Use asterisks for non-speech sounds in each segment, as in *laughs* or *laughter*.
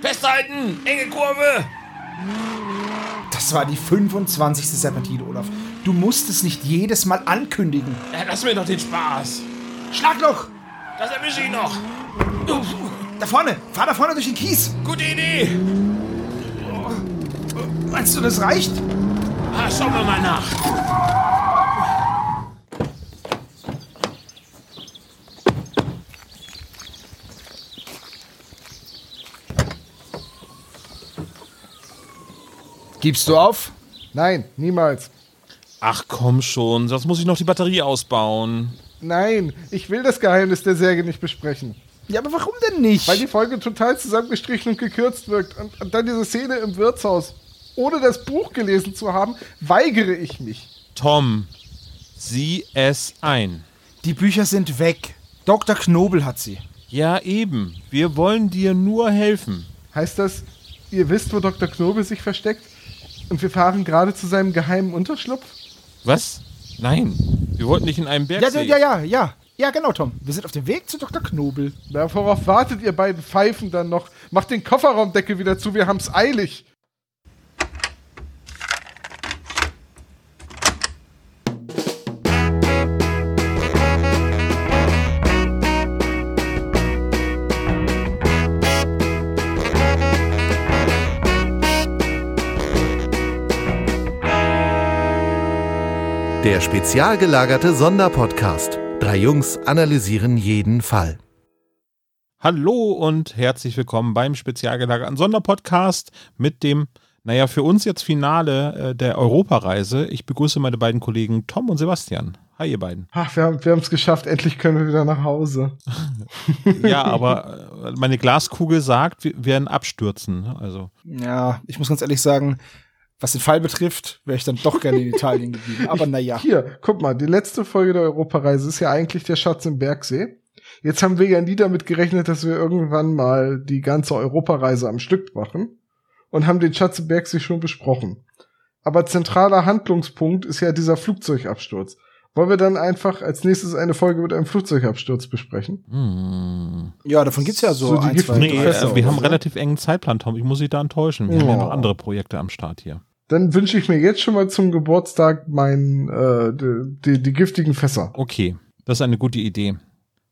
Festhalten! Enge Kurve! Das war die 25. Serpentine, Olaf. Du musst es nicht jedes Mal ankündigen. Ja, lass mir doch den Spaß. Schlagloch! Das erwische ich noch. Da vorne! Fahr da vorne durch den Kies! Gute Idee. Meinst du, das reicht? Ah, schauen wir mal nach. Gibst du auf? Nein, niemals. Ach komm schon, sonst muss ich noch die Batterie ausbauen. Nein, ich will das Geheimnis der Särge nicht besprechen. Ja, aber warum denn nicht? Weil die Folge total zusammengestrichen und gekürzt wirkt. Und, und dann diese Szene im Wirtshaus. Ohne das Buch gelesen zu haben, weigere ich mich. Tom, sieh es ein. die Bücher sind weg. Dr. Knobel hat sie. Ja, eben. Wir wollen dir nur helfen. Heißt das, ihr wisst, wo Dr. Knobel sich versteckt? Und wir fahren gerade zu seinem geheimen Unterschlupf? Was? Nein, wir wollten nicht in einem Ja, Bergsee. ja, ja, ja. Ja, genau, Tom. Wir sind auf dem Weg zu Dr. Knobel. Na, worauf wartet ihr beiden Pfeifen dann noch? Macht den Kofferraumdeckel wieder zu, wir haben's eilig. Der spezial gelagerte Sonderpodcast. Drei Jungs analysieren jeden Fall. Hallo und herzlich willkommen beim spezialgelagerten Sonderpodcast mit dem, naja, für uns jetzt Finale äh, der Europareise. Ich begrüße meine beiden Kollegen Tom und Sebastian. Hi, ihr beiden. Ach, wir haben haben's geschafft, endlich können wir wieder nach Hause. *laughs* Ja, aber äh, meine Glaskugel sagt, wir werden abstürzen. Also, Ja, ich muss ganz ehrlich sagen, was den Fall betrifft, wäre ich dann doch gerne in *laughs* Italien geblieben. Aber naja. Hier, guck mal, die letzte Folge der Europareise ist ja eigentlich der Schatz im Bergsee. Jetzt haben wir ja nie damit gerechnet, dass wir irgendwann mal die ganze Europareise am Stück machen und haben den Schatz im Bergsee schon besprochen. Aber zentraler Handlungspunkt ist ja dieser Flugzeugabsturz. Wollen wir dann einfach als nächstes eine Folge mit einem Flugzeugabsturz besprechen? hm. Ja, davon gibt's ja so, So die ein, zwei, Nee, drei. Äh, wir haben so. relativ engen Zeitplan, Tom. Ich muss dich da enttäuschen. Wir haben ja Oh. noch andere Projekte am Start hier. Dann wünsche ich mir jetzt schon mal zum Geburtstag mein, äh, die, die, die giftigen Fässer. Okay, das ist eine gute Idee.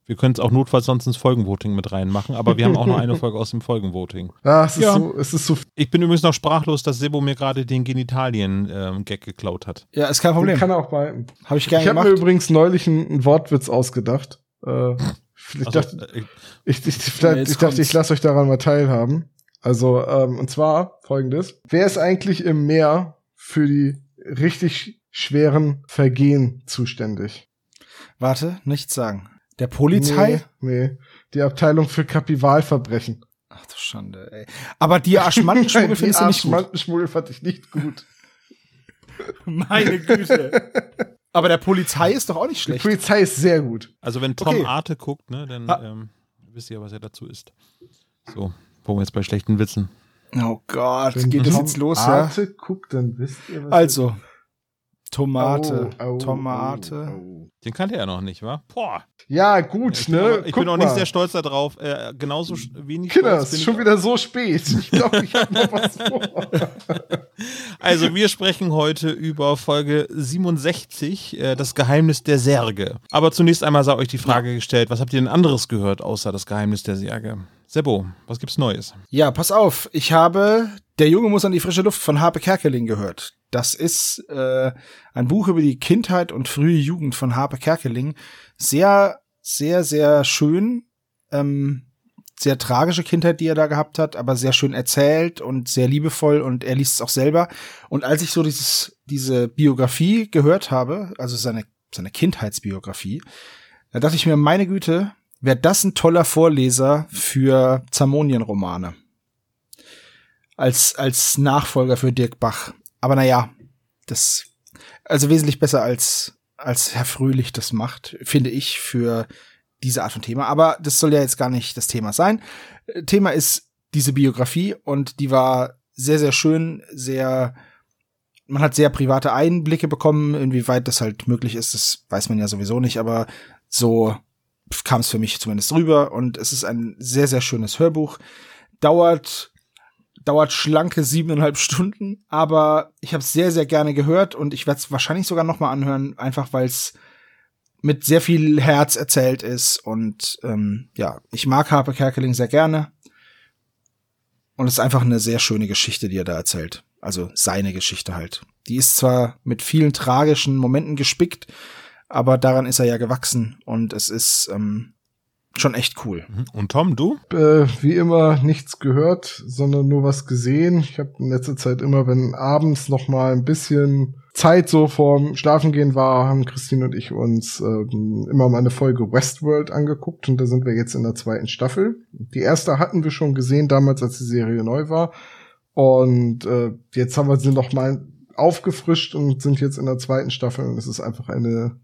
Wir können es auch notfalls sonst ins Folgenvoting mit reinmachen, aber wir haben auch noch eine *laughs* Folge aus dem Folgenvoting. Ah, es ist Ja. so, es ist so, Ich bin übrigens noch sprachlos, dass Sebo mir gerade den Genitalien-Gag geklaut hat. Ja, ist kein Problem. kann er auch behalten. Habe ich gerne Ich habe mir übrigens neulich einen, einen Wortwitz ausgedacht. Äh, ich Also, dachte, äh, ich, ich, ich, ich, dachte, ich lasse euch daran mal teilhaben. Also, ähm, und zwar folgendes. Wer ist eigentlich im Meer für die richtig schweren Vergehen zuständig? Warte, nichts sagen. Der Polizei? Nee, nee. Die Abteilung für Kapitalverbrechen. Ach du Schande, ey. Aber die Aschmantenschmuggel *laughs* findest du nicht gut. Arschmantenschmuggel fand ich nicht gut. *laughs* *laughs* Meine Güte. Aber der Polizei ist doch auch nicht Die schlecht. Polizei ist sehr gut. also wenn Tom Okay. Arte guckt, ne, dann Ah. ähm, wisst ihr, was er dazu ist. So, wo wir jetzt bei schlechten Witzen. Oh Gott, Wenn geht das jetzt los, Arte guckt, dann wisst ihr, was ja? Also, Tomate. Oh, oh, Tomate. oh, oh. Den kannte er noch nicht, wa? Boah. Ja, gut, Ich bin, ne? aber, ich Guck bin auch nicht mal. sehr stolz darauf. Äh, genauso wenig Kinder, stolz es bin ist schon wieder so spät. Ich glaube, ich habe noch was vor. *laughs* Also wir sprechen heute über Folge 67, äh, das Geheimnis der Särge. Aber zunächst einmal sei euch die Frage gestellt, was habt ihr denn anderes gehört außer das Geheimnis der Särge? Seppo, was gibt's Neues? Ja, pass auf. Ich habe Der Junge muss an die frische Luft von Harpe Kerkeling gehört. Das ist äh, ein Buch über die Kindheit und frühe Jugend von Harpe Kerkeling. Sehr, sehr, sehr schön. Ähm, sehr tragische Kindheit, die er da gehabt hat, aber sehr schön erzählt und sehr liebevoll und er liest es auch selber. Und als ich so dieses, diese Biografie gehört habe, also seine, seine Kindheitsbiografie, da dachte ich mir, meine Güte, wäre das ein toller Vorleser für Zamonien-Romane. Als, als Nachfolger für Dirk Bach. Aber naja, das, also wesentlich besser als, als Herr Fröhlich das macht, finde ich, für diese Art von Thema. Aber das soll ja jetzt gar nicht das Thema sein. Thema ist diese Biografie und die war sehr, sehr schön, sehr, man hat sehr private Einblicke bekommen, inwieweit das halt möglich ist, das weiß man ja sowieso nicht, aber so kam es für mich zumindest rüber und es ist ein sehr, sehr schönes Hörbuch. Dauert dauert schlanke siebeneinhalb *laughs* Stunden, aber ich habe es sehr, sehr gerne gehört und ich werde es wahrscheinlich sogar noch mal anhören, einfach weil es mit sehr viel Herz erzählt ist und ähm, ja, ich mag Harper Kerkeling sehr gerne und es ist einfach eine sehr schöne Geschichte, die er da erzählt. Also seine Geschichte halt. Die ist zwar mit vielen tragischen Momenten gespickt, aber daran ist er ja gewachsen und es ist ähm, schon echt cool. Mhm. Und Tom, du? Äh, wie immer nichts gehört, sondern nur was gesehen. Ich habe in letzter Zeit immer, wenn abends noch mal ein bisschen Zeit so vorm Schlafengehen war, haben Christine und ich uns ähm, immer mal eine Folge Westworld angeguckt und da sind wir jetzt in der zweiten Staffel. Die erste hatten wir schon gesehen damals, als die Serie neu war und äh, jetzt haben wir sie noch mal aufgefrischt und sind jetzt in der zweiten Staffel und es ist einfach eine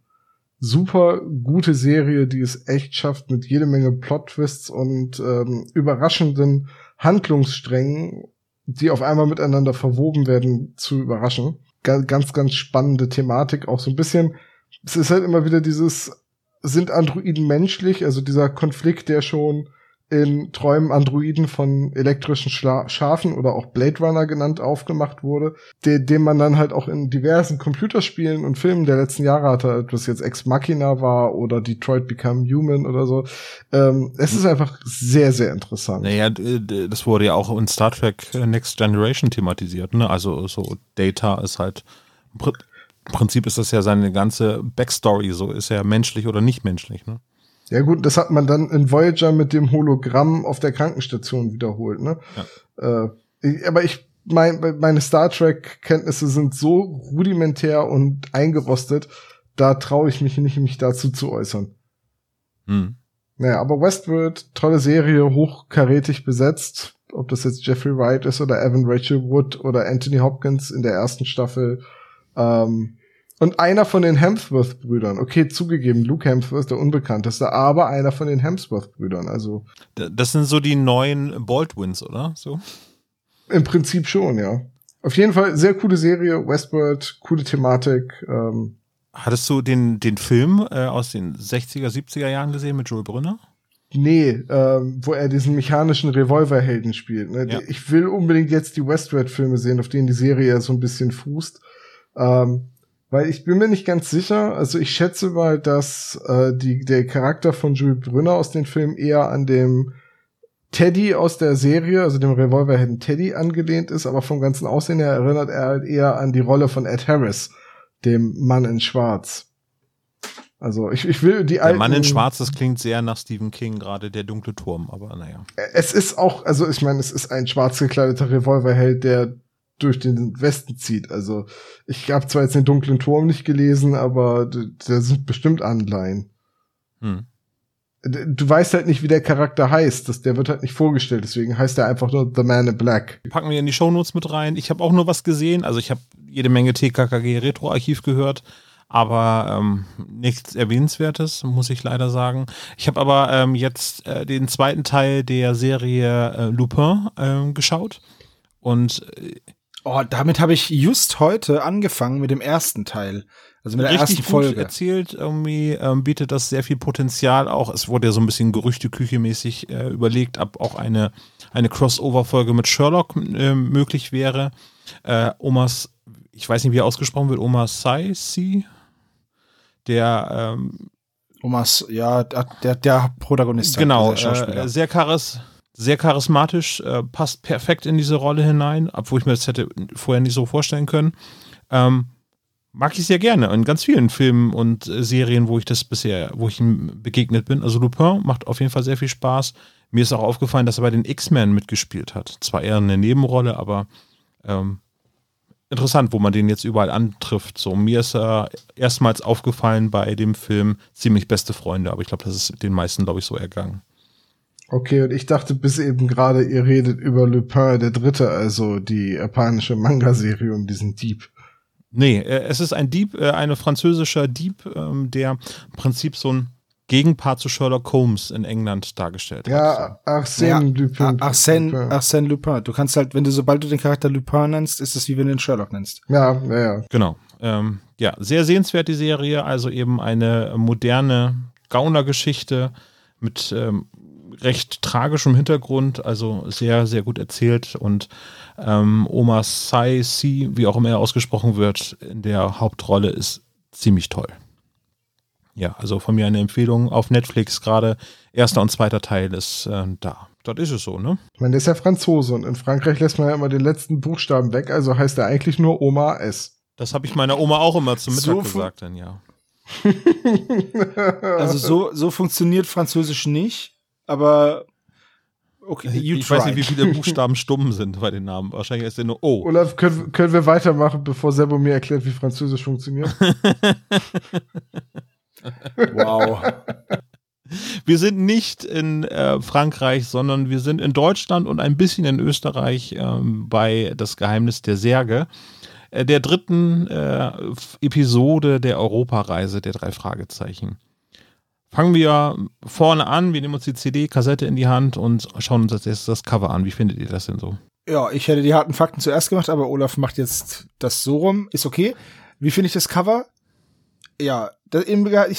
super gute Serie, die es echt schafft, mit jede Menge Plot-Twists und ähm, überraschenden Handlungssträngen, die auf einmal miteinander verwoben werden, zu überraschen. Ganz, ganz spannende Thematik, auch so ein bisschen. Es ist halt immer wieder dieses, sind Androiden menschlich? Also dieser Konflikt, der schon in Träumen Androiden von elektrischen Schla Schafen oder auch Blade Runner genannt aufgemacht wurde, de den man dann halt auch in diversen Computerspielen und Filmen der letzten Jahre hatte, ob das jetzt Ex Machina war oder Detroit Become Human oder so. Ähm, es ist einfach sehr, sehr interessant. Naja, das wurde ja auch in Star Trek Next Generation thematisiert, ne? Also so Data ist halt im Prinzip ist das ja seine ganze Backstory, so ist er menschlich oder nicht menschlich, ne? Ja gut, das hat man dann in Voyager mit dem Hologramm auf der Krankenstation wiederholt, ne? Ja. Äh, aber ich mein, meine Star Trek Kenntnisse sind so rudimentär und eingerostet, da traue ich mich nicht, mich dazu zu äußern. Hm. Naja, aber Westworld, tolle Serie, hochkarätig besetzt. Ob das jetzt Jeffrey Wright ist oder Evan Rachel Wood oder Anthony Hopkins in der ersten Staffel. Ähm, und einer von den Hemsworth-Brüdern. Okay, zugegeben, Luke Hemsworth, der Unbekannteste, aber einer von den Hemsworth-Brüdern. Also. Das sind so die neuen Baldwins, oder? So? Im Prinzip schon, ja. Auf jeden Fall sehr coole Serie, Westworld, coole Thematik. Ähm. Hattest du den, den Film äh, aus den 60er, 70er Jahren gesehen mit Joel Brünner? Nee, ähm, wo er diesen mechanischen Revolverhelden spielt. Ne? Ja. Ich will unbedingt jetzt die Westworld-Filme sehen, auf denen die Serie ja so ein bisschen fußt. Ähm, weil ich bin mir nicht ganz sicher, also ich schätze mal, dass äh, die, der Charakter von Jules Brünner aus dem Film eher an dem Teddy aus der Serie, also dem Revolverhelden Teddy angelehnt ist, aber vom ganzen Aussehen her erinnert er halt eher an die Rolle von Ed Harris, dem Mann in Schwarz. Also ich, ich will die alten. Der Mann in Schwarz, das klingt sehr nach Stephen King, gerade der dunkle Turm, aber naja. Es ist auch, also ich meine, es ist ein schwarz gekleideter Revolverheld, der durch den Westen zieht. Also ich habe zwar jetzt den dunklen Turm nicht gelesen, aber da sind bestimmt Anleihen. Hm. Du weißt halt nicht, wie der Charakter heißt. Das, der wird halt nicht vorgestellt, deswegen heißt er einfach nur The Man in Black. Packen wir in die Shownotes mit rein. Ich habe auch nur was gesehen. Also ich habe jede Menge TKKG Retro-Archiv gehört, aber ähm, nichts Erwähnenswertes, muss ich leider sagen. Ich habe aber ähm, jetzt äh, den zweiten Teil der Serie äh, Lupin äh, geschaut. Und äh, Oh, damit habe ich just heute angefangen mit dem ersten Teil. Also mit der Richtig ersten Folge. Gut erzählt, irgendwie ähm, bietet das sehr viel Potenzial auch. Es wurde ja so ein bisschen Gerüchteküche-mäßig äh, überlegt, ob auch eine, eine Crossover-Folge mit Sherlock äh, möglich wäre. Äh, Omas, ich weiß nicht, wie er ausgesprochen wird, Oma Saisi, der ähm, Omas, ja, der, der Protagonist. Genau, äh, sehr charis sehr charismatisch, äh, passt perfekt in diese Rolle hinein, obwohl ich mir das hätte vorher nicht so vorstellen können. Ähm, mag ich sehr gerne in ganz vielen Filmen und äh, Serien, wo ich das bisher, wo ich ihm begegnet bin. Also Lupin macht auf jeden Fall sehr viel Spaß. Mir ist auch aufgefallen, dass er bei den X-Men mitgespielt hat. Zwar eher eine Nebenrolle, aber ähm, interessant, wo man den jetzt überall antrifft. So, mir ist er erstmals aufgefallen bei dem Film Ziemlich beste Freunde, aber ich glaube, das ist den meisten, glaube ich, so ergangen. Okay, und ich dachte bis eben gerade, ihr redet über Lupin der Dritte, also die japanische Manga-Serie um diesen Dieb. Nee, äh, es ist ein Dieb, äh, ein französischer Dieb, ähm, der im Prinzip so ein Gegenpart zu Sherlock Holmes in England dargestellt ja, hat. Arsène ja, Lupin. Arsène, Lupin. Arsène Lupin. Du kannst halt, wenn du, sobald du den Charakter Lupin nennst, ist es wie wenn du den Sherlock nennst. Ja, ja, ja. Genau. Ähm, ja, sehr sehenswert die Serie, also eben eine moderne Gaunergeschichte mit ähm, recht tragischem Hintergrund, also sehr, sehr gut erzählt und ähm, Oma Sai Si, wie auch immer er ausgesprochen wird, in der Hauptrolle ist ziemlich toll. Ja, also von mir eine Empfehlung auf Netflix gerade. Erster und zweiter Teil ist äh, da. Das ist es so, ne? Ich meine, der ist ja Franzose und in Frankreich lässt man ja immer den letzten Buchstaben weg, also heißt er eigentlich nur Oma S. Das habe ich meiner Oma auch immer zum Mittag So gesagt, dann ja. *laughs* Also so, so funktioniert Französisch nicht, aber okay, you ich weiß nicht, tried. wie viele Buchstaben stumm sind bei den Namen. Wahrscheinlich ist der nur O. Olaf, können, können wir weitermachen, bevor Sebo mir erklärt, wie Französisch funktioniert? *laughs* Wow. Wir sind nicht in äh, Frankreich, sondern wir sind in Deutschland und ein bisschen in Österreich ähm, bei Das Geheimnis der Särge, äh, der dritten äh, Episode der Europareise der drei Fragezeichen. Fangen wir vorne an, wir nehmen uns die CD-Kassette in die Hand und schauen uns als erstes das Cover an. Wie findet ihr das denn so? Ja, ich hätte die harten Fakten zuerst gemacht, aber Olaf macht jetzt das so rum. Ist okay. Wie finde ich das Cover? Ja, das,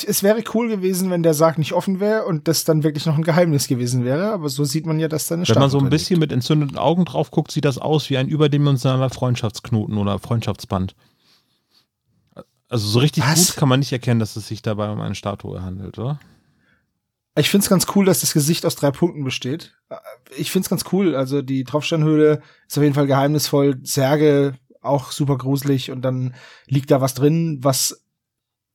es wäre cool gewesen, wenn der Sarg nicht offen wäre und das dann wirklich noch ein Geheimnis gewesen wäre. Aber so sieht man ja, dass da eine Wenn man so Statue ein bisschen mit entzündeten Augen drauf guckt, sieht das aus wie ein überdimensionaler Freundschaftsknoten oder Freundschaftsband. Also so richtig Was? gut kann man nicht erkennen, dass es sich dabei um eine Statue handelt, oder? Ich find's ganz cool, dass das Gesicht aus drei Punkten besteht. Ich find's ganz cool. Also die Tropfsteinhöhle ist auf jeden Fall geheimnisvoll. Särge auch super gruselig und dann liegt da was drin, was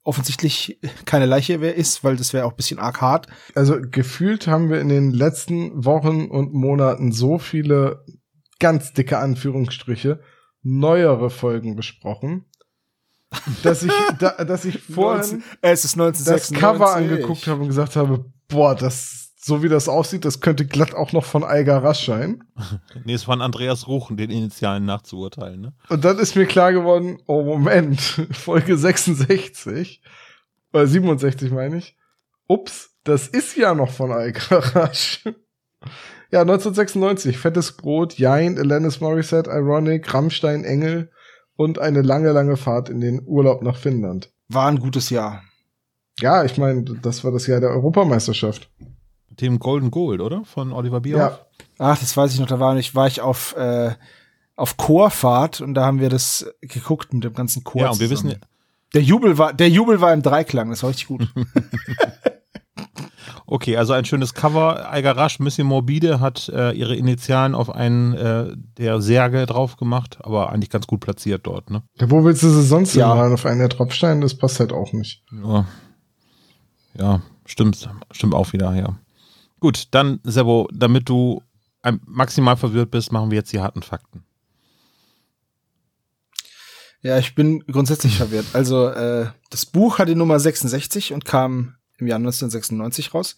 offensichtlich keine Leiche ist, weil das wäre auch ein bisschen arg hart. Also gefühlt haben wir in den letzten Wochen und Monaten so viele ganz dicke Anführungsstriche neuere Folgen besprochen, dass ich, da, dass ich *laughs* vorhin Äh, es ist das 1996. Cover angeguckt habe und gesagt habe, boah, das so wie das aussieht, das könnte glatt auch noch von Eiger Rasch sein. *laughs* Nee, es war Andreas Ruchen, den Initialen nachzuurteilen, ne? Und dann ist mir klar geworden, oh Moment, *laughs* Folge 66, oder 67 meine ich. Ups, das ist ja noch von Alcarasch. ja, 1996, Fettes Brot, Jein, Alanis Morissette, Ironic, Rammstein, Engel und eine lange, lange Fahrt in den Urlaub nach Finnland. War ein gutes Jahr. Ja, ich meine, das war das Jahr der Europameisterschaft. Dem Golden Gold, oder? Von Oliver Bierhoff. Ja, Ach, das weiß ich noch, da war ich, war ich auf, äh, auf Chorfahrt und da haben wir das geguckt mit dem ganzen Chor. Ja, und wir zusammen. wissen, Der Jubel war, der Jubel war im Dreiklang, das war richtig gut. *laughs* *laughs* okay, also ein schönes Cover. Eiger Rasch, ein bisschen morbide, hat äh, ihre Initialen auf einen äh, der Särge drauf gemacht, aber eigentlich ganz gut platziert dort, ne? Ja, wo willst du sie sonst Ja. hinmalen? Auf einen der Tropfsteine? Das passt halt auch nicht. Ja, ja stimmt, stimmt auch wieder, ja. Gut, dann, Sebo, damit du maximal verwirrt bist, machen wir jetzt die harten Fakten. Ja, ich bin grundsätzlich verwirrt. Also, äh, das Buch hat die Nummer 66 und kam im Jahr 1996 raus.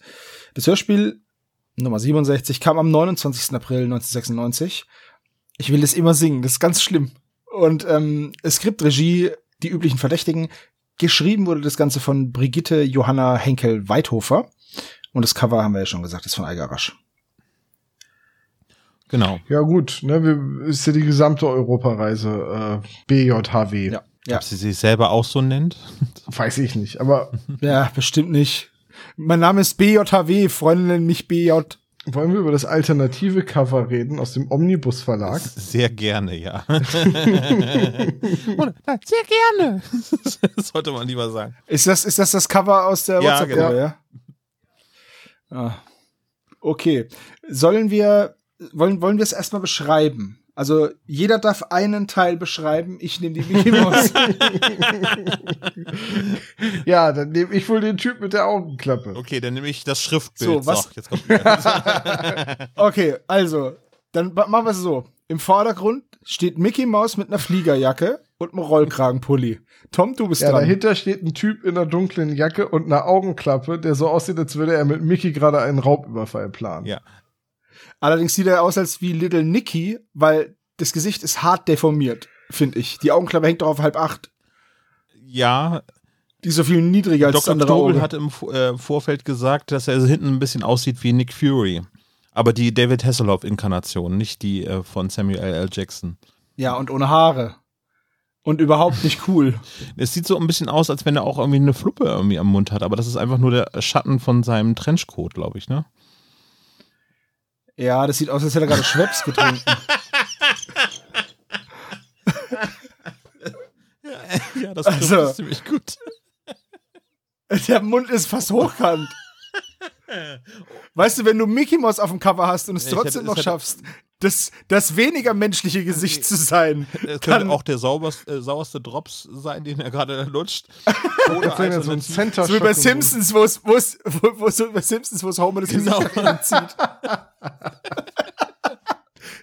Das Hörspiel Nummer 67 kam am 29. April 1996. Ich will das immer singen, das ist ganz schlimm. Und ähm, Skript, Regie, die üblichen Verdächtigen. Geschrieben wurde das Ganze von Brigitte Johanna Henkel-Weithofer. Und das Cover haben wir ja schon gesagt, ist von Eiger Rasch. Genau. Ja, gut, ne, wir, ist ja die gesamte Europareise äh, BJHW. Ja. Ja, Ob sie sich selber auch so nennt? *laughs* Weiß ich nicht, aber *laughs* ja, bestimmt nicht. Mein Name ist BJHW, Freunde nennen mich BJ. wollen wir über das alternative Cover reden aus dem Omnibus Verlag? Sehr gerne, ja. *laughs* Sehr gerne. Das sollte man lieber sagen. Ist das, ist das das Cover aus der Ja, WhatsApp-Gruppe, ja? Ah. Okay. Sollen wir, wollen, wollen wir es erstmal beschreiben? Also, jeder darf einen Teil beschreiben. Ich nehme die Mickey Mouse. *laughs* *laughs* Ja, dann nehme ich wohl den Typ mit der Augenklappe. Okay, dann nehme ich das Schriftbild. So, was- jetzt kommt *laughs* okay, also, dann machen wir es so. Im Vordergrund steht Mickey Mouse mit einer Fliegerjacke und einem Rollkragenpulli. Tom, du bist Ja, dran. dahinter steht ein Typ in einer dunklen Jacke und einer Augenklappe, der so aussieht, als würde er mit Mickey gerade einen Raubüberfall planen. ja. Allerdings sieht er aus als wie Little Nicky, weil das Gesicht ist hart deformiert, finde ich. Die Augenklappe hängt doch auf halb acht. Ja, Die ist so viel niedriger als Dr. andere Strobel hat im äh, Vorfeld gesagt, dass er hinten ein bisschen aussieht wie Nick Fury. Aber die David Hasselhoff-Inkarnation, nicht die äh, von Samuel L. Jackson. Ja, und ohne Haare. Und überhaupt nicht cool. *laughs* Es sieht so ein bisschen aus, als wenn er auch irgendwie eine Fluppe irgendwie am Mund hat, aber das ist einfach nur der Schatten von seinem Trenchcoat, glaube ich, ne? Ja, das sieht aus, als hätte er gerade Schweppes getrunken. Ja, das Also- also, ziemlich gut. *laughs* Der Mund ist fast hochkant. Weißt du, wenn du Mickey Mouse auf dem Cover hast und es Ich trotzdem hätte- noch schaffst, das, das weniger menschliche Gesicht zu sein, Es könnte auch der sauberste, äh, sauerste Drops sein, den er gerade lutscht. Oder er also so ein Center so wie bei Simpsons, wo es, wo es, wo, wo, so bei Simpsons, wo es Homer das Genau. Gesicht zieht.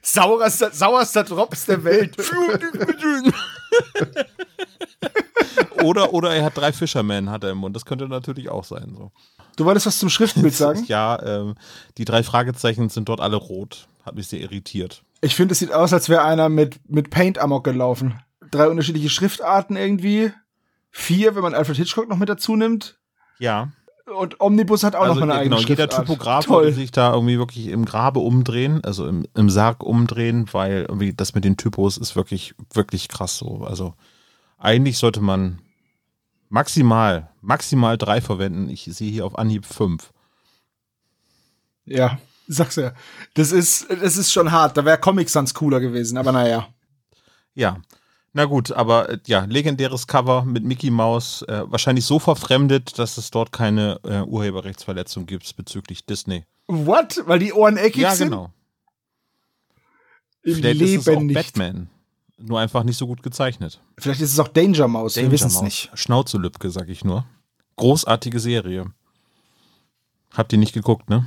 *laughs* sauerster, sauerster Drops der Welt. Oder, oder er hat drei Fishermen hat er im Mund. Das könnte natürlich auch sein. So. Du wolltest was zum Schriftbild *laughs* sagen? Ja, ähm, die drei Fragezeichen sind dort alle rot. Hat mich sehr irritiert. Ich finde, es sieht aus, als wäre einer mit, mit Paint Amok gelaufen. Drei unterschiedliche Schriftarten irgendwie. Vier, wenn man Alfred Hitchcock noch mit dazu nimmt. Ja. Und Omnibus hat auch noch mal eine eigene genau, jeder Schriftart. Typograf Toll. würde sich da irgendwie wirklich im Grabe umdrehen, also im, im Sarg umdrehen, weil irgendwie das mit den Typos ist wirklich, wirklich krass so. Also eigentlich sollte man maximal, maximal drei verwenden. Ich sehe hier auf Anhieb fünf. Ja, sag's ja. Das ist, das ist schon hart. Da wäre Comic Sans cooler gewesen, aber naja. Ja. Na gut, aber äh, ja, legendäres Cover mit Mickey Mouse, äh, wahrscheinlich so verfremdet, dass es dort keine äh, Urheberrechtsverletzung gibt bezüglich Disney. What? Weil die Ohren eckig Ja, sind? genau. Im Vielleicht Leben ist es auch nicht. Batman. Nur einfach nicht so gut gezeichnet. Vielleicht ist es auch Danger Mouse. Wir Danger wissen es nicht. Schnauzelübke, sag ich nur. Großartige Serie. Habt ihr nicht geguckt, ne?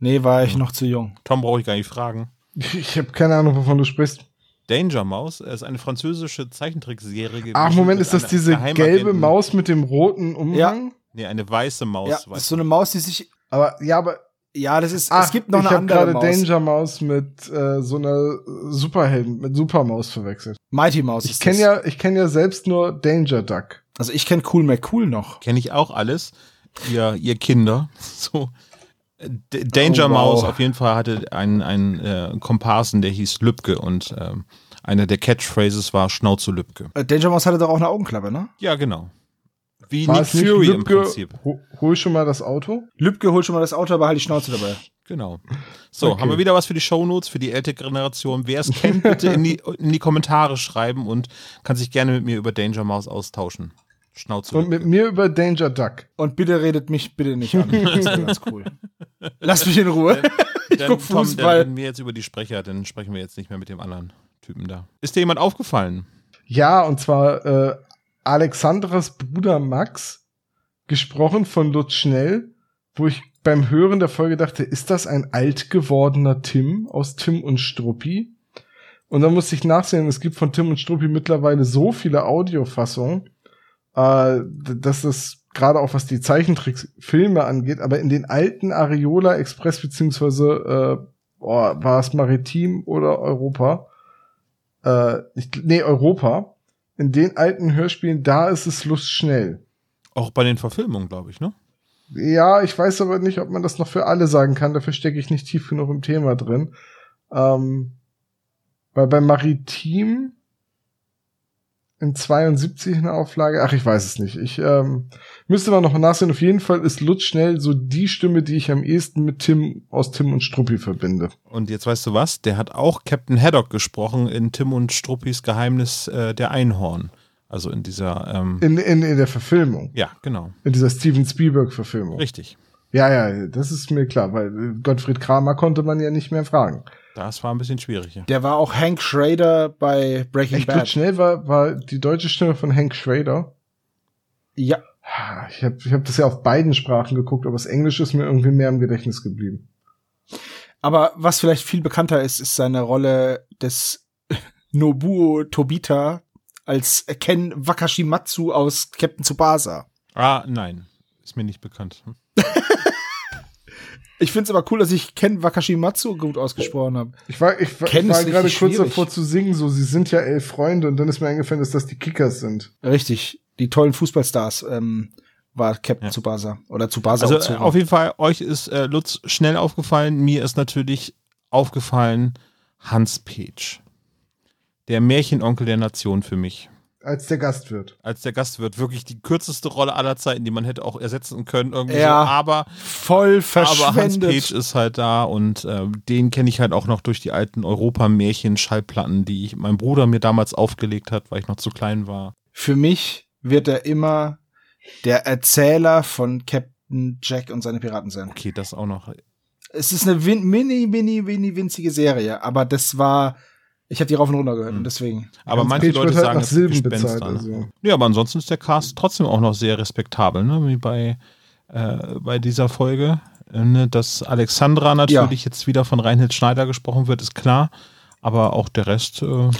Nee, war ich noch zu jung. Tom brauche ich gar nicht fragen. Ich habe keine Ahnung, wovon du sprichst. Danger Mouse ist eine französische Zeichentrickserie gewesen. Ach, Moment, ist das diese gelbe Maus mit dem roten Umhang? Nee, eine weiße Maus. Ja, das ist so eine Maus, die sich. Aber ja, aber Ja, das ist. ach, es gibt noch ich eine habe andere gerade Maus. Danger Maus mit äh, so einer Superhelden, mit Supermaus verwechselt. Mighty Mouse. Ich kenne ja, ich kenne ja selbst nur Danger Duck. Also ich kenne Cool McCool noch. Kenne ich auch alles. Ihr, ihr Kinder. *laughs* So. D Danger Oh, wow. Mouse auf jeden Fall hatte einen, einen äh, Komparsen, der hieß Lübke und ähm, einer der Catchphrases war Schnauze Lübke. Äh, Danger Mouse hatte doch auch eine Augenklappe, ne? Ja, genau. Wie War Nick Fury im Lübke, Prinzip. ho- hol schon mal das Auto? Lübke holt schon mal das Auto, aber halt die Schnauze dabei. Genau. So, Okay. haben wir wieder was für die Shownotes, für die ältere Generation. Wer es kennt, bitte in die, *laughs* in die Kommentare schreiben und kann sich gerne mit mir über Danger Mouse austauschen. Schnauze. Und mit mir über Danger Duck. Und bitte redet mich bitte nicht an. *laughs* Das wäre ganz cool. Lass mich in Ruhe. *laughs* ich dann, guck Tom, dann Fußball. reden wir jetzt über die Sprecher, dann sprechen wir jetzt nicht mehr mit dem anderen Typen da. Ist dir jemand aufgefallen? Ja, und zwar äh, Alexandras Bruder Max, gesprochen von Lutz Schnell, wo ich beim Hören der Folge dachte, ist das ein alt gewordener Tim aus Tim und Struppi? Und dann musste ich nachsehen, es gibt von Tim und Struppi mittlerweile so viele Audiofassungen, äh, dass das gerade auch was die Zeichentricksfilme angeht, aber in den alten Areola Express beziehungsweise äh, boah, war es Maritim oder Europa? Äh, ich, nee, Europa. In den alten Hörspielen, da ist es lustschnell. Auch bei den Verfilmungen, glaube ich, ne? Ja, ich weiß aber nicht, ob man das noch für alle sagen kann. Dafür stecke ich nicht tief genug im Thema drin. Ähm, weil bei Maritim in 72 eine Auflage, ach, ich weiß es nicht. Ich ähm, müsste mal noch mal nachsehen. Auf jeden Fall ist Lutz schnell so die Stimme, die ich am ehesten mit Tim aus Tim und Struppi verbinde. Und jetzt weißt du was? Der hat auch Captain Haddock gesprochen in Tim und Struppis Geheimnis äh, der Einhorn. Also in dieser, ähm, In, in, in der Verfilmung. ja, genau. In dieser Steven Spielberg-Verfilmung. Richtig. Ja, ja, das ist mir klar, weil Gottfried Kramer konnte man ja nicht mehr fragen. Das war ein bisschen schwieriger. Der war auch Hank Schrader bei Breaking Echt Bad. schnell war, war die deutsche Stimme von Hank Schrader. Ja. Ich habe ich hab das ja auf beiden Sprachen geguckt, aber das Englische ist mir irgendwie mehr im Gedächtnis geblieben. Aber was vielleicht viel bekannter ist, ist seine Rolle des *laughs* Nobuo Tobita als Ken Wakashimatsu aus Captain Tsubasa. Ah, nein. Ist mir nicht bekannt. Hm. *laughs* Ich find's aber cool, dass ich Ken Wakashimatsu gut ausgesprochen habe. Ich war, ich, war- ich war gerade kurz schwierig. davor zu singen, so, sie sind ja elf Freunde und dann ist mir eingefallen, dass das die Kickers sind. Richtig. Die tollen Fußballstars ähm, war Captain Ja. Tsubasa. Oder Tsubasa Also äh, auf jeden Fall, euch ist äh, Lutz schnell aufgefallen. Mir ist natürlich aufgefallen Hans Petsch. Der Märchenonkel der Nation für mich. Als der Gastwirt. Als der Gastwirt. Wirklich die kürzeste Rolle aller Zeiten, die man hätte auch ersetzen können. Irgendwie Ja, so. Aber, Voll aber Hans verschwendet. Page ist halt da und äh, den kenne ich halt auch noch durch die alten Europa-Märchen-Schallplatten, die ich, mein Bruder mir damals aufgelegt hat, weil ich noch zu klein war. Für mich wird er immer der Erzähler von Captain Jack und seine Piraten sein. Okay, das auch noch. Es ist eine win mini, mini, mini winzige Serie, aber das war, ich habe die rauf und runter gehört Hm. und deswegen. Aber Hans manche Page Leute halt sagen, ist Silben bezahlt, also. Ja, aber ansonsten ist der Cast trotzdem auch noch sehr respektabel, ne? Wie bei, äh, bei dieser Folge. Ne? Dass Alexandra natürlich jetzt wieder von Reinhold Schneider gesprochen wird, ist klar. Aber auch der Rest, äh,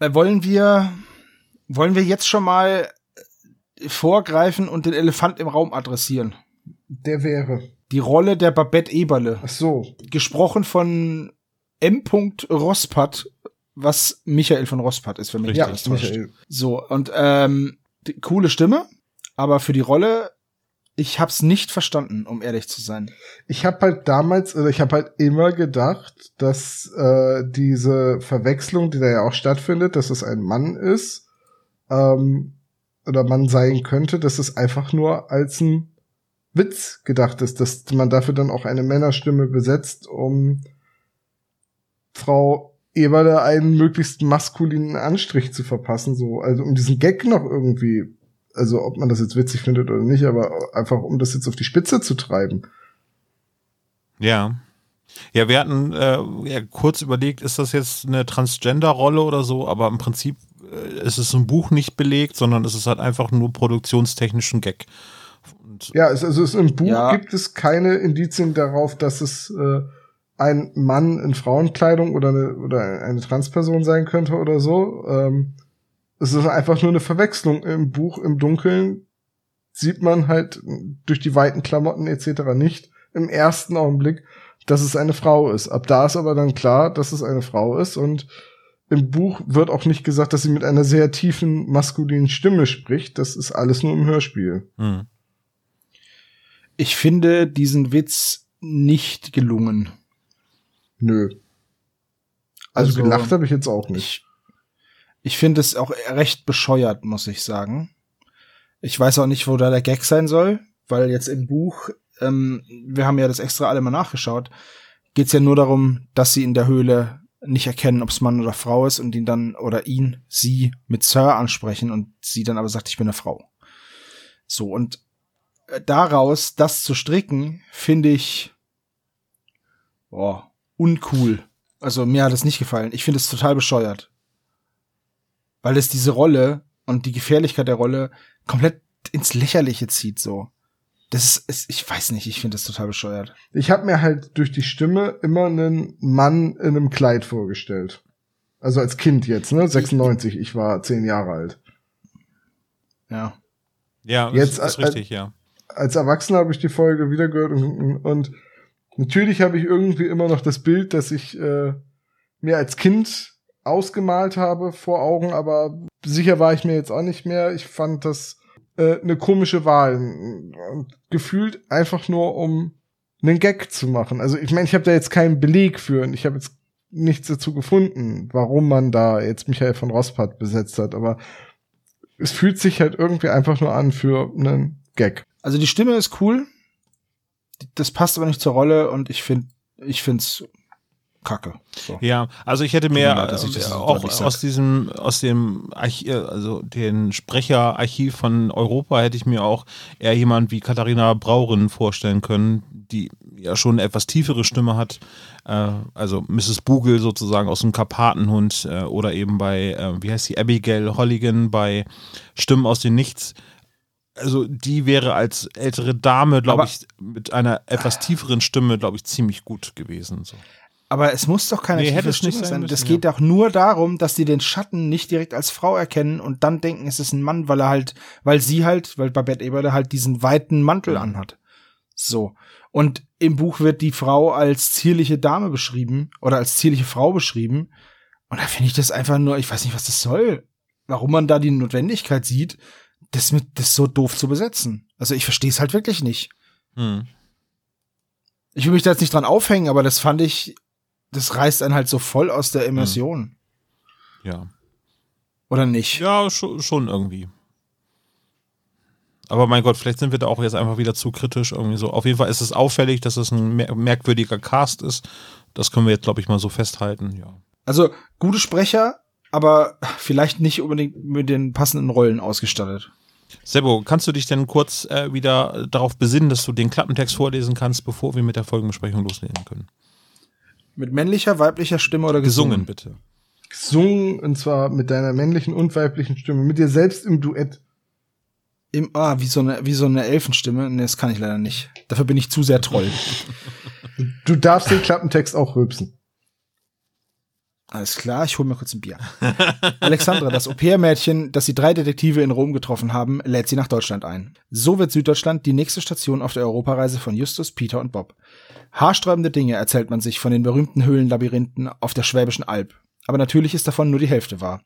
Äh, wollen wir, wollen wir jetzt schon mal vorgreifen und den Elefant im Raum adressieren? Der wäre. Die Rolle der Babette Eberle, Ach so. gesprochen von M. Rospat, was Michael von Rospat ist, wenn mich Ja, nicht. Michael. So, und ähm, die, coole Stimme, aber für die Rolle, ich hab's nicht verstanden, um ehrlich zu sein. Ich habe halt damals, oder ich habe halt immer gedacht, dass äh, diese Verwechslung, die da ja auch stattfindet, dass es ein Mann ist, ähm, oder Mann sein könnte, dass es einfach nur als ein Witz gedacht ist, dass man dafür dann auch eine Männerstimme besetzt, um Frau Eberle einen möglichst maskulinen Anstrich zu verpassen, so, also um diesen Gag noch irgendwie, also ob man das jetzt witzig findet oder nicht, aber einfach um das jetzt auf die Spitze zu treiben. ja. Ja, wir hatten äh, ja, kurz überlegt, ist das jetzt eine Transgender-Rolle oder so, aber im Prinzip äh, ist es im Buch nicht belegt, sondern es ist halt einfach nur produktionstechnischen Gag. Und Ja, es, also es, im Buch Ja. gibt es keine Indizien darauf, dass es äh, ein Mann in Frauenkleidung oder eine, oder eine Transperson sein könnte oder so. Ähm, es ist einfach nur eine Verwechslung. Im Buch im Dunkeln sieht man halt durch die weiten Klamotten etc. nicht im ersten Augenblick, dass es eine Frau ist. Ab da ist aber dann klar, dass es eine Frau ist und im Buch wird auch nicht gesagt, dass sie mit einer sehr tiefen maskulinen Stimme spricht. Das ist alles nur im Hörspiel. hm. Ich finde diesen Witz nicht gelungen. Nö. Also, Also, gelacht habe ich jetzt auch nicht. Ich, ich finde es auch recht bescheuert, muss ich sagen. Ich weiß auch nicht, wo da der Gag sein soll, weil jetzt im Buch, ähm, wir haben ja das extra alle mal nachgeschaut, geht's ja nur darum, dass sie in der Höhle nicht erkennen, ob es Mann oder Frau ist und ihn dann oder ihn, sie mit Sir ansprechen und sie dann aber sagt, ich bin eine Frau. So, und äh, daraus das zu stricken, finde ich boah, uncool. Also mir hat es nicht gefallen. Ich finde es total bescheuert. Weil es diese Rolle und die Gefährlichkeit der Rolle komplett ins Lächerliche zieht, so. Das ist, ist ich weiß nicht, ich finde das total bescheuert. Ich habe mir halt durch die Stimme immer einen Mann in einem Kleid vorgestellt. Also als Kind jetzt, ne? 96, ich war zehn Jahre alt. Ja. Ja, Jetzt, ist, ist äh, richtig, ja. Als Erwachsener habe ich die Folge wieder gehört und, und natürlich habe ich irgendwie immer noch das Bild, das ich äh, mir als Kind ausgemalt habe vor Augen, aber sicher war ich mir jetzt auch nicht mehr. Ich fand das äh, eine komische Wahl und gefühlt einfach nur um einen Gag zu machen. Also ich meine, ich habe da jetzt keinen Beleg für und ich habe jetzt nichts dazu gefunden, warum man da jetzt Michael von Rospat besetzt hat, aber es fühlt sich halt irgendwie einfach nur an für einen Gag. Also die Stimme ist cool. Das passt aber nicht zur Rolle und ich finde, ich find's kacke. So. Ja, also ich hätte mir das äh, auch aus diesem, aus dem Archiv, also den Sprecherarchiv von Europa hätte ich mir auch eher jemand wie Katharina Brauren vorstellen können, die ja schon eine etwas tiefere Stimme hat. Äh, also Mrs. Bugel sozusagen aus dem Karpatenhund äh, oder eben bei, äh, wie heißt sie, Abigail Holligan bei Stimmen aus dem Nichts. Also die wäre als ältere Dame, glaube ich, mit einer etwas tieferen Stimme, glaube ich, ziemlich gut gewesen. So. Aber es muss doch keine Nee, tiefe Stimme sein sein. müssen, das ja. geht doch nur darum, dass die den Schatten nicht direkt als Frau erkennen und dann denken, es ist ein Mann, weil er halt, weil sie halt, weil Babette Eberle halt diesen weiten Mantel anhat. So. Und im Buch wird die Frau als zierliche Dame beschrieben oder als zierliche Frau beschrieben. Und da finde ich das einfach nur, ich weiß nicht, was das soll. Warum man da die Notwendigkeit sieht, das mit, das so doof zu besetzen. Also ich verstehe es halt wirklich nicht. Hm. Ich will mich da jetzt nicht dran aufhängen, aber das fand ich, das reißt einen halt so voll aus der Immersion. Ja. Oder nicht? Ja, schon, schon irgendwie. Aber mein Gott, vielleicht sind wir da auch jetzt einfach wieder zu kritisch irgendwie so. Auf jeden Fall ist es auffällig, dass es ein mer merkwürdiger Cast ist. Das können wir jetzt, glaube ich, mal so festhalten, ja. Also, gute Sprecher, aber vielleicht nicht unbedingt mit den passenden Rollen ausgestattet. Sebo, kannst du dich denn kurz äh, wieder darauf besinnen, dass du den Klappentext vorlesen kannst, bevor wir mit der Folgenbesprechung loslegen können? Mit männlicher, weiblicher Stimme oder gesungen? Gesungen, bitte. Gesungen, und zwar mit deiner männlichen und weiblichen Stimme, mit dir selbst im Duett. Im, ah, wie so eine, wie so eine Elfenstimme. Nee, das kann ich leider nicht. Dafür bin ich zu sehr Troll. Du darfst den Klappentext auch rülpsen. Alles klar, ich hole mir kurz ein Bier. *laughs* Alexandra, das Au-pair-Mädchen, das die drei Detektive in Rom getroffen haben, lädt sie nach Deutschland ein. So wird Süddeutschland die nächste Station auf der Europareise von Justus, Peter und Bob. Haarsträubende Dinge erzählt man sich von den berühmten Höhlenlabyrinthen auf der Schwäbischen Alb. Aber natürlich ist davon nur die Hälfte wahr.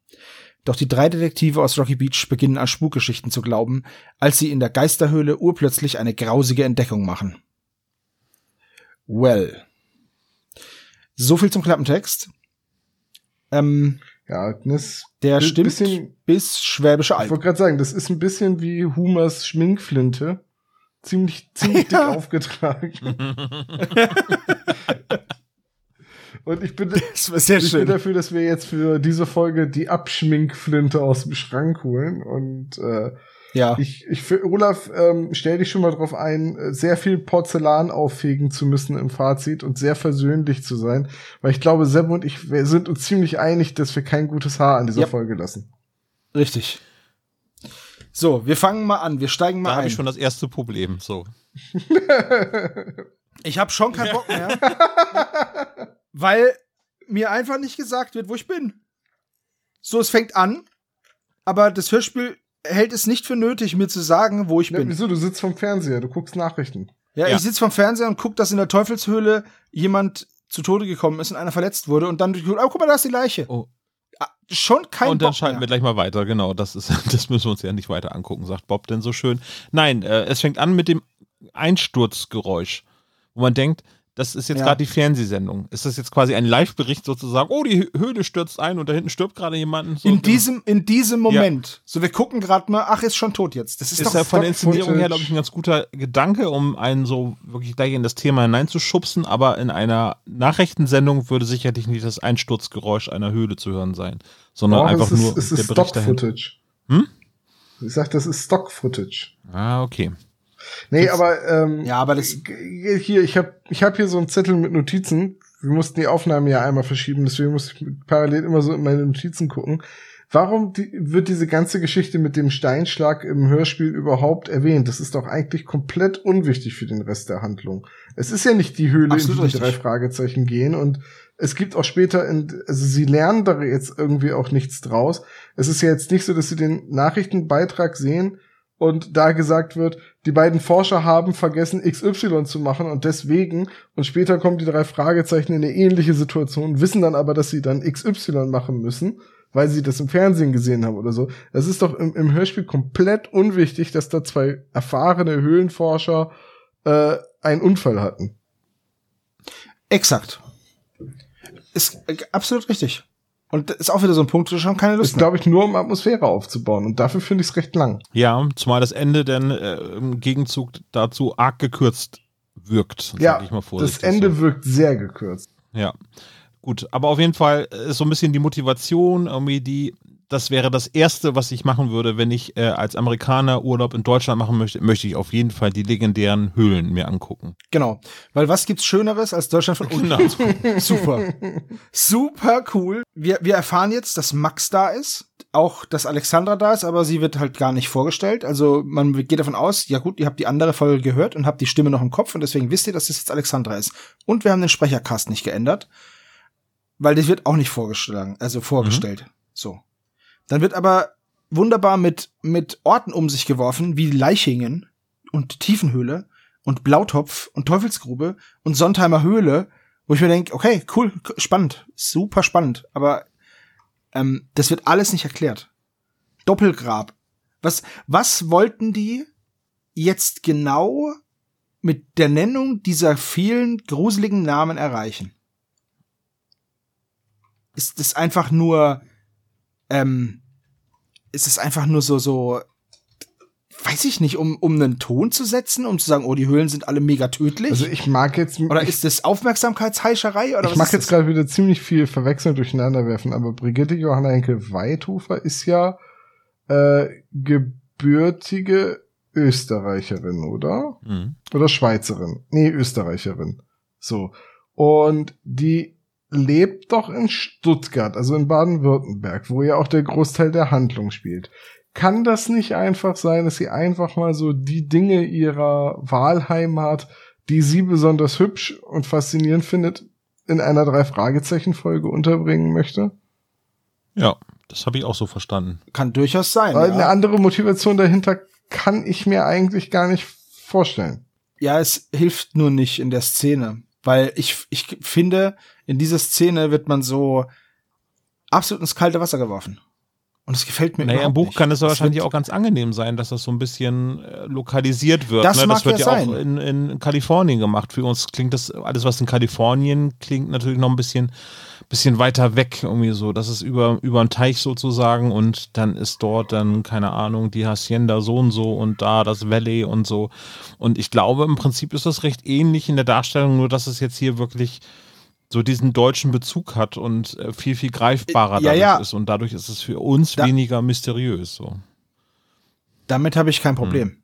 Doch die drei Detektive aus Rocky Beach beginnen an Spukgeschichten zu glauben, als sie in der Geisterhöhle urplötzlich eine grausige Entdeckung machen. Well. So viel zum Klappentext. Ähm, Ja, das der stimmt bisschen- bis Schwäbische Ich Alb. wollte gerade sagen, das ist ein bisschen wie Humers Schminkflinte. Ziemlich, *laughs* ziemlich dick Ja. aufgetragen. *laughs* Und ich bin, ich bin dafür, dass wir jetzt für diese Folge die Abschminkflinte aus dem Schrank holen. Und äh, Ja. ich, ich für Olaf, ähm, stell dich schon mal drauf ein, äh, sehr viel Porzellan auffegen zu müssen im Fazit und sehr versöhnlich zu sein. Weil ich glaube, Seb und ich wir sind uns ziemlich einig, dass wir kein gutes Haar an dieser Ja. Folge lassen. Richtig. So, wir fangen mal an. Wir steigen Da mal habe ein. ich schon das erste Problem. So. *laughs* Ich habe schon keinen Bock mehr. weil mir einfach nicht gesagt wird, wo ich bin. So, es fängt an, aber das Hörspiel hält es nicht für nötig, mir zu sagen, wo ich Ja, bin. wieso? Du sitzt vom Fernseher, du guckst Nachrichten. Ja, Ja. ich sitze vom Fernseher und guck, dass in der Teufelshöhle jemand zu Tode gekommen ist und einer verletzt wurde und dann, oh, guck mal, da ist die Leiche. Oh. Ah, Schon kein und dann Bock schalten wir mehr. gleich mal weiter, genau. Das, ist, *laughs* das müssen wir uns ja nicht weiter angucken, sagt Bob denn so schön. Nein, äh, es fängt an mit dem Einsturzgeräusch, wo man denkt, das ist jetzt Ja. gerade die Fernsehsendung. Ist das jetzt quasi ein Live-Bericht sozusagen? Oh, die Hö- Höhle stürzt ein und da hinten stirbt gerade jemand. So, In diesem, in diesem Ja. Moment. So, wir gucken gerade mal, ach, ist schon tot jetzt. Das ist, ist doch ja von der Inszenierung her, glaube ich, ein ganz guter Gedanke, um einen so wirklich gleich in das Thema hineinzuschubsen. Aber in einer Nachrichtensendung würde sicherlich nicht das Einsturzgeräusch einer Höhle zu hören sein, sondern Doch, einfach es ist, nur es der ist Bericht dahin. Stock-Footage. Hm? Ich sag, das ist Stock-Footage. Ah, okay. Nee, aber ähm, Ja, aber das- hier, ich habe ich hab hier so einen Zettel mit Notizen. Wir mussten die Aufnahmen ja einmal verschieben, deswegen muss ich parallel immer so in meine Notizen gucken. Warum die, wird diese ganze Geschichte mit dem Steinschlag im Hörspiel überhaupt erwähnt? Das ist doch eigentlich komplett unwichtig für den Rest der Handlung. Es ist ja nicht die Höhle, Absolut in die die drei Fragezeichen gehen und es gibt auch später, in, also sie lernen da jetzt irgendwie auch nichts draus. Es ist ja jetzt nicht so, dass sie den Nachrichtenbeitrag sehen und da gesagt wird, die beiden Forscher haben vergessen, XY zu machen und deswegen, und später kommen die drei Fragezeichen in eine ähnliche Situation, wissen dann aber, dass sie dann XY machen müssen, weil sie das im Fernsehen gesehen haben oder so. Das ist doch im, im Hörspiel komplett unwichtig, dass da zwei erfahrene Höhlenforscher äh, einen Unfall hatten. Exakt. Ist äh, absolut richtig. Und das ist auch wieder so ein Punkt, wo du schon keine Lust Ist, glaube ich, nur um Atmosphäre aufzubauen. Und dafür finde ich es recht lang. Ja, zumal das Ende dann äh, im Gegenzug dazu arg gekürzt wirkt, sag Ja, ich mal das. Ende so. wirkt sehr gekürzt. Ja. Gut, aber auf jeden Fall ist so ein bisschen die Motivation, irgendwie die, das wäre das Erste, was ich machen würde, wenn ich äh, als Amerikaner Urlaub in Deutschland machen möchte, möchte ich auf jeden Fall die legendären Höhlen mir angucken. Genau. Weil was gibt's Schöneres als Deutschland von unten? Genau. *laughs* Super. Super cool. Wir, wir erfahren jetzt, dass Max da ist. Auch, dass Alexandra da ist, aber sie wird halt gar nicht vorgestellt. Also man geht davon aus, ja gut, ihr habt die andere Folge gehört und habt die Stimme noch im Kopf und deswegen wisst ihr, dass das jetzt Alexandra ist. Und wir haben den Sprechercast nicht geändert, weil das wird auch nicht vorgeschlagen, also vorgestellt. So. Dann wird aber wunderbar mit, mit Orten um sich geworfen, wie Leichingen und Tiefenhöhle und Blautopf und Teufelsgrube und Sontheimer Höhle, wo ich mir denke, okay, cool, spannend, super spannend, aber ähm, das wird alles nicht erklärt. Doppelgrab. Was, was wollten die jetzt genau mit der Nennung dieser vielen gruseligen Namen erreichen? Ist das einfach nur ähm, ist es einfach nur so, so, weiß ich nicht, um, um einen Ton zu setzen, um zu sagen, oh, die Höhlen sind alle mega tödlich? Also ich mag jetzt. oder ich, ist das Aufmerksamkeitsheischerei? Oder ich was mag jetzt gerade wieder ziemlich viel verwechseln, durcheinander werfen, aber Brigitte Johanna Henkel Weidhofer ist ja äh, gebürtige Österreicherin, oder? Mhm. Oder Schweizerin. Nee, Österreicherin. So. Und die lebt doch in Stuttgart, also in Baden-Württemberg, wo ja auch der Großteil der Handlung spielt. Kann das nicht einfach sein, dass sie einfach mal so die Dinge ihrer Wahlheimat, die sie besonders hübsch und faszinierend findet, in einer Drei-Fragezeichen-Folge unterbringen möchte? Ja, das habe ich auch so verstanden. Kann durchaus sein. Weil eine Ja. andere Motivation dahinter kann ich mir eigentlich gar nicht vorstellen. ja, es hilft nur nicht in der Szene. Weil ich, ich finde, in dieser Szene wird man so absolut ins kalte Wasser geworfen. Und es gefällt mir Naja, im Buch nicht. kann es Das wahrscheinlich auch ganz angenehm sein, dass das so ein bisschen äh, lokalisiert wird. Das ne? das wird ja ja, sein. auch in, in Kalifornien gemacht. Für uns klingt das, alles was in Kalifornien klingt natürlich noch ein bisschen, bisschen weiter weg irgendwie so. Das ist über, über einen Teich sozusagen und dann ist dort dann, keine Ahnung, die Hacienda so und so und da das Valley und so. Und ich glaube, im Prinzip ist das recht ähnlich in der Darstellung, nur dass es jetzt hier wirklich so diesen deutschen Bezug hat und äh, viel, viel greifbarer Ja, ja. ist. Und dadurch ist es für uns Da- weniger mysteriös. So. Damit habe ich kein Problem.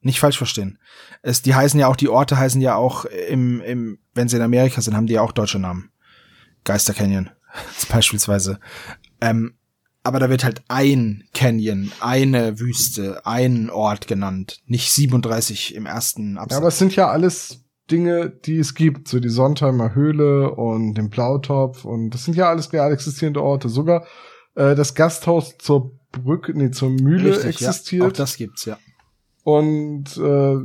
Nicht falsch verstehen. Es, die heißen ja auch, die Orte heißen ja auch im, im, wenn sie in Amerika sind, haben die ja auch deutsche Namen. Geister Canyon *laughs* beispielsweise. Ähm, aber da wird halt ein Canyon, eine Wüste, ein Ort genannt, nicht 37 im ersten Ja, Absatz. aber es sind ja alles Dinge, die es gibt, so die Sontheimer Höhle und den Blautopf und das sind ja alles real existierende Orte. Sogar äh, das Gasthaus zur Brücke, nee, zur Mühle Richtig, Ja, auch existiert das gibt's, ja. und äh,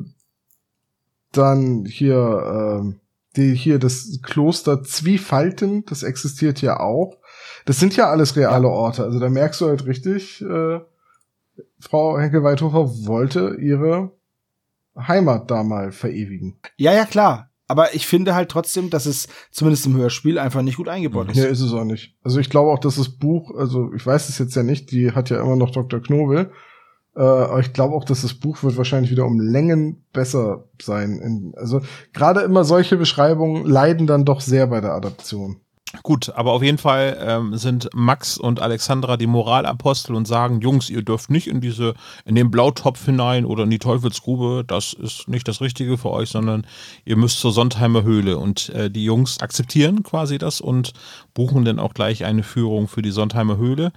dann hier äh, die hier das Kloster Zwiefalten, das existiert ja auch. Das sind ja alles reale Orte. Also da merkst du halt richtig, äh, Frau Henkel-Weithofer wollte ihre Heimat da mal verewigen. Ja, ja, klar. Aber ich finde halt trotzdem, dass es zumindest im Hörspiel einfach nicht gut eingebaut ist. Nee, ist es auch nicht. Also ich glaube auch, dass das Buch, also ich weiß es jetzt ja nicht, die hat ja immer noch Dr. Knobel, äh, aber ich glaube auch, dass das Buch wird wahrscheinlich wieder um Längen besser sein. In, also gerade immer solche Beschreibungen leiden dann doch sehr bei der Adaption. Gut, aber auf jeden Fall ähm, sind Max und Alexandra die Moralapostel und sagen, Jungs, ihr dürft nicht in diese, in den Blautopf hinein oder in die Teufelsgrube, das ist nicht das Richtige für euch, sondern ihr müsst zur Sondheimer Höhle. Und äh, die Jungs akzeptieren quasi das und buchen dann auch gleich eine Führung für die Sondheimer Höhle,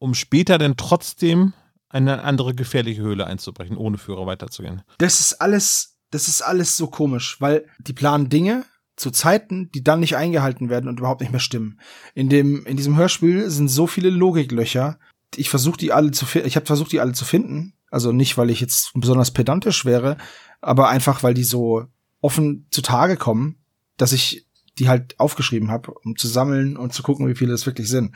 um später dann trotzdem eine andere gefährliche Höhle einzubrechen, ohne Führer weiterzugehen. Das ist alles, das ist alles so komisch, weil die planen Dinge zu Zeiten, die dann nicht eingehalten werden und überhaupt nicht mehr stimmen. In dem, in diesem Hörspiel sind so viele Logiklöcher. Ich versuche die alle zu. Ich habe versucht, die alle zu finden. Also nicht, weil ich jetzt besonders pedantisch wäre, aber einfach, weil die so offen zutage kommen, dass ich die halt aufgeschrieben habe, um zu sammeln und zu gucken, wie viele es wirklich sind.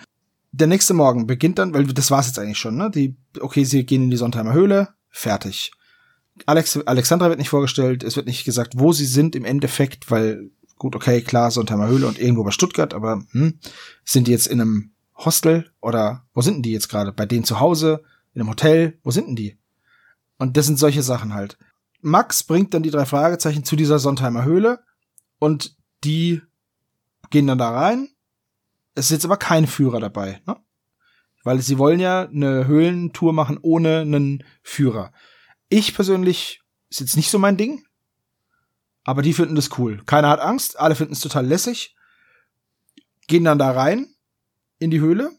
Der nächste Morgen beginnt dann, weil das war's jetzt eigentlich schon, ne? Die, okay, sie gehen in die Sondheimer Höhle, fertig. Alex, Alexandra wird nicht vorgestellt, es wird nicht gesagt, wo sie sind im Endeffekt, weil, gut, okay, klar, Sondheimer Höhle und irgendwo bei Stuttgart, aber hm, sind die jetzt in einem Hostel oder wo sind denn die jetzt gerade? Bei denen zu Hause, in einem Hotel, wo sind denn die? Und das sind solche Sachen halt. Max bringt dann die drei Fragezeichen zu dieser Sondheimer Höhle und die gehen dann da rein. Es ist jetzt aber kein Führer dabei, ne? Weil sie wollen ja eine Höhlentour machen ohne einen Führer. Ich persönlich ist jetzt nicht so mein Ding, aber die finden das cool. Keiner hat Angst, alle finden es total lässig, gehen dann da rein in die Höhle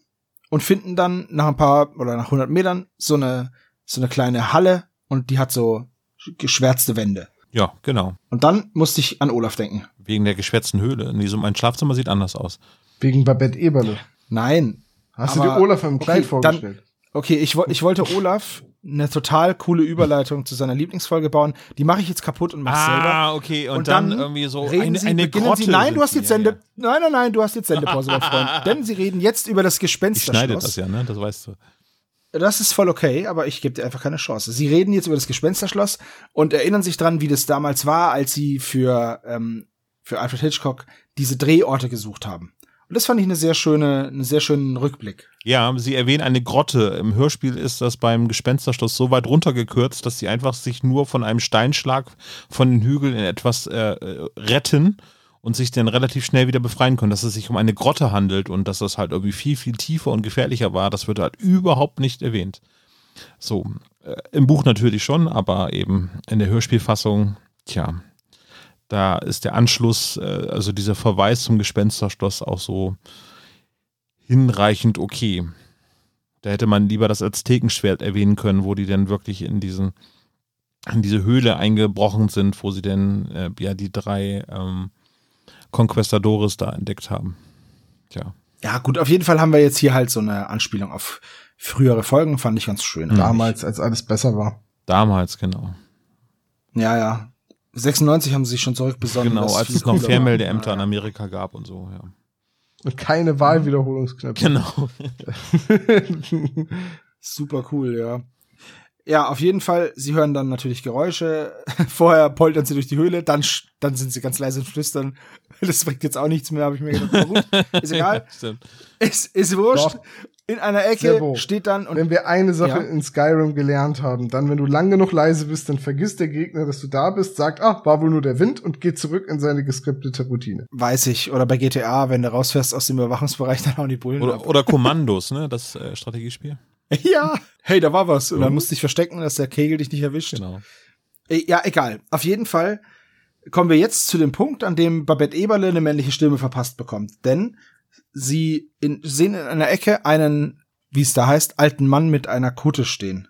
und finden dann nach ein paar oder nach 100 Metern so eine so eine kleine Halle und die hat so geschwärzte Wände. Ja, genau. Und dann musste ich an Olaf denken. Wegen der geschwärzten Höhle. Mein Schlafzimmer sieht anders aus. Wegen Babette Eberle. Nein. Hast du dir Olaf im Kleid okay, vorgestellt? Dann, okay, ich, wo- ich wollte Olaf eine total coole Überleitung zu seiner Lieblingsfolge bauen. Die mache ich jetzt kaputt und mache selber. Ah, okay. Und, Und dann, dann irgendwie so reden eine, Sie, eine beginnen Grotte Sie, nein, du hast jetzt Sende, ja. nein, nein, nein, du hast jetzt Sendepause, mein Freund. *laughs* Denn Sie reden jetzt über das Ich Gespensterschloss. schneide das ja, ne? Das weißt du. Das ist voll okay, aber ich gebe dir einfach keine Chance. Sie reden jetzt über das Gespensterschloss und erinnern sich dran, wie das damals war, als sie für, ähm, für Alfred Hitchcock diese Drehorte gesucht haben. Und das fand ich eine sehr schöne, einen sehr schönen Rückblick. Ja, sie erwähnen eine Grotte. Im Hörspiel ist das beim Gespensterschloss so weit runtergekürzt, dass sie einfach sich nur von einem Steinschlag von den Hügeln in etwas äh, retten und sich dann relativ schnell wieder befreien können, dass es sich um eine Grotte handelt und dass das halt irgendwie viel, viel tiefer und gefährlicher war. Das wird halt überhaupt nicht erwähnt. So, äh, im Buch natürlich schon, aber eben in der Hörspielfassung, tja, da ist der Anschluss, äh, also dieser Verweis zum Gespensterschloss auch so hinreichend okay. Da hätte man lieber das Aztekenschwert erwähnen können, wo die dann wirklich in diesen in diese Höhle eingebrochen sind, wo sie denn äh, ja die drei ähm, Conquistadores da entdeckt haben. Tja. Ja, gut, auf jeden Fall haben wir jetzt hier halt so eine Anspielung auf frühere Folgen, fand ich ganz schön. Damals, als alles besser war. Damals, genau. Ja, ja. 96 haben sie sich schon zurückbesonnen. Genau, als es noch. Fernmeldeämter in Ja, ja. Amerika gab und so, ja. Und keine Wahlwiederholungsknöpfe. Genau. *laughs* Super cool, ja. Ja, auf jeden Fall, sie hören dann natürlich Geräusche. *laughs* Vorher poltern sie durch die Höhle, dann, dann sind sie ganz leise und flüstern. *laughs* Das bringt jetzt auch nichts mehr, habe ich mir gedacht. Gut, ist egal. Stimmt. ist, ist wurscht. Doch. In einer Ecke Sebo, steht dann und Wenn wir eine Sache Ja. in Skyrim gelernt haben, dann, wenn du lang genug leise bist, dann vergisst der Gegner, dass du da bist, sagt, ah, war wohl nur der Wind und geht zurück in seine geskriptete Routine. weiß ich, oder bei GTA, wenn du rausfährst aus dem Überwachungsbereich, *laughs* dann hauen die Bullen ab. Oder, oder *laughs* Kommandos, ne? Das äh, Strategiespiel. *laughs* Ja, hey, da war was. Und dann musst du dich verstecken, dass der Kegel dich nicht erwischt. Genau. Äh, Ja, egal. Auf jeden Fall kommen wir jetzt zu dem Punkt, an dem Babette Eberle eine männliche Stimme verpasst bekommt. Denn sie in, sehen in einer Ecke einen, wie es da heißt, alten Mann mit einer Kutte stehen.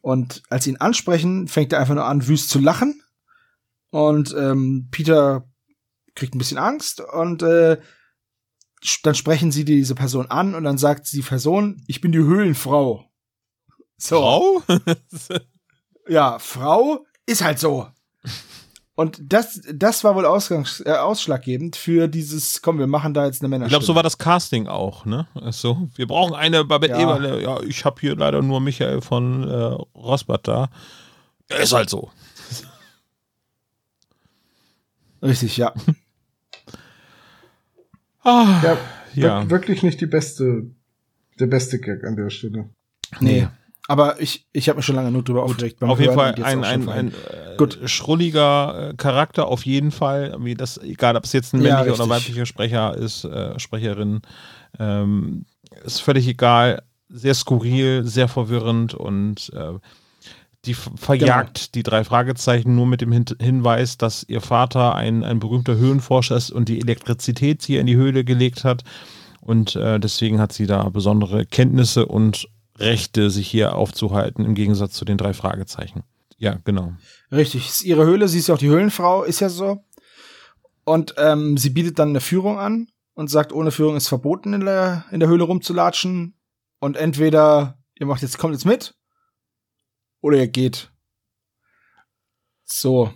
Und als sie ihn ansprechen, fängt er einfach nur an, wüst zu lachen. Und ähm, Peter kriegt ein bisschen Angst und äh, dann sprechen sie diese Person an und dann sagt die Person, ich bin die Höhlenfrau. So. Frau? *laughs* Ja, Frau ist halt so. Und das, das war wohl Ausgangs äh, ausschlaggebend für dieses, komm, wir machen da jetzt eine Männerstimme. Ich glaube, so war das Casting auch, ne? So, wir brauchen eine Babette Ja. Eberle. Ja, ich habe hier leider nur Michael von äh, Rosbart da. Er ist halt so. Richtig, ja. Ah, Ja, ja. wir- wirklich nicht die beste, der beste Gag an der Stelle. Nee. Aber ich, ich habe mich schon lange nur drüber aufgeregt. Auf jeden Hören Fall ein, ein, ein allem. äh, Gut. schrulliger äh, Charakter, auf jeden Fall. Wie das, egal ob es jetzt ein Ja, männlicher oder richtig. weiblicher Sprecher ist, äh, Sprecherin, ähm, ist völlig egal. Sehr skurril, sehr verwirrend und äh, die verjagt Genau. die drei Fragezeichen nur mit dem Hin Hinweis, dass ihr Vater ein, ein berühmter Höhlenforscher ist und die Elektrizität hier in die Höhle gelegt hat. Und äh, deswegen hat sie da besondere Kenntnisse und Rechte, sich hier aufzuhalten, im Gegensatz zu den drei Fragezeichen. Ja, genau. Richtig, ist ihre Höhle, sie ist ja auch die Höhlenfrau, ist ja so. Und ähm, sie bietet dann eine Führung an und sagt, ohne Führung ist verboten, in der, in der Höhle rumzulatschen. Und entweder ihr macht jetzt, kommt jetzt mit, oder ihr geht. So.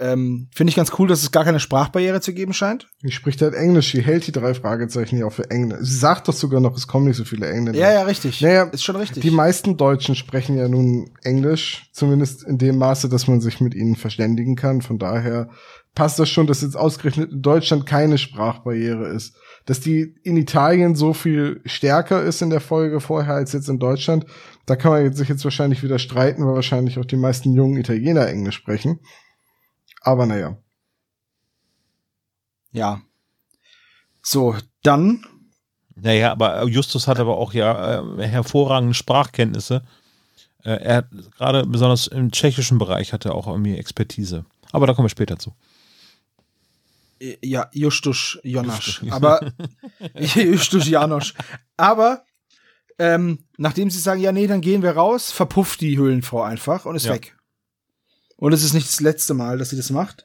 Ähm, Finde ich ganz cool, dass es gar keine Sprachbarriere zu geben scheint. Die spricht halt Englisch, die hält die drei Fragezeichen ja auch für Englisch. Sie sagt doch sogar noch, es kommen nicht so viele Engländer. Ja, ja, richtig. Naja, ist schon richtig. Die meisten Deutschen sprechen ja nun Englisch, zumindest in dem Maße, dass man sich mit ihnen verständigen kann. Von daher passt das schon, dass jetzt ausgerechnet in Deutschland keine Sprachbarriere ist. Dass die in Italien so viel stärker ist in der Folge vorher als jetzt in Deutschland, da kann man sich jetzt wahrscheinlich wieder streiten, weil wahrscheinlich auch die meisten jungen Italiener Englisch sprechen. Aber naja. ja. So, dann Naja, aber Justus hat aber auch ja äh, hervorragende Sprachkenntnisse. Äh, er hat gerade besonders im tschechischen Bereich hat er auch irgendwie Expertise. Aber da kommen wir später zu. äh, ja, Justus Jonasch. Justus. *laughs* Aber *laughs* Justus Janosch. Aber ähm, nachdem sie sagen, ja, nee, dann gehen wir raus, verpufft die Höhlenfrau einfach und ist Ja. weg. Und es ist nicht das letzte Mal, dass sie das macht.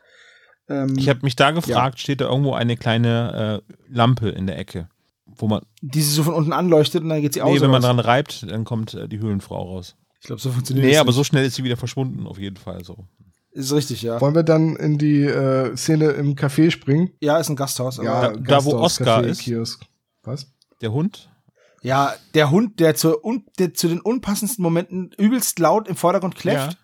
Ähm, Ich habe mich da gefragt, steht da irgendwo eine kleine äh, Lampe in der Ecke, wo man, die sie so von unten anleuchtet und dann geht sie aus. nee, wenn man dran reibt, dann kommt äh, die Höhlenfrau raus. ich glaube, so funktioniert Nee, das aber nicht. so schnell ist sie wieder verschwunden, auf jeden Fall so. Ist richtig, ja. Wollen wir dann in die äh, Szene im Café springen? Ja, ist ein Gasthaus. Aber da- da, wo Gasthaus, Oscar Café, ist. Kiosk. Was? Der Hund? ja, der Hund, der zu, un, der zu den unpassendsten Momenten übelst laut im Vordergrund kläfft.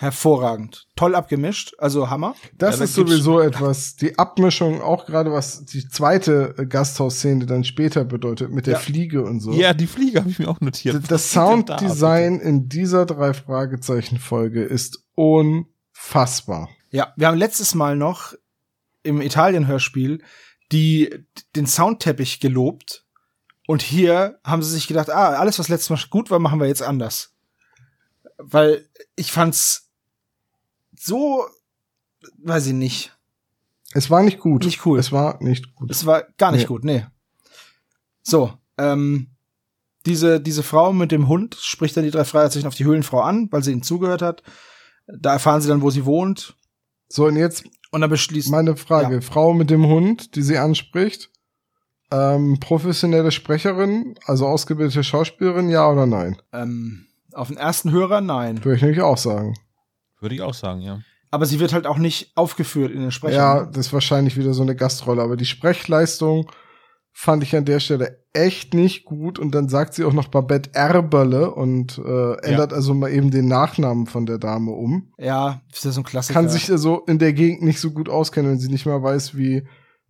Hervorragend. Toll abgemischt, also Hammer. Das Ja, ist sowieso etwas, die Abmischung, auch gerade was die zweite äh, Gasthaus-Szene dann später bedeutet, mit der Ja. Fliege und so. Ja, die Fliege habe ich mir auch notiert. Das ist denn da, Sounddesign in dieser drei Fragezeichen Folge ist unfassbar. Ja, wir haben letztes Mal noch im Italien-Hörspiel die, den Soundteppich gelobt. Und hier haben sie sich gedacht, ah, alles, was letztes Mal gut war, machen wir jetzt anders. Weil ich fand's so, weiß ich nicht. Es war nicht gut. Nicht cool. Es war nicht gut. Es war gar nicht Nee. gut, nee. So, ähm, diese, diese Frau mit dem Hund spricht dann die drei Fragezeichen auf die Höhlenfrau an, weil sie ihnen zugehört hat. Da erfahren sie dann, wo sie wohnt. So, und jetzt Und dann beschließt, meine Frage. Frau mit dem Hund, die sie anspricht, ähm, professionelle Sprecherin, also ausgebildete Schauspielerin, ja oder nein? ähm, auf den ersten Hörer, nein. Würde ich nämlich auch sagen. Würde ich auch sagen, ja. Aber sie wird halt auch nicht aufgeführt in den Sprechern. Ja, das ist wahrscheinlich wieder so eine Gastrolle, aber die Sprechleistung fand ich an der Stelle echt nicht gut und dann sagt sie auch noch Babette Erberle und äh, ändert also mal eben den Nachnamen von der Dame um. ja, ist ja so ein Klassiker. Kann sich also in der Gegend nicht so gut auskennen, wenn sie nicht mal weiß, wie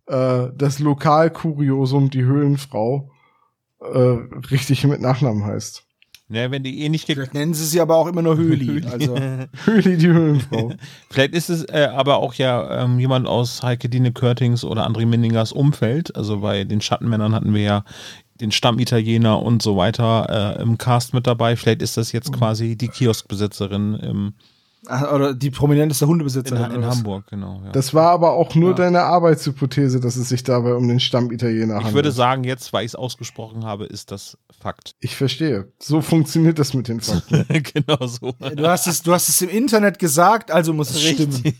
äh, das Lokalkuriosum, die Höhlenfrau, äh, richtig mit Nachnamen heißt. Ne, wenn die eh nicht Vielleicht nennen sie sie aber auch immer nur Höhli. also, *laughs* Höhli, die Höhlenfrau. *laughs* Vielleicht ist es äh, aber auch ja ähm, jemand aus Heike Dine Körtings oder André Mindingers Umfeld. Also bei den Schattenmännern hatten wir ja den Stammitaliener und so weiter äh, im Cast mit dabei. Vielleicht ist das jetzt quasi die Kioskbesitzerin im, oder die prominenteste in, Hundebesitzerin. in was? Hamburg, genau. Ja. Das war aber auch nur Ja. deine Arbeitshypothese, dass es sich dabei um den Stammitaliener handelt. ich würde sagen, jetzt, weil ich es ausgesprochen habe, ist das Fakt. Ich verstehe. So funktioniert das mit den Fakten. *laughs* genau so. Du hast es, du hast es im Internet gesagt, also muss es stimmen. *laughs*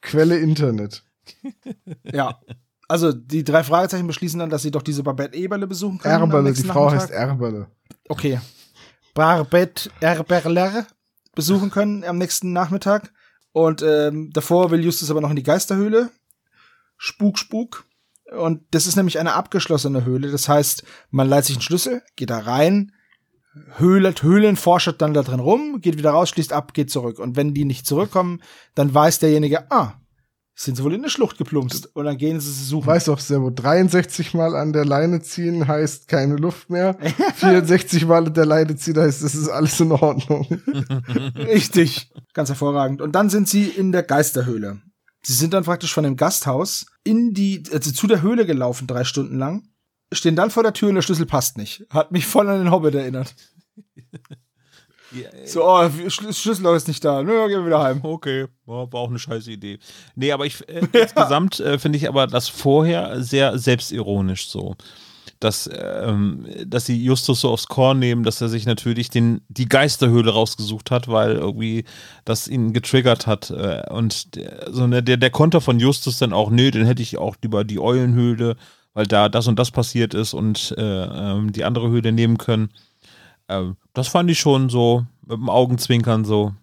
Quelle Internet. *laughs* Ja. Also die drei Fragezeichen beschließen dann, dass sie doch diese Babette Eberle besuchen können. Erberle, die Frau Nachmittag. heißt Erberle. Okay. Barbette Erberler besuchen können am nächsten Nachmittag. Und ähm, davor will Justus aber noch in die Geisterhöhle. Spuk, Spuk. Und das ist nämlich eine abgeschlossene Höhle. Das heißt, man leiht sich einen Schlüssel, geht da rein, höhlet, Höhlenforscht dann da drin rum, geht wieder raus, schließt ab, geht zurück. Und wenn die nicht zurückkommen, dann weiß derjenige, ah, sind sie wohl in eine Schlucht geplumpst. Und dann gehen sie sie suchen. Weiß doch sehr wohl. 63 Mal an der Leine ziehen heißt keine Luft mehr. *laughs* 64 Mal an der Leine ziehen heißt, es ist alles in Ordnung. *laughs* Richtig. Ganz hervorragend. Und dann sind sie in der Geisterhöhle. Sie sind dann praktisch von dem Gasthaus in die, also zu der Höhle gelaufen, drei Stunden lang. Stehen dann vor der Tür und der Schlüssel passt nicht. Hat mich voll an den Hobbit erinnert. So, oh, Schlü- Schlüsselloch ist nicht da. Nö, gehen wir wieder heim. Okay, war, auch eine scheiße Idee. Nee, aber ich äh, *laughs* *laughs* insgesamt äh, finde ich aber das vorher sehr selbstironisch so. Dass, ähm, dass sie Justus so aufs Korn nehmen, dass er sich natürlich den, die Geisterhöhle rausgesucht hat, weil irgendwie das ihn getriggert hat. Äh, und der, so ne, der, der Konter von Justus dann auch, nee, den hätte ich auch lieber die Eulenhöhle, weil da das und das passiert ist und äh, ähm, die andere Höhle nehmen können. Ähm, das fand ich schon so mit dem Augenzwinkern so.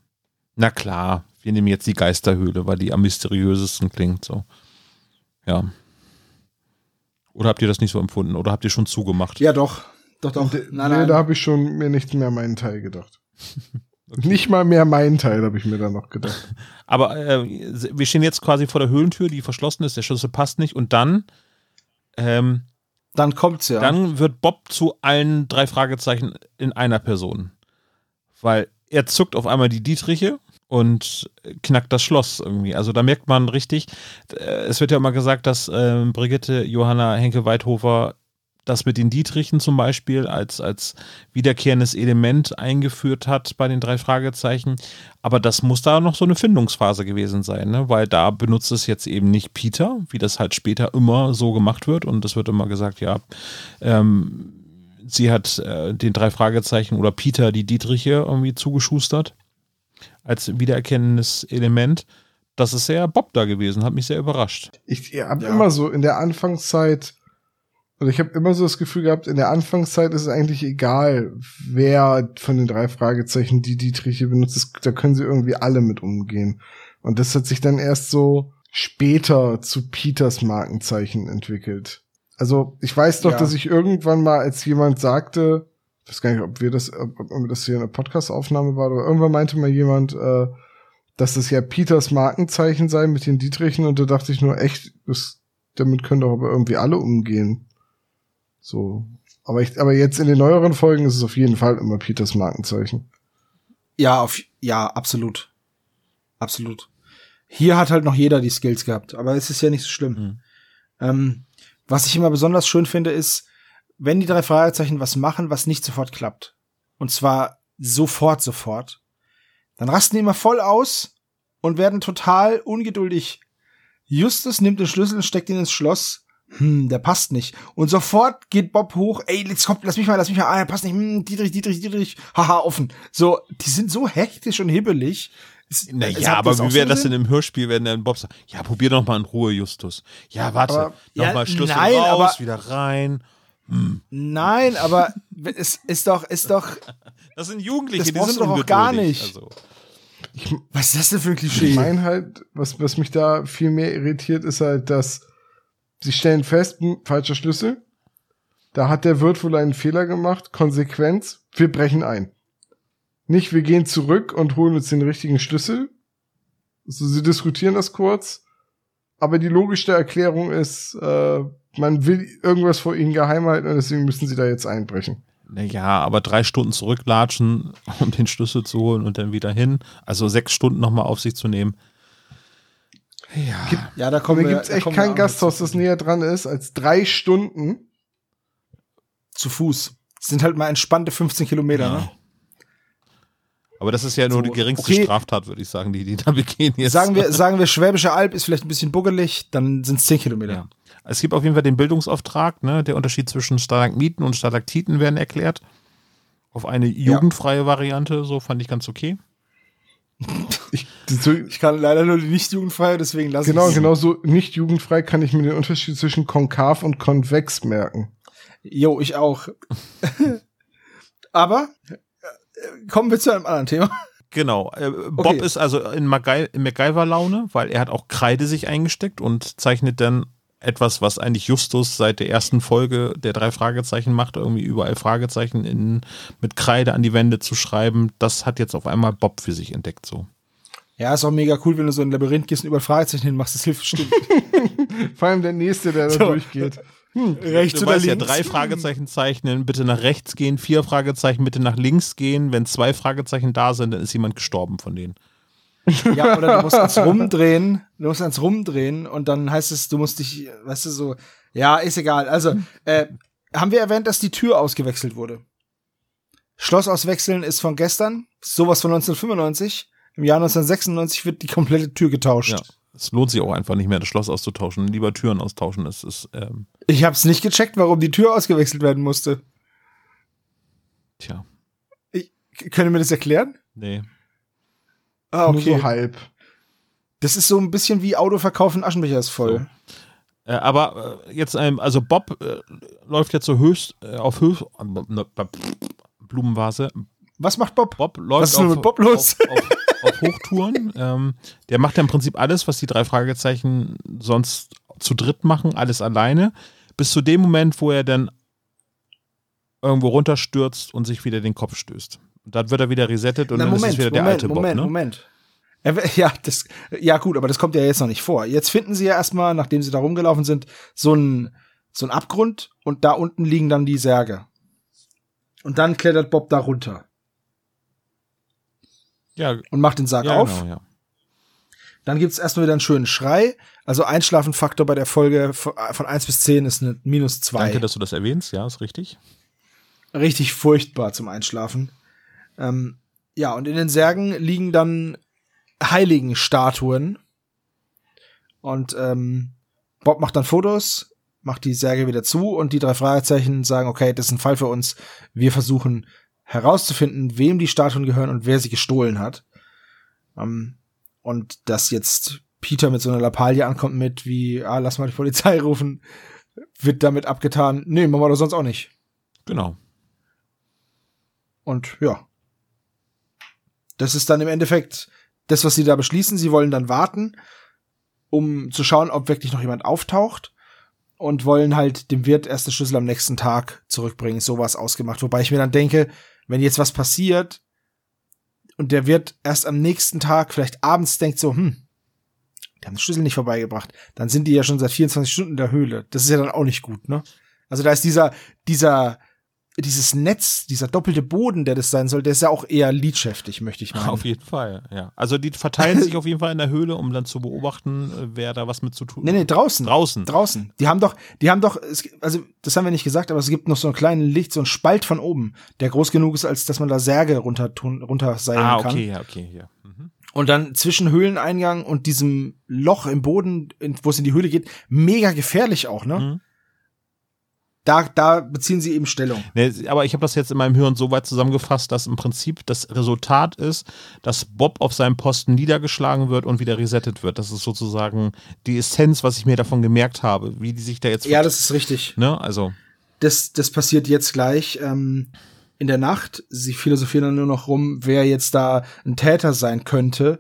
Na klar, wir nehmen jetzt die Geisterhöhle, weil die am mysteriösesten klingt. So. Ja. Oder habt ihr das nicht so empfunden? Oder habt ihr schon zugemacht? Ja, doch. Doch, doch. D- Nein, nee, nein. da habe ich schon mir nicht mehr meinen Teil gedacht. *laughs* Nicht mal mehr meinen Teil habe ich mir da noch gedacht. *laughs* Aber äh, wir stehen jetzt quasi vor der Höhlentür, die verschlossen ist, der Schlüssel passt nicht und dann, ähm, Dann kommt's ja. dann wird Bob zu allen drei Fragezeichen in einer Person. Weil er zuckt auf einmal die Dietriche und knackt das Schloss irgendwie. Also da merkt man richtig, äh, es wird ja immer gesagt, dass ähm, Brigitte Johanna Henke-Weidhofer das mit den Dietrichen zum Beispiel als, als wiederkehrendes Element eingeführt hat bei den drei Fragezeichen. Aber das muss da noch so eine Findungsphase gewesen sein, ne? weil da benutzt es jetzt eben nicht Peter, wie das halt später immer so gemacht wird. Und es wird immer gesagt, ja, ähm, sie hat äh, den drei Fragezeichen oder Peter die Dietriche irgendwie zugeschustert als wiedererkennendes Element. Das ist sehr Bob da gewesen, hat mich sehr überrascht. Ich habe Ja. immer so in der Anfangszeit, oder ich habe immer so das Gefühl gehabt, in der Anfangszeit ist es eigentlich egal, wer von den drei Fragezeichen die Dietriche benutzt. Das, da können sie irgendwie alle mit umgehen. Und das hat sich dann erst so später zu Peters Markenzeichen entwickelt. Also ich weiß doch, Ja. dass ich irgendwann mal, als jemand sagte, ich weiß gar nicht, ob wir das, ob, ob das hier eine Podcast-Aufnahme war, aber irgendwann meinte mal jemand, äh, dass das ja Peters Markenzeichen sei mit den Dietrichen und da dachte ich nur, echt, das, damit können doch aber irgendwie alle umgehen. So. Aber ich, aber jetzt in den neueren Folgen ist es auf jeden Fall immer Peters Markenzeichen. Ja, auf, ja, absolut. Absolut. Hier hat halt noch jeder die Skills gehabt, aber es ist ja nicht so schlimm. Mhm. Ähm, was ich immer besonders schön finde, ist, wenn die drei Fragezeichen was machen, was nicht sofort klappt. Und zwar sofort, sofort. Dann rasten die immer voll aus und werden total ungeduldig. Justus nimmt den Schlüssel und steckt ihn ins Schloss. Hm, der passt nicht. Und sofort geht Bob hoch. Ey, jetzt kommt, lass mich mal, lass mich mal. Ah, der passt nicht. Hm, Dietrich, Dietrich, Dietrich. Haha, offen. So, die sind so hektisch und hibbelig. Naja, aber wie so wäre das denn im Hörspiel, wenn dann Bob sagt, ja, probier doch mal in Ruhe, Justus. Ja, warte, Aber- noch Ja, mal Schlüssel nein, raus, aber- wieder rein. Nein, aber es ist doch, ist doch, *laughs* Das sind Jugendliche, Das die sind doch auch gar nicht. Also. was ist das denn für ein Klischee? Ich meine halt, was, was mich da viel mehr irritiert, ist halt, dass sie stellen fest, hm, falscher Schlüssel. Da hat der Wirt wohl einen Fehler gemacht. Konsequenz, wir brechen ein. Nicht, wir gehen zurück und holen uns den richtigen Schlüssel. Also sie diskutieren das kurz. Aber die logischste Erklärung ist, äh, man will irgendwas vor ihnen geheim halten und deswegen müssen sie da jetzt einbrechen. Naja, aber drei Stunden zurücklatschen, um den Schlüssel zu holen und dann wieder hin. Also sechs Stunden nochmal auf sich zu nehmen. Ja. Ja, da kommen wir. gibt's da echt kein Gasthaus, das näher dran ist als drei Stunden. zu Fuß. Das sind halt mal entspannte 15 Kilometer, ne? Aber das ist ja nur So, die geringste okay. Straftat, würde ich sagen, die die da begehen jetzt. Sagen wir, *laughs* sagen wir, Schwäbische Alb ist vielleicht ein bisschen buggelig, dann sind es 10 Kilometer. Ja. Es gibt auf jeden Fall den Bildungsauftrag, ne? Der Unterschied zwischen Stalagmiten und Stalaktiten werden erklärt. Auf eine jugendfreie Variante, so fand ich ganz okay. *laughs* Ich, Ich kann leider nur die nicht jugendfreie, deswegen lasse genau, ich genau so nicht jugendfrei kann ich mir den Unterschied zwischen konkav und konvex merken. Jo, ich auch. Aber äh, kommen wir zu einem anderen Thema. Genau. Äh, Bob Okay. ist also in, MacGy in MacGyver-Laune, weil er hat auch Kreide sich eingesteckt und zeichnet dann etwas, was eigentlich Justus seit der ersten Folge der drei Fragezeichen macht, irgendwie überall Fragezeichen in, mit Kreide an die Wände zu schreiben. Das hat jetzt auf einmal Bob für sich entdeckt, so. Ja, ist auch mega cool, wenn du so ein Labyrinth gehst und über Fragezeichen hinmachst. Das hilft bestimmt. *laughs* Vor allem der nächste, der da So. durchgeht. Rechts Du oder weißt ja, links. drei Fragezeichen zeichnen, bitte nach rechts gehen, vier Fragezeichen bitte nach links gehen. Wenn zwei Fragezeichen da sind, dann ist jemand gestorben von denen. Ja, oder du musst ans *laughs* Rumdrehen, du musst ans Rumdrehen und dann heißt es, du musst dich, weißt du, so, ja, ist egal. Also, äh, haben wir erwähnt, dass die Tür ausgewechselt wurde? Schloss auswechseln ist von gestern, sowas von 1995. Im Jahr 1996 wird die komplette Tür getauscht. Ja. Es lohnt sich auch einfach nicht mehr, das Schloss auszutauschen. Lieber Türen austauschen. Es ist, ähm, Ich hab's nicht gecheckt, warum die Tür ausgewechselt werden musste. tja, Ich, könnt ihr mir das erklären? nee. Ah, Nur so halb. Das ist so ein bisschen wie Auto verkaufen, Aschenbecher ist voll. Äh, aber äh, jetzt, ähm, also Bob äh, läuft jetzt so höchst äh, auf höchst Blumenvase. Was macht Bob? Bob läuft Was ist auf, mit Bob los? auf, auf, auf Hochtouren. *laughs* ähm, der macht ja im Prinzip alles, was die drei Fragezeichen sonst zu dritt machen, alles alleine. Bis zu dem Moment, wo er dann irgendwo runterstürzt und sich wieder den Kopf stößt. Und dann wird er wieder resettet und Na, dann ist es wieder der Moment, alte Moment, Bob. Ne? Moment. Er w- *laughs* Ja, das, ja gut, aber das kommt ja jetzt noch nicht vor. Jetzt finden sie ja erstmal, nachdem sie da rumgelaufen sind, so ein so Abgrund und da unten liegen dann die Särge. Und dann klettert Bob da runter Ja, und macht den Sarg ja, auf. genau, ja. Dann gibt's erstmal wieder einen schönen Schrei. Also Einschlafenfaktor bei der Folge von von 1 bis 10 ist eine minus 2. Danke, dass du das erwähnst. Ja, ist richtig. richtig furchtbar zum Einschlafen. Ähm, ja, und in den Särgen liegen dann Heiligenstatuen. Und ähm, Bob macht dann Fotos, macht die Särge wieder zu und die drei Fragezeichen sagen, okay, das ist ein Fall für uns. Wir versuchen herauszufinden, wem die Statuen gehören und wer sie gestohlen hat. Ähm, und dass jetzt Peter mit so einer Lappalie ankommt mit wie, ah, lass mal die Polizei rufen, wird damit abgetan. Nee, machen wir doch sonst auch nicht. Genau. Und ja. Das ist dann im Endeffekt das, was sie da beschließen. Sie wollen dann warten, um zu schauen, ob wirklich noch jemand auftaucht. und wollen halt dem Wirt erst den Schlüssel am nächsten Tag zurückbringen. Sowas ausgemacht. Wobei ich mir dann denke, wenn jetzt was passiert und der Wirt erst am nächsten Tag, vielleicht abends denkt so, hm, die haben den Schlüssel nicht vorbeigebracht, dann sind die ja schon seit 24 Stunden in der Höhle. Das ist ja dann auch nicht gut, ne? Also da ist dieser, dieser, dieses Netz, dieser doppelte Boden, der das sein soll, der ist ja auch eher liedschäftig, möchte ich mal. Auf jeden Fall, ja. Also die verteilen sich *laughs* auf jeden Fall in der Höhle, um dann zu beobachten, äh, wer da was mit zu tun Nee, nee, draußen. Draußen. Draußen. Die haben doch, die haben doch, also das haben wir nicht gesagt, aber es gibt noch so einen kleinen Licht, so einen Spalt von oben, der groß genug ist, als dass man da Särge runter tun, runterseilen Ah, kann. okay, ja, okay, ja. Mhm. Und dann zwischen Höhleneingang und diesem Loch im Boden, wo es in die Höhle geht, mega gefährlich auch, ne? Mhm. Da, da beziehen sie eben Stellung. Nee, aber ich habe das jetzt in meinem Hirn so weit zusammengefasst, dass im Prinzip das Resultat ist, dass Bob auf seinem Posten niedergeschlagen wird und wieder resettet wird. Das ist sozusagen die Essenz, was ich mir davon gemerkt habe, wie die sich da jetzt. Ja, das ist richtig. ne, also Das, das passiert jetzt gleich ähm, in der Nacht. Sie philosophieren dann nur noch rum, wer jetzt da ein Täter sein könnte.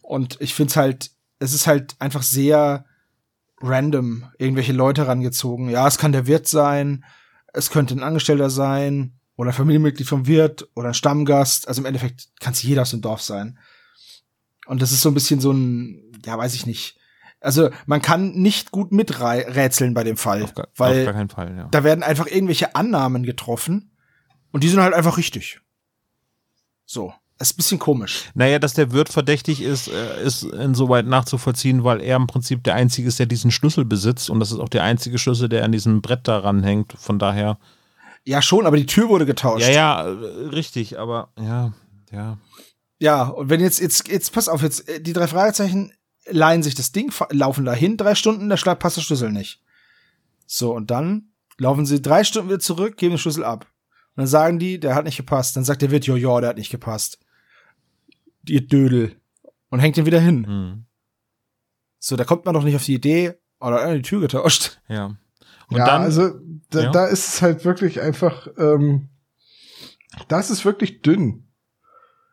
Und ich finde es halt, es ist halt einfach sehr random, irgendwelche Leute rangezogen. Ja, es kann der Wirt sein, es könnte ein Angestellter sein oder ein Familienmitglied vom Wirt oder ein Stammgast. Also im Endeffekt kann es jeder aus dem Dorf sein. Und das ist so ein bisschen so ein, ja, weiß ich nicht. Also man kann nicht gut miträtseln bei dem Fall, auf, gar, weil auf gar keinen Fall, ja. da werden einfach irgendwelche Annahmen getroffen und die sind halt einfach richtig. So. Das ist ein bisschen komisch. Naja, dass der Wirt verdächtig ist, äh, ist insoweit nachzuvollziehen, weil er im Prinzip der Einzige ist, der diesen Schlüssel besitzt und das ist auch der einzige Schlüssel, der an diesem Brett da ranhängt. Von daher. Ja, schon, aber die Tür wurde getauscht. Ja, ja, äh, richtig, aber ja, ja. Ja, und wenn jetzt, jetzt, jetzt, pass auf, jetzt, äh, die drei Fragezeichen leihen sich das Ding, laufen dahin drei Stunden, der Schlag passt der Schlüssel nicht. So, und dann laufen sie drei Stunden wieder zurück, geben den Schlüssel ab. Und dann sagen die, der hat nicht gepasst. Dann sagt der Wirt, jo, jo, der hat nicht gepasst. Ihr Dödel. Und hängt ihn wieder hin. Hm, So, da kommt man doch nicht auf die Idee, oder äh, die Tür getauscht. ja. Und ja, dann, also da, Ja. da ist es halt wirklich einfach, ähm, das ist wirklich dünn.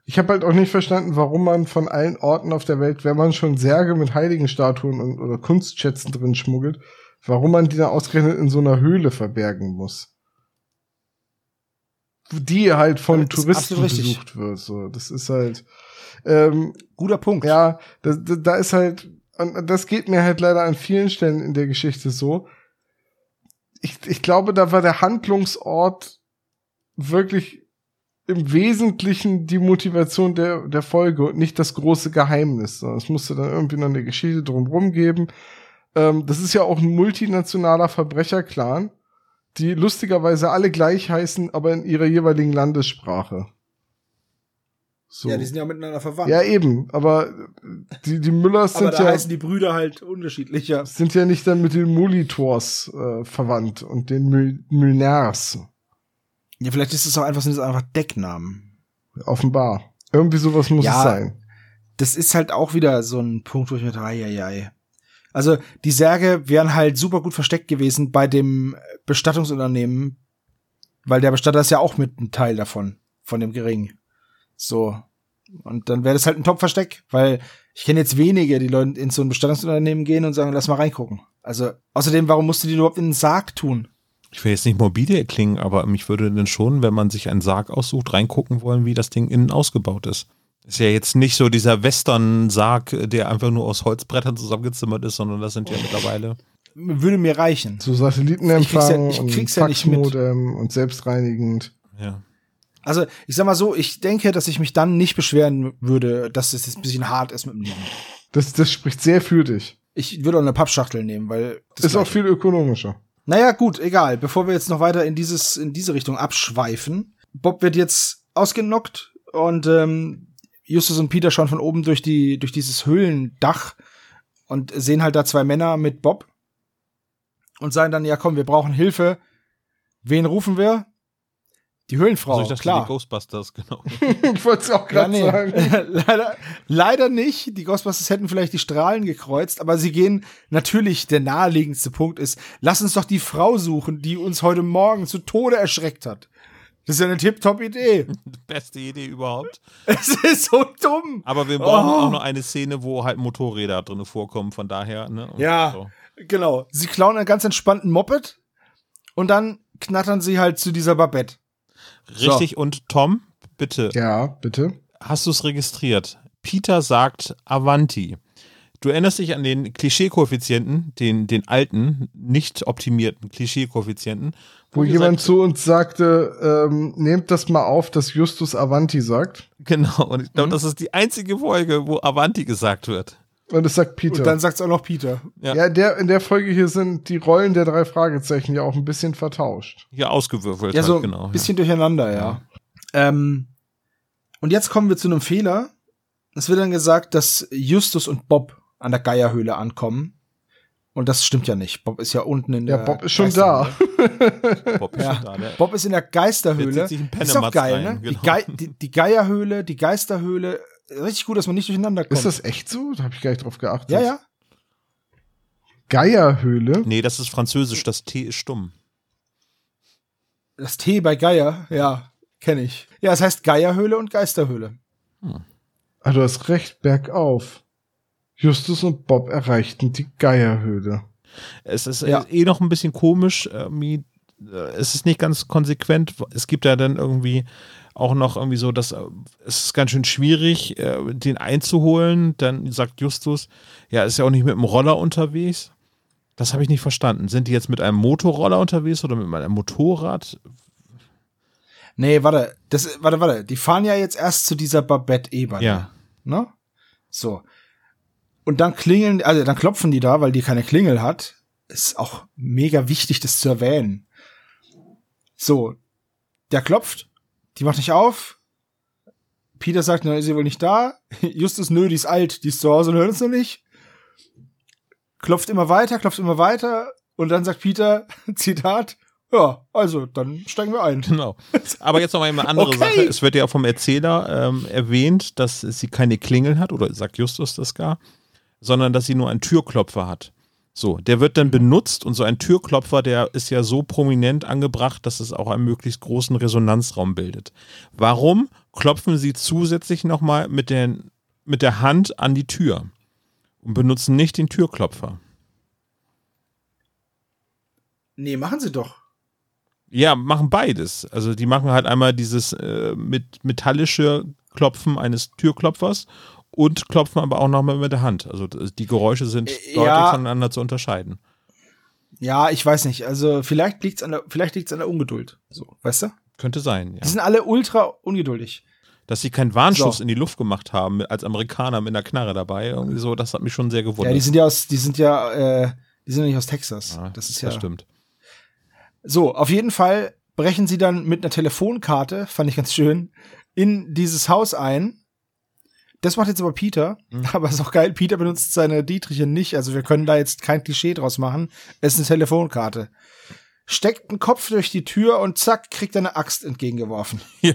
Ich habe halt auch nicht verstanden, warum man von allen Orten auf der Welt, wenn man schon Särge mit Heiligenstatuen und, oder Kunstschätzen drin schmuggelt, warum man die dann ausgerechnet in so einer Höhle verbergen muss. Die halt von Touristen besucht wird. So, das ist halt. Ähm, Guter Punkt. ja, da, da, da ist halt, und das geht mir halt leider an vielen Stellen in der Geschichte so. Ich, ich glaube, da war der Handlungsort wirklich im Wesentlichen die Motivation der, der Folge und nicht das große Geheimnis. Es musste dann irgendwie noch eine Geschichte drumherum geben. Ähm, das ist ja auch ein multinationaler Verbrecherclan, die lustigerweise alle gleich heißen, aber in ihrer jeweiligen Landessprache. So. Ja, die sind ja miteinander verwandt. Ja, eben, aber die, die Müllers aber sind da ja, heißen die Brüder halt unterschiedlicher. sind ja nicht dann mit den Molitors äh, verwandt und den Mül Mülners. Ja, vielleicht ist es auch einfach, sind es einfach Decknamen. Offenbar. Irgendwie sowas muss Ja. es sein. Das ist halt auch wieder so ein Punkt, wo ich mir dachte, ai. Also, die Särge wären halt super gut versteckt gewesen bei dem Bestattungsunternehmen, weil der Bestatter ist ja auch mit ein Teil davon, von dem Gering. So. Und dann wäre das halt ein Top-Versteck, weil ich kenne jetzt wenige, die Leute in so ein Bestattungsunternehmen gehen und sagen, lass mal reingucken. Also, außerdem, warum musst du die überhaupt in den Sarg tun? ich will jetzt nicht morbide klingen, aber mich würde denn schon, wenn man sich einen Sarg aussucht, reingucken wollen, wie das Ding innen ausgebaut ist. Ist ja jetzt nicht so dieser Western-Sarg, der einfach nur aus Holzbrettern zusammengezimmert ist, sondern das sind ja mittlerweile. Würde mir reichen. So Ich krieg's Satellitenempfang ja- ich und krieg's ja nicht mit. Und selbstreinigend. Ja. Also, ich sag mal so, ich denke, dass ich mich dann nicht beschweren würde, dass es jetzt ein bisschen hart ist mit dem Liegen. Das, das spricht sehr für dich. Ich würde auch eine Pappschachtel nehmen, weil das Ist auch viel ökonomischer. Naja, gut, egal. Bevor wir jetzt noch weiter in dieses in diese Richtung abschweifen, Bob wird jetzt ausgenockt und ähm, Justus und Peter schauen von oben durch die durch dieses Höhlendach und sehen halt da zwei Männer mit Bob und sagen dann ja komm, wir brauchen Hilfe. Wen rufen wir? Die Höhlenfrau, Also ich dachte, klar. die Ghostbusters, genau. *laughs* ich wollte es auch Ja, gerade nee. sagen. *laughs* leider, leider nicht. Die Ghostbusters hätten vielleicht die Strahlen gekreuzt, aber sie gehen natürlich, der naheliegendste Punkt ist, lass uns doch die Frau suchen, die uns heute Morgen zu Tode erschreckt hat. Das ist ja eine Tip-Top-Idee. *laughs* Beste Idee überhaupt. Es ist so dumm. Aber wir brauchen Oh. auch noch eine Szene, wo halt Motorräder drin vorkommen, von daher, ne? Ja. so. Genau. Sie klauen einen ganz entspannten Moped und dann knattern sie halt zu dieser Babette. Richtig, und Tom, bitte, Ja, bitte. hast du es registriert? Peter sagt Avanti. Du erinnerst dich an den Klischee-Koeffizienten, den, den alten, nicht optimierten Klischee-Koeffizienten. Wo wir jemand zu uns sagte, ähm, nehmt das mal auf, dass Justus Avanti sagt. Genau, und ich Mhm. glaube, das ist die einzige Folge, wo Avanti gesagt wird. Und es sagt Peter. Und dann sagt's auch noch Peter. Ja. ja, der, in der Folge hier sind die Rollen der drei Fragezeichen ja auch ein bisschen vertauscht. Hier ausgewürfelt. Ja, halt, so ein genau. bisschen durcheinander, ja. Ähm, und jetzt kommen wir zu einem Fehler. Es wird dann gesagt, dass Justus und Bob an der Geierhöhle ankommen. Und das stimmt ja nicht. Bob ist ja unten in Ja, der. Bob ist schon da. Bob ist Ja. schon da, ne? Bob ist in der Geisterhöhle. Der ist doch Pennematz geil, rein, ne? genau. Die, Gei die, die Geierhöhle, die Geisterhöhle. Richtig gut, dass man nicht durcheinander kommt. Ist das echt so? Da habe ich gar nicht drauf geachtet. ja, ja. Geierhöhle. Nee, das ist französisch, das T ist stumm. Das T bei Geier, ja, kenne ich. Ja, es heißt Geierhöhle und Geisterhöhle. Ah, du hast recht, bergauf. Justus und Bob erreichten die Geierhöhle. Es ist Ja. äh, eh noch ein bisschen komisch. Irgendwie, äh, es ist nicht ganz konsequent. Es gibt ja dann irgendwie auch noch irgendwie so, dass äh, es ist ganz schön schwierig, äh, den einzuholen. Dann sagt Justus, ja, ist ja auch nicht mit dem Roller unterwegs. Das habe ich nicht verstanden. Sind die jetzt mit einem Motorroller unterwegs oder mit einem Motorrad? Nee, warte, das, warte, warte. Die fahren ja jetzt erst zu dieser Babette-Ebene. Ja. Ne? So. Und dann klingeln, also dann klopfen die da, weil die keine Klingel hat. Ist auch mega wichtig, das zu erwähnen. So. Der klopft, die macht nicht auf. Peter sagt, na, ist sie wohl nicht da. *laughs* Justus, nö, die ist alt, die ist zu Hause und hört uns noch nicht. Klopft immer weiter, klopft immer weiter. Und dann sagt Peter, *laughs* Zitat, ja, also, dann steigen wir ein. *laughs* Genau. Aber jetzt noch mal eine andere Okay. Sache. Es wird ja vom Erzähler ähm, erwähnt, dass sie keine Klingel hat, oder sagt Justus das gar, sondern dass sie nur einen Türklopfer hat. So, der wird dann benutzt und so ein Türklopfer, der ist ja so prominent angebracht, dass es auch einen möglichst großen Resonanzraum bildet. Warum klopfen sie zusätzlich nochmal mit, den, mit der Hand an die Tür und benutzen nicht den Türklopfer? Nee, machen sie doch. Ja, machen beides. Also die machen halt einmal dieses äh, mit metallische Klopfen eines Türklopfers und klopfen aber auch nochmal mit der Hand. Also das- die Geräusche sind Äh, deutlich ja. voneinander zu unterscheiden. Ja, ich weiß nicht. Also vielleicht liegt's an der, vielleicht liegt's an der Ungeduld. So, weißt du? Könnte sein, ja. Die sind alle ultra ungeduldig. Dass sie keinen Warnschuss So. in die Luft gemacht haben, als Amerikaner mit einer Knarre dabei, irgendwie so, das hat mich schon sehr gewundert. Ja, die sind ja aus, die sind ja, äh, die sind ja nicht aus Texas. Ja, das ist ja. Das stimmt. So, auf jeden Fall brechen sie dann mit einer Telefonkarte, fand ich ganz schön, in dieses Haus ein. Das macht jetzt aber Peter, Mhm. aber ist auch geil. Peter benutzt seine Dietriche nicht, also wir können da jetzt kein Klischee draus machen. Es ist eine Telefonkarte. Steckt einen Kopf durch die Tür und zack, kriegt er eine Axt entgegengeworfen. *laughs* Ja,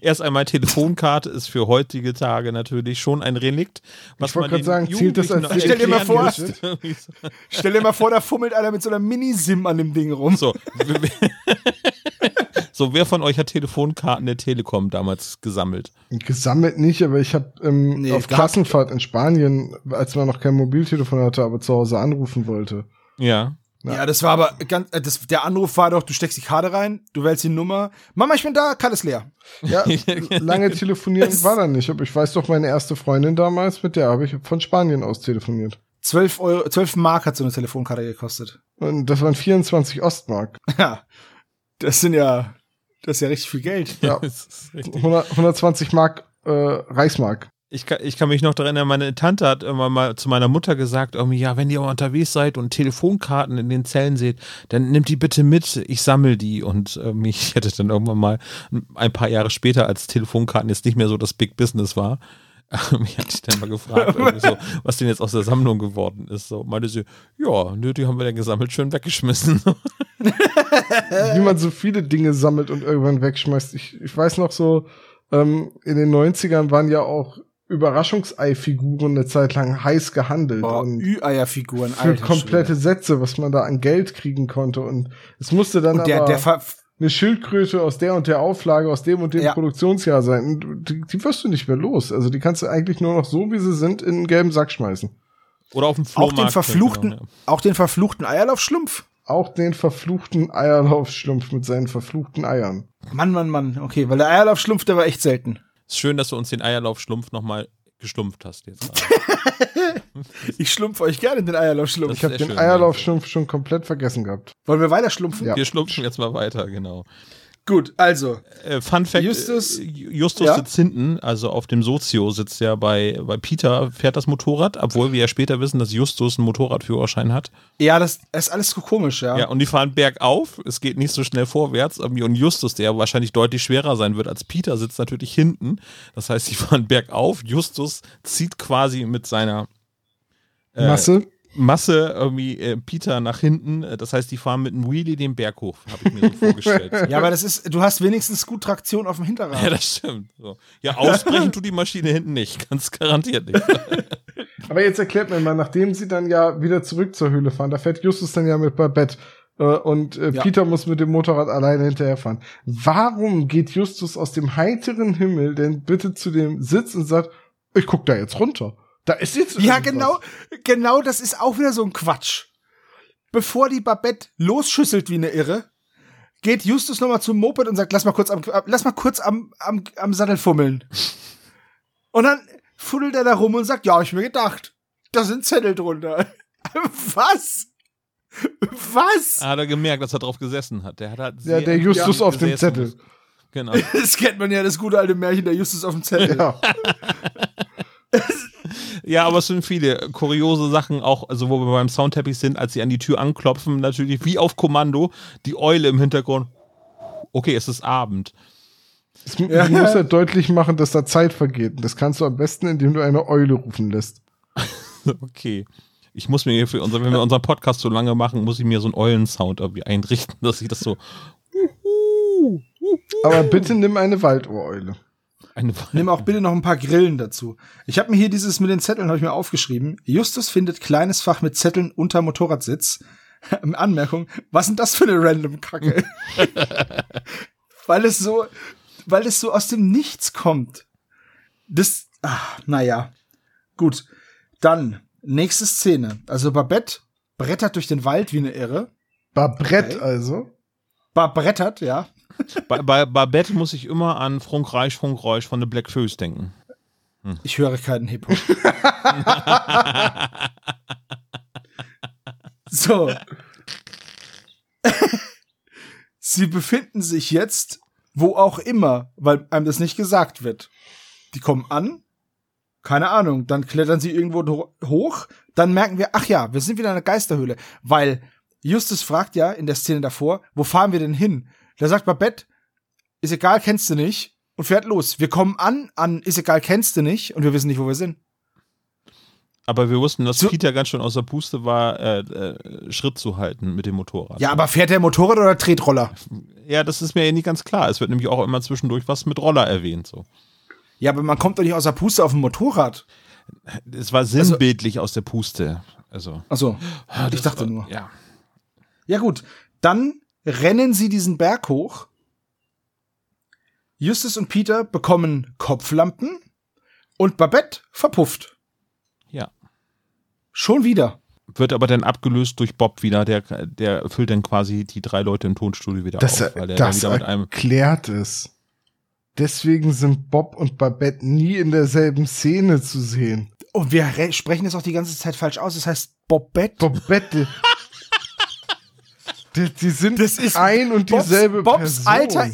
erst einmal Telefonkarte ist für heutige Tage natürlich schon ein Relikt. Was Ich wollte man gerade sagen, zählt das als Stell dir mal vor-. *laughs* Stell dir mal vor, da fummelt einer mit so einer Mini-Sim an dem Ding rum. So. *laughs* so, wer von euch hat Telefonkarten der Telekom damals gesammelt? Gesammelt nicht, aber ich habe ähm, Nee, auf. Klassenfahrt in Spanien, als man noch kein Mobiltelefon hatte, aber zu Hause anrufen wollte. Ja. Ja, das war aber ganz, äh, das, der Anruf war doch, du steckst die Karte rein, du wählst die Nummer. Mama, ich bin da, Karte ist leer. Ja, *laughs* lange telefonieren war dann nicht, aber ich weiß doch, meine erste Freundin damals, mit der habe ich von Spanien aus telefoniert. 12 Euro, 12 Mark hat so eine Telefonkarte gekostet. Und das waren 24 Ostmark. Ja, das sind ja, das ist ja richtig viel Geld. Ja, *laughs* Das ist richtig. 100, 120 Mark äh, Reichsmark. Ich kann, ich kann mich noch daran erinnern, meine Tante hat immer mal zu meiner Mutter gesagt, irgendwie, ja, wenn ihr mal unterwegs seid und Telefonkarten in den Zellen seht, dann nimmt die bitte mit, ich sammle die. Und ähm, *laughs* ich hätte dann irgendwann mal ein paar Jahre später, als Telefonkarten jetzt nicht mehr so das Big Business war, *laughs* mich hatte ich dann mal gefragt, *laughs* irgendwie so, was denn jetzt aus der Sammlung geworden ist. So meinte sie, ja, nö, die haben wir dann gesammelt, schön weggeschmissen. Wie man so viele Dinge sammelt und irgendwann wegschmeißt. Ich, ich weiß noch so, ähm, in den 90ern waren ja auch Überraschungseifiguren eine Zeit lang heiß gehandelt. Boah, und Ü-Eier-Figuren, für komplette Sätze, was man da an Geld kriegen konnte. Und es musste dann Und der, aber der, eine Schildkröte aus der und der Auflage, aus dem und dem Ja. Produktionsjahr sein. Die, die wirst du nicht mehr los. Also die kannst du eigentlich nur noch so, wie sie sind, in einen gelben Sack schmeißen. Oder auf dem Auch Flohmarkt. den verfluchten, genau, ja. auch den verfluchten Eierlaufschlumpf. Auch den verfluchten Eierlaufschlumpf mit seinen verfluchten Eiern. Mann, Mann, Mann. Okay, weil der Eierlaufschlumpf, der war echt selten. Ist schön, dass du uns den Eierlaufschlumpf nochmal gestumpft hast jetzt. *laughs* Ich schlumpfe euch gerne in den Eierlaufschlumpf. Ich habe den Eierlaufschlumpf schon komplett vergessen gehabt. Wollen wir weiter schlumpfen? Ja. Wir schlumpfen jetzt mal weiter, genau. Gut, also. Äh, Fun Fact: Justus- äh, Justus Ja? sitzt hinten, also auf dem Sozio sitzt ja bei, bei Peter, fährt das Motorrad, obwohl wir ja später wissen, dass Justus einen Motorradführerschein hat. Ja, das ist alles so komisch, ja. Ja, und die fahren bergauf, es geht nicht so schnell vorwärts. Und Justus, der wahrscheinlich deutlich schwerer sein wird als Peter, sitzt natürlich hinten. Das heißt, sie *laughs* fahren bergauf. Justus zieht quasi mit seiner äh, Masse. Masse irgendwie äh, Peter nach hinten. Äh, Das heißt, die fahren mit einem Wheelie den Berg hoch, habe ich mir so *laughs* vorgestellt. Ja, aber das ist, du hast wenigstens gut Traktion auf dem Hinterrad. Ja, das stimmt. So. Ja, ausbrechen tut die Maschine hinten nicht. Ganz garantiert nicht. *laughs* Aber jetzt erklärt mir mal, nachdem sie dann ja wieder zurück zur Höhle fahren, da fährt Justus dann ja mit Babette. Äh, und äh, Ja. Peter muss mit dem Motorrad alleine hinterherfahren. Warum geht Justus aus dem heiteren Himmel denn bitte zu dem Sitz und sagt, ich guck da jetzt runter? Da ist jetzt Ja, irgendwas. genau, genau, das ist auch wieder so ein Quatsch. Bevor die Babette losschüsselt wie eine Irre, geht Justus nochmal zum Moped und sagt, lass mal kurz am, lass mal kurz am, am, am Sattel fummeln. Und dann fuddelt er da rum und sagt, ja, hab ich mir gedacht, da sind Zettel drunter. *laughs* Was? Was? Hat er gemerkt, dass er drauf gesessen hat. Der hat halt Ja, der Justus auf dem. Zettel. Genau. *laughs* Das kennt man ja, das gute alte Märchen, der Justus auf dem Zettel. Ja. *laughs* Ja, aber es sind viele kuriose Sachen, auch, also wo wir beim Soundteppich sind, als sie an die Tür anklopfen, natürlich wie auf Kommando, die Eule im Hintergrund. Okay, es ist Abend. Es mu- Du musst halt deutlich machen, dass da Zeit vergeht. Und das kannst du am besten, indem du eine Eule rufen lässt. *laughs* Okay. Ich muss mir hier für unser, wenn wir unseren Podcast so lange machen, muss ich mir so einen Eulensound irgendwie einrichten, *laughs* dass ich das so Aber bitte nimm eine Waldohreule. Eine Nimm auch bitte noch ein paar Grillen dazu. Ich habe mir hier dieses mit den Zetteln habe ich mir aufgeschrieben. Justus findet kleines Fach mit Zetteln unter Motorradsitz. *laughs* Anmerkung, was sind das für eine random Kacke? *laughs* weil es so, weil es so aus dem Nichts kommt. Das, ach, naja. Gut. Dann, nächste Szene. Also Babette brettert durch den Wald wie eine Irre. Babrett Okay. also. Bar brettert, ja. Bei, bei Babette muss ich immer an Frankreich, Frankreich von der Black Föß denken. Ich höre keinen Hip-Hop. *laughs* so. Sie befinden sich jetzt wo auch immer, weil einem das nicht gesagt wird. Die kommen an, keine Ahnung, dann klettern sie irgendwo ho- hoch, dann merken wir, ach ja, wir sind wieder in einer Geisterhöhle, weil Justus fragt ja in der Szene davor, wo fahren wir denn hin? Da sagt Babette, ist egal, kennst du nicht und fährt los. Wir kommen an, an ist egal, kennst du nicht und wir wissen nicht, wo wir sind. Aber wir wussten, dass So- Peter ganz schön aus der Puste war, äh, äh, Schritt zu halten mit dem Motorrad. Ja, aber fährt der Motorrad oder Tretroller? Ja, das ist mir ja nicht ganz klar. Es wird nämlich auch immer zwischendurch was mit Roller erwähnt. So. Ja, aber man kommt doch nicht aus der Puste auf dem Motorrad. Es war sinnbildlich aus der Puste. Also, Achso, ich das dachte war, nur. Ja. Ja gut, dann rennen sie diesen Berg hoch. Justus und Peter bekommen Kopflampen und Babette verpufft. ja. Schon wieder. Wird aber dann abgelöst durch Bob wieder. Der, der füllt dann quasi die drei Leute im Tonstudio wieder Das, auf, weil er dann das wieder mit einem. erklärt es. Deswegen sind Bob und Babette nie in derselben Szene zu sehen. Und wir re- sprechen es auch die ganze Zeit falsch aus. Das heißt Bobette. Babette. *laughs* die, die sind Das ist ein und Bobs- dieselbe Bobs Person. alter,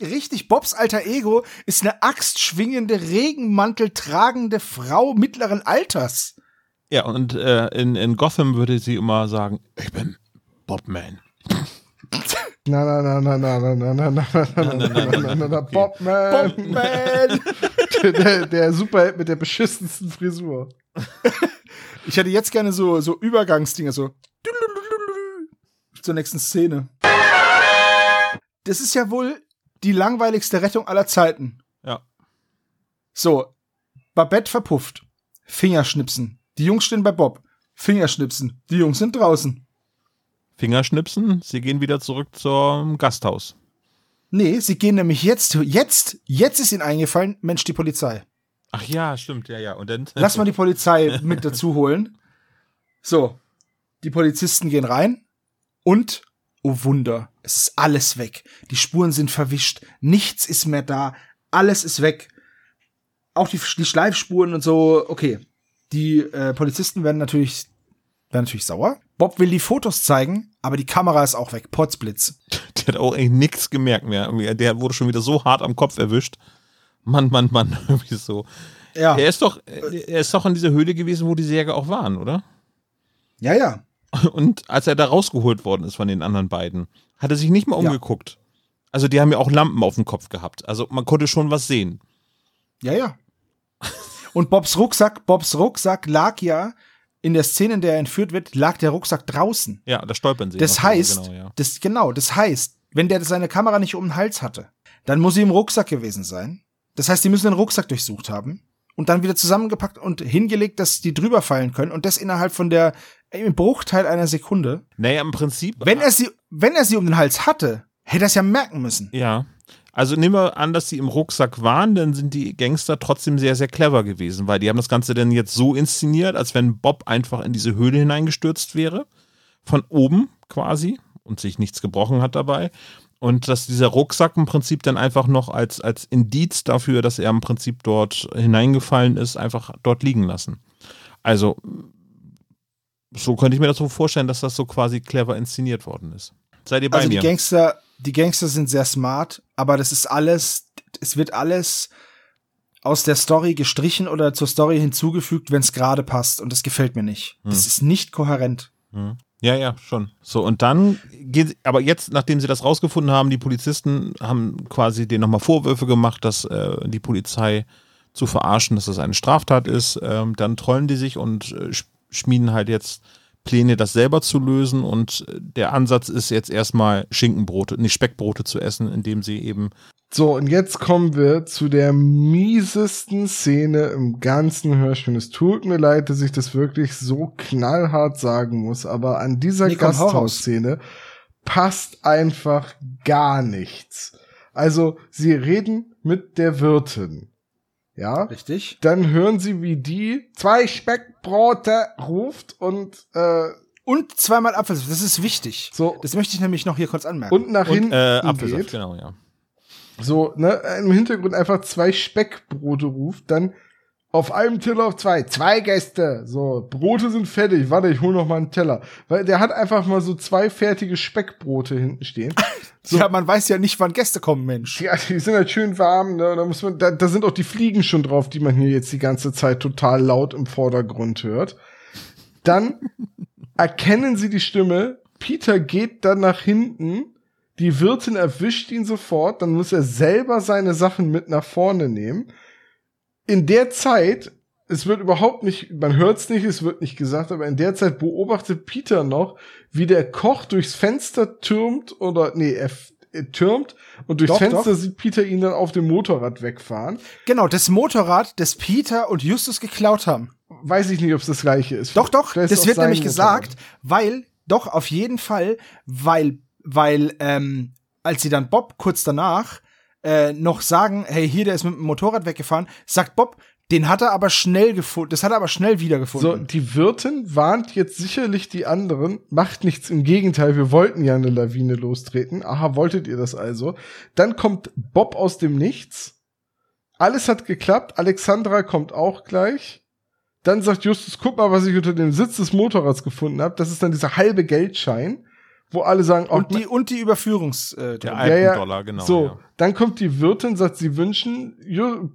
richtig, Bobs alter Ego ist eine axtschwingende, Regenmantel tragende Frau mittleren Alters. Ja, und äh, in, in Gotham würde sie immer sagen: Ich bin Bobman. Na, na, na, na, na, na, na, na, na, na, na, na, na, na, na, na, Bobman. Bobman. Der, der Superheld mit der beschissensten Frisur. Ich hätte jetzt gerne so, so Übergangsdinger, so zur nächsten Szene. Das ist ja wohl die langweiligste Rettung aller Zeiten. Ja. So, Babette verpufft. Fingerschnipsen. Die Jungs stehen bei Bob. Fingerschnipsen. Die Jungs sind draußen. Fingerschnipsen, sie gehen wieder zurück zum Gasthaus. Nee, sie gehen nämlich jetzt, jetzt, jetzt ist ihnen eingefallen, Mensch, die Polizei. Ach ja, stimmt, ja, ja. Und dann. Lass mal die Polizei mit dazu holen. So, die Polizisten gehen rein und, oh Wunder, es ist alles weg. Die Spuren sind verwischt, nichts ist mehr da, alles ist weg. Auch die, die Schleifspuren und so, okay. Die äh, Polizisten werden natürlich, werden natürlich sauer. Bob will die Fotos zeigen, aber die Kamera ist auch weg. Potzblitz. Der hat auch eigentlich nichts gemerkt mehr. Der wurde schon wieder so hart am Kopf erwischt. Mann, Mann, Mann, *laughs* irgendwie so. Ja. Er ist doch, er ist doch in dieser Höhle gewesen, wo die Särge auch waren, oder? Ja, ja. Und als er da rausgeholt worden ist von den anderen beiden, hat er sich nicht mal Ja. umgeguckt. Also die haben ja auch Lampen auf dem Kopf gehabt. Also man konnte schon was sehen. Ja, ja. Und Bobs Rucksack, Bobs Rucksack lag ja in der Szene, in der er entführt wird, lag der Rucksack draußen. Ja, da stolpern sie. Das heißt, Genau, ja. das, genau, das heißt, wenn der seine Kamera nicht um den Hals hatte, dann muss sie im Rucksack gewesen sein. Das heißt, die müssen den Rucksack durchsucht haben und dann wieder zusammengepackt und hingelegt, dass die drüber fallen können und das innerhalb von der, im Bruchteil einer Sekunde. Naja, im Prinzip. Wenn er sie, wenn er sie um den Hals hatte, hätte er es ja merken müssen. Ja. Also nehmen wir an, dass sie im Rucksack waren, dann sind die Gangster trotzdem sehr, sehr clever gewesen, weil die haben das Ganze dann jetzt so inszeniert, als wenn Bob einfach in diese Höhle hineingestürzt wäre. Von oben quasi und sich nichts gebrochen hat dabei. Und dass dieser Rucksack im Prinzip dann einfach noch als, als Indiz dafür, dass er im Prinzip dort hineingefallen ist, einfach dort liegen lassen. Also, so könnte ich mir das so vorstellen, dass das so quasi clever inszeniert worden ist. Seid ihr bei Also die mir? Gangster, die Gangster sind sehr smart, aber das ist alles, es wird alles aus der Story gestrichen oder zur Story hinzugefügt, wenn es gerade passt. Und das gefällt mir nicht. Das ist nicht kohärent. Ja, ja, schon. So, und dann geht, aber jetzt, nachdem sie das rausgefunden haben, die Polizisten haben quasi denen nochmal Vorwürfe gemacht, dass äh, die Polizei zu verarschen, dass das eine Straftat ist. Ähm, dann trollen die sich und äh, schmieden halt jetzt Pläne, das selber zu lösen. Und äh, der Ansatz ist jetzt erstmal Schinkenbrote, nicht Speckbrote zu essen, indem sie eben So, und jetzt kommen wir zu der miesesten Szene im ganzen Hörspiel. Es tut mir leid, dass ich das wirklich so knallhart sagen muss, aber an dieser Nee. Gasthausszene passt einfach gar nichts. Also, sie reden mit der Wirtin. Ja? Richtig? Dann hören sie, wie die zwei Speckbrote ruft und äh, Und zweimal Apfelsaft. Das ist wichtig. so Das möchte ich nämlich noch hier kurz anmerken. und nach und hinten äh, Apfelsaft, geht. genau, ja. so, ne, im Hintergrund einfach zwei Speckbrote ruft, dann auf einem Teller auf zwei, zwei Gäste, so, Brote sind fertig, warte, ich hol noch mal einen Teller, weil der hat einfach mal so zwei fertige Speckbrote hinten stehen. *laughs* ja, man weiß ja nicht, wann Gäste kommen, Mensch. Ja, die sind halt schön warm, ne, da muss man, da, da sind auch die Fliegen schon drauf, die man hier jetzt die ganze Zeit total laut im Vordergrund hört. Dann *laughs* erkennen sie die Stimme, Peter geht dann nach hinten, die Wirtin erwischt ihn sofort, dann muss er selber seine Sachen mit nach vorne nehmen. In der Zeit, es wird überhaupt nicht, man hört es nicht, es wird nicht gesagt, aber in der Zeit beobachtet Peter noch, wie der Koch durchs Fenster türmt oder, nee, er, er türmt und durchs Doch, Fenster doch. sieht Peter ihn dann auf dem Motorrad wegfahren. Genau, das Motorrad, das Peter und Justus geklaut haben. Weiß ich nicht, ob es das gleiche ist. Doch, doch, Vielleicht das wird nämlich Motorrad. gesagt, weil, doch, auf jeden Fall, weil, weil, ähm, als sie dann Bob kurz danach äh, noch sagen, hey, hier, der ist mit dem Motorrad weggefahren, sagt Bob, den hat er aber schnell gefunden, das hat er aber schnell So, wiedergefunden. die Wirtin warnt jetzt sicherlich die anderen, macht nichts, im Gegenteil, wir wollten ja eine Lawine lostreten. Aha, wolltet ihr das also? Dann kommt Bob aus dem Nichts. Alles hat geklappt, Alexandra kommt auch gleich. Dann sagt Justus, guck mal, was ich unter dem Sitz des Motorrads gefunden habe. Das ist dann dieser halbe Geldschein, wo alle sagen, und oh, die, und die Überführungs, äh, Der Drohung. Alpendollar, genau. So, ja. dann kommt die Wirtin, sagt, sie wünschen.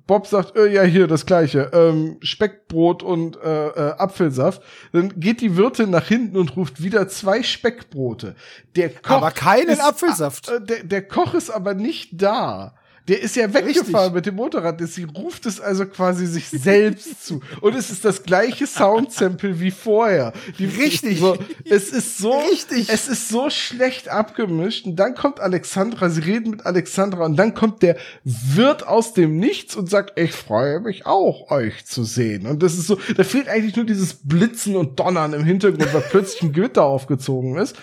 Bob sagt, äh, ja, hier, das gleiche. Ähm, Speckbrot und äh, äh, Apfelsaft. Dann geht die Wirtin nach hinten und ruft wieder zwei Speckbrote. Der Koch Aber keinen ist, Apfelsaft. Äh, der, der Koch ist aber nicht da. Der ist ja weggefahren mit dem Motorrad. Sie ruft es also quasi sich selbst *laughs* zu. Und es ist das gleiche Soundsample wie vorher. Die, Richtig. So, es ist so, Richtig. es ist so schlecht abgemischt. Und dann kommt Alexandra, sie reden mit Alexandra und dann kommt der Wirt aus dem Nichts und sagt, ich freue mich auch, euch zu sehen. Und das ist so, da fehlt eigentlich nur dieses Blitzen und Donnern im Hintergrund, weil plötzlich ein Gewitter aufgezogen ist.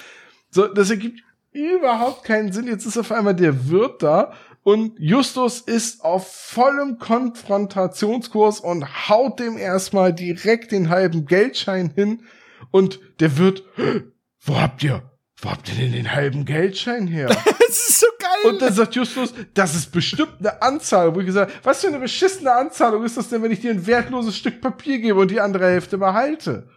So, das ergibt überhaupt keinen Sinn. Jetzt ist auf einmal der Wirt da und Justus ist auf vollem Konfrontationskurs und haut dem erstmal direkt den halben Geldschein hin und der Wirt, wo habt ihr, wo habt ihr denn den halben Geldschein her? *laughs* Das ist so geil. Und dann sagt Justus, das ist bestimmt eine Anzahlung. Wo ich gesagt was für eine beschissene Anzahlung ist das denn, wenn ich dir ein wertloses Stück Papier gebe und die andere Hälfte behalte?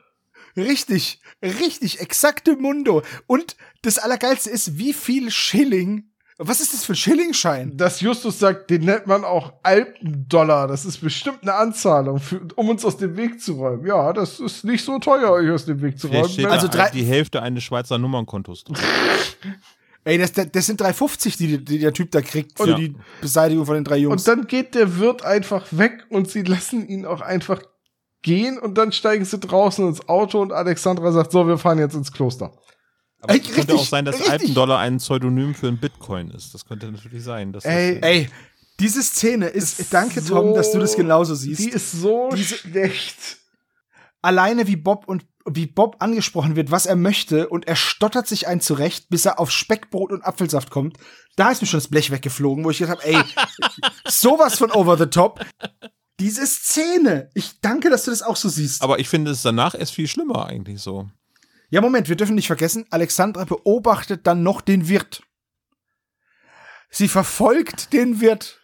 Richtig, richtig, exakte Mundo. Und das Allergeilste ist, wie viel Schilling. Was ist das für ein Schillingschein? Dass Justus sagt, den nennt man auch Alpendollar. Das ist bestimmt eine Anzahlung, für, um uns aus dem Weg zu räumen. Ja, das ist nicht so teuer, euch aus dem Weg zu Vielleicht räumen. steht Also drei- die Hälfte eines Schweizer Nummernkontos drin. *laughs* Ey, das, das sind 3,50, die, die der Typ da kriegt für Ja. die Beseitigung von den drei Jungs. Und dann geht der Wirt einfach weg und sie lassen ihn auch einfach gehen und dann steigen sie draußen ins Auto und Alexandra sagt, so, wir fahren jetzt ins Kloster. Aber Ey, es könnte richtig, auch sein, dass richtig. Alpendollar ein Pseudonym für ein Bitcoin ist. Das könnte natürlich sein. dass Ey, das, Ey, diese Szene ist, danke so- Tom, dass du das genauso siehst. Die ist so Diese- schlecht. Alleine wie Bob und wie Bob angesprochen wird, was er möchte, und er stottert sich ein zurecht, bis er auf Speckbrot und Apfelsaft kommt. Da ist mir schon das Blech weggeflogen, wo ich gedacht habe, ey, *laughs* sowas von over the top. Diese Szene. Ich danke, dass du das auch so siehst. aber ich finde es danach erst viel schlimmer eigentlich so. Ja, Moment, wir dürfen nicht vergessen, Alexandra beobachtet dann noch den Wirt. Sie verfolgt den Wirt.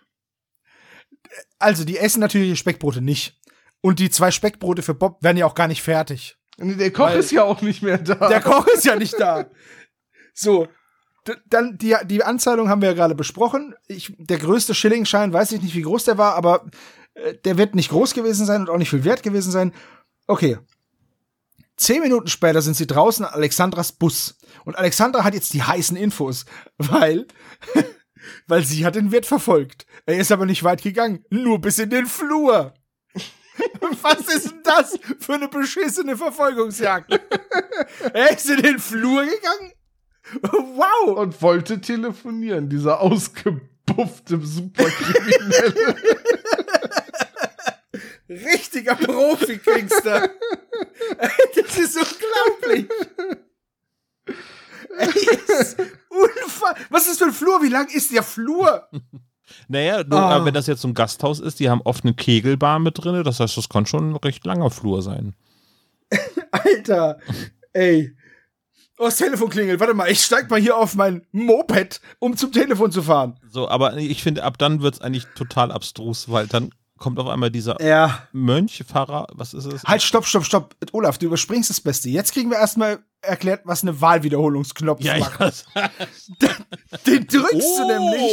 Also, die essen natürlich die Speckbrote nicht. Und die zwei Speckbrote für Bob werden ja auch gar nicht fertig. Der Koch ist ja auch nicht mehr da. Der Koch ist ja nicht da. So. Dann die, die Anzahlung haben wir ja gerade besprochen. Ich, der größte Schillingschein, weiß ich nicht, wie groß der war, aber äh, der wird nicht groß gewesen sein und auch nicht viel wert gewesen sein. Okay. Zehn Minuten später sind sie draußen an Alexandras Bus. Und Alexandra hat jetzt die heißen Infos, weil, *laughs* weil sie hat den Wirt verfolgt. Er ist aber nicht weit gegangen, nur bis in den Flur. *laughs* Was ist denn das für eine beschissene Verfolgungsjagd? *laughs* er ist in den Flur gegangen? Wow! und wollte telefonieren, dieser ausgebuffte Superkriminelle. Richtiger Profi-Gangster. *laughs* das ist unglaublich. *laughs* Ey, ist unfa Was ist das für ein Flur? Wie lang ist der Flur? Naja, nur, Ah. wenn das jetzt so ein Gasthaus ist, die haben oft eine Kegelbahn mit drin. Das heißt, das kann schon ein recht langer Flur sein. *laughs* Alter. Ey. Oh, das Telefon klingelt. Warte mal, ich steig mal hier auf mein Moped, um zum Telefon zu fahren. So, aber ich finde, ab dann wird es eigentlich total abstrus, weil dann kommt auf einmal dieser Ja. Mönch, Pfarrer, was ist es? Halt, stopp, stopp, stopp. Olaf, du überspringst das Beste. Jetzt kriegen wir erstmal erklärt, was eine Wahlwiederholungsknopf ja, macht. ja. *laughs* Den drückst du nämlich.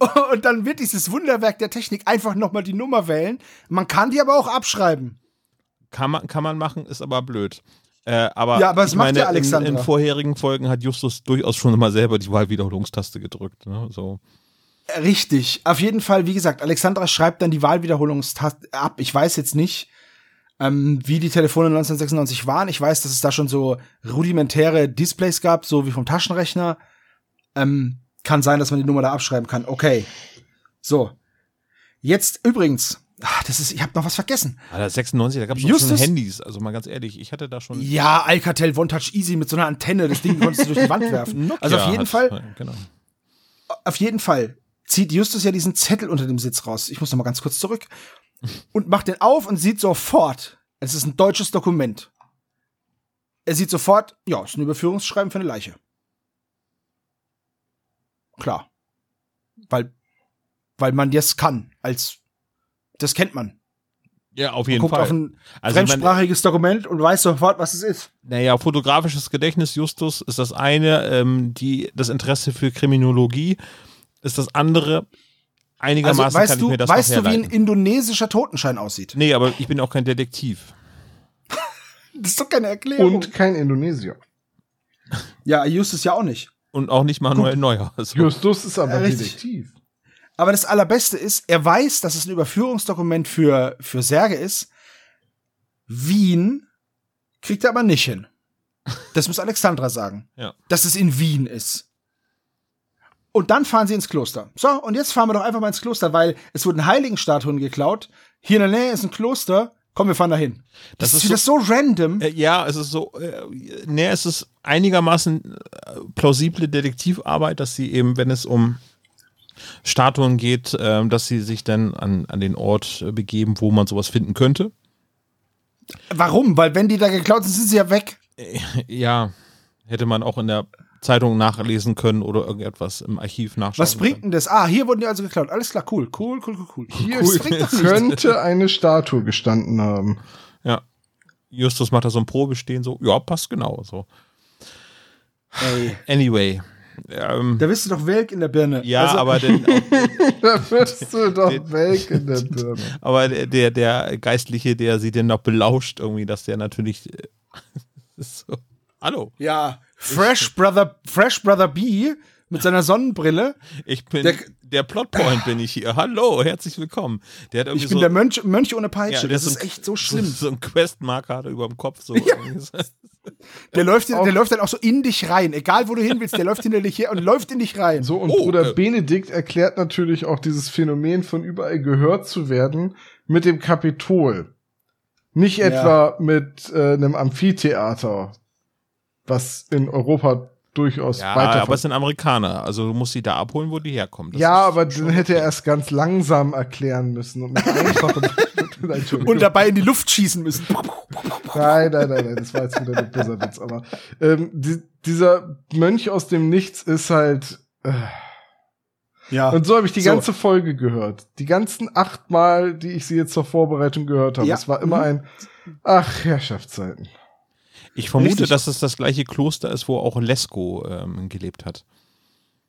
Oh. *laughs* Und dann wird dieses Wunderwerk der Technik einfach nochmal die Nummer wählen. Man kann die aber auch abschreiben. Kann man, kann man machen, ist aber blöd. Äh, aber Ja, aber es macht meine, ja Alexandra. In, in vorherigen Folgen hat Justus durchaus schon mal selber die Wahlwiederholungstaste gedrückt. Ne? So. Richtig. Auf jeden Fall, wie gesagt, Alexandra schreibt dann die Wahlwiederholungstaste ab. Ich weiß jetzt nicht, ähm, wie die Telefone 1996 waren. Ich weiß, dass es da schon so rudimentäre Displays gab, so wie vom Taschenrechner. Ähm, kann sein, dass man die Nummer da abschreiben kann. Okay. So. Jetzt übrigens, ach, das ist, ich habe noch was vergessen. Ah, 96, da gab es schon Handys. Also mal ganz ehrlich, ich hatte da schon. Ja, Alcatel One Touch Easy mit so einer Antenne, das Ding konntest du durch die Wand *laughs* werfen. Nokia Also auf jeden Fall, Genau. auf jeden Fall zieht Justus ja diesen Zettel unter dem Sitz raus. Ich muss noch mal ganz kurz zurück und macht den auf und sieht sofort, es ist ein deutsches Dokument. Er sieht sofort, ja, es ist ein Überführungsschreiben für eine Leiche. Klar. Weil, weil man das kann, als, das kennt man. Ja, auf Man jeden guckt Fall. auf ein Also fremdsprachiges Dokument und weiß sofort, was es ist. Naja, fotografisches Gedächtnis, Justus, ist das eine. Ähm, die, das Interesse für Kriminologie ist das andere. Also, Einigermaßen kann weißt ich du, mir das weißt du, wie ein indonesischer Totenschein aussieht? Nee, aber ich bin auch kein Detektiv. *laughs* Das ist doch keine Erklärung. Und kein Indonesier. ja, Justus ja auch nicht. Und auch nicht Manuel Neuer. Also, Justus ist aber Ja. Detektiv. Aber das Allerbeste ist, er weiß, dass es ein Überführungsdokument für, für Särge ist. Wien kriegt er aber nicht hin. Das muss Alexandra sagen. Ja. Dass es in Wien ist. Und dann fahren sie ins Kloster. So, und jetzt fahren wir doch einfach mal ins Kloster, weil es wurden Heiligenstatuen geklaut. Hier in der Nähe ist ein Kloster. Komm, wir fahren dahin. Das, Das ist ist wieder so random. Äh, ja, es ist so, äh, ne, es ist einigermaßen äh, plausible Detektivarbeit, dass sie eben, wenn es um Statuen geht, äh, dass sie sich dann an, an den Ort äh, begeben, wo man sowas finden könnte. Warum? Weil wenn die da geklaut sind, sind sie ja weg. Äh, Ja, hätte man auch in der Zeitung nachlesen können oder irgendetwas im Archiv nachschauen Was bringt denn das? Ah, hier wurden die also geklaut. Alles klar, cool, cool, cool, cool, cool. Hier nichts. könnte eine Statue gestanden haben. Ja. Justus macht da so ein Probestehen, so, ja, passt genau. So. Ey, Anyway. Ähm, da bist du doch welk in der Birne. ja, Also, aber, den, *laughs* Da wirst du doch weg in der Birne. aber der, der, der Geistliche, der sie denn noch belauscht, irgendwie, dass der natürlich. äh, *laughs* so. Hallo, Ja, Fresh Brother, Fresh Brother B mit seiner Sonnenbrille. ich bin Der- der, Plotpoint bin ich hier. Hallo, herzlich willkommen. Der hat irgendwie Ich bin so, der Mönch, Mönch ohne ja, Peitsche. der das ist so ein- echt so schlimm. So, *laughs* so ein Questmarker hat er über dem Kopf. So. *laughs* Der läuft, der läuft dann auch so in dich rein. Egal, wo du hin willst, der läuft hinter dich her und läuft in dich rein. So, und Oh, Bruder äh. Benedikt erklärt natürlich auch dieses Phänomen von überall gehört zu werden mit dem Kapitol. Nicht Ja. etwa mit äh, einem Amphitheater, was in Europa durchaus Ja, weiter aber es sind Amerikaner. Also du musst sie da abholen, wo die herkommen. Das Ja, aber dann hätte er erst ganz langsam erklären müssen und. *laughs* Und dabei in die Luft schießen müssen. Nein, nein, nein, nein, das war jetzt wieder ein böser Witz. Aber ähm, die, dieser Mönch aus dem Nichts ist halt. Äh, Ja. und so habe ich die So. ganze Folge gehört. Die ganzen acht Mal, die ich sie jetzt zur Vorbereitung gehört habe. Ja. Es war immer Mhm. ein. Ach, Herrschaftszeiten. Ich vermute, Richtig. dass es das gleiche Kloster ist, wo auch Lesko ähm, gelebt hat.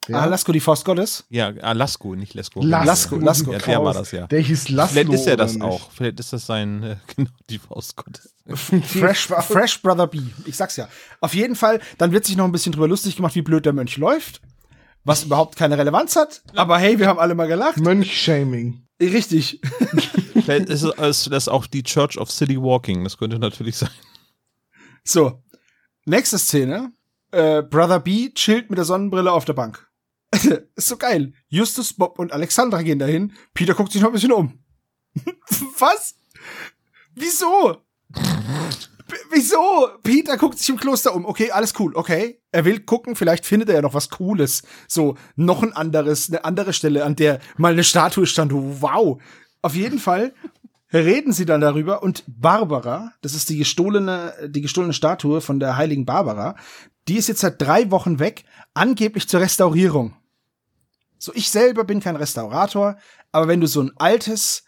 Ja. Ah, Lasko, die Faust Gottes. Ja, ah, Lasko, nicht Lesko. Lasko, Lasko. Ja, der war das ja. Der hieß Laszlo. Vielleicht ist er das auch. Vielleicht ist das sein, äh, *laughs* genau, die Faust Gottes. Fresh, Fresh Brother B. Ich sag's ja. Auf jeden Fall, dann wird sich noch ein bisschen drüber lustig gemacht, wie blöd der Mönch läuft. Was überhaupt keine Relevanz hat. Aber hey, wir haben alle mal gelacht. Mönch-Shaming. Richtig. Vielleicht ist es ist das auch die Church of City Walking. Das könnte natürlich sein. So. Nächste Szene. Äh, Brother B chillt mit der Sonnenbrille auf der Bank. *laughs* ist so geil. Justus, Bob und Alexandra gehen dahin. Peter guckt sich noch ein bisschen um. *laughs* Was? Wieso? Wieso? Peter guckt sich im Kloster um. Okay, alles cool. Okay. Er will gucken, vielleicht findet er ja noch was Cooles. So, noch ein anderes, eine andere Stelle, an der mal eine Statue stand. Wow. Auf jeden Fall reden sie dann darüber und Barbara, das ist die gestohlene, die gestohlene Statue von der heiligen Barbara, die ist jetzt seit drei Wochen weg, angeblich zur Restaurierung. So, ich selber bin kein Restaurator, aber wenn du so ein altes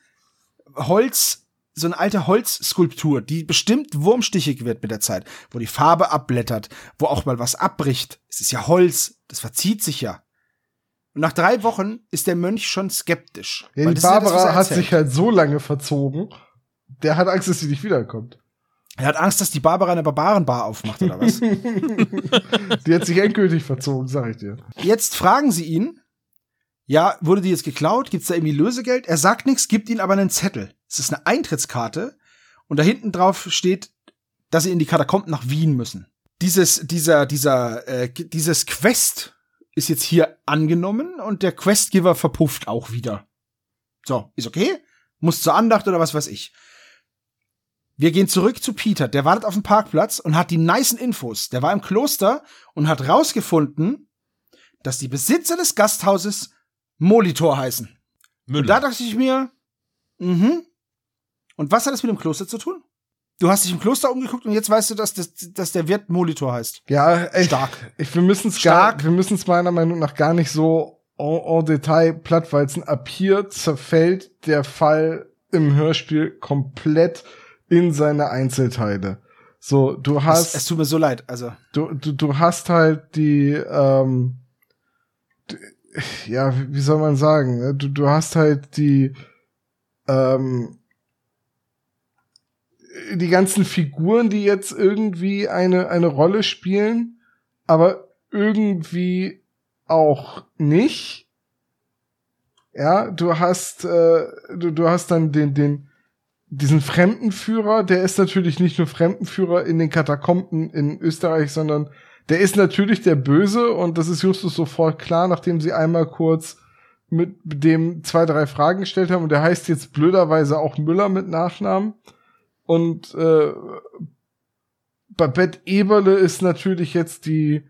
Holz, so eine alte Holzskulptur, die bestimmt wurmstichig wird mit der Zeit, wo die Farbe abblättert, wo auch mal was abbricht, es ist ja Holz, das verzieht sich ja. Und nach drei Wochen ist der Mönch schon skeptisch. Ja, die ist ja das, Barbara hat sich halt so lange verzogen. Der hat Angst, dass sie nicht wiederkommt. Er hat Angst, dass die Barbara eine Barbarenbar aufmacht, oder was? *laughs* Die hat sich endgültig verzogen, sag ich dir. jetzt fragen sie ihn, ja, wurde die jetzt geklaut? Gibt's da irgendwie Lösegeld? Er sagt nichts, gibt ihnen aber einen Zettel. Es ist eine Eintrittskarte und da hinten drauf steht, dass sie in die Katakomben nach Wien müssen. Dieses, dieser, dieser, äh, dieses Quest ist jetzt hier angenommen und der Questgiver verpufft auch wieder. So, ist okay? Muss zur Andacht oder was weiß ich. Wir gehen zurück zu Peter. Der wartet auf dem Parkplatz und hat die nicen Infos. Der war im Kloster und hat rausgefunden, dass die Besitzer des Gasthauses Molitor heißen. Und da Müller. dachte ich mir, mhm. Und was hat das mit dem Kloster zu tun? Du hast dich im Kloster umgeguckt und jetzt weißt du, dass, das, dass der Wirt Molitor heißt. Ja, ey, Stark. Ich, wir müssen es gar, wir müssen es meiner Meinung nach gar nicht so en, en Detail plattwalzen. Ab hier zerfällt der Fall im Hörspiel komplett in seine Einzelteile. So, du Es, hast, es tut mir so leid. Also, du, du, du hast halt die, ähm, ja, wie wie soll man sagen, ne? du, du hast halt die, ähm, die ganzen Figuren, die jetzt irgendwie eine, eine Rolle spielen, aber irgendwie auch nicht. Ja, du hast, äh, du, du hast dann den, den, diesen Fremdenführer, der ist natürlich nicht nur Fremdenführer in den Katakomben in Österreich, sondern der ist natürlich der Böse und das ist Justus sofort klar, nachdem sie einmal kurz mit dem zwei, drei Fragen gestellt haben und der heißt jetzt blöderweise auch Müller mit Nachnamen. Und äh, Babette Eberle ist natürlich jetzt die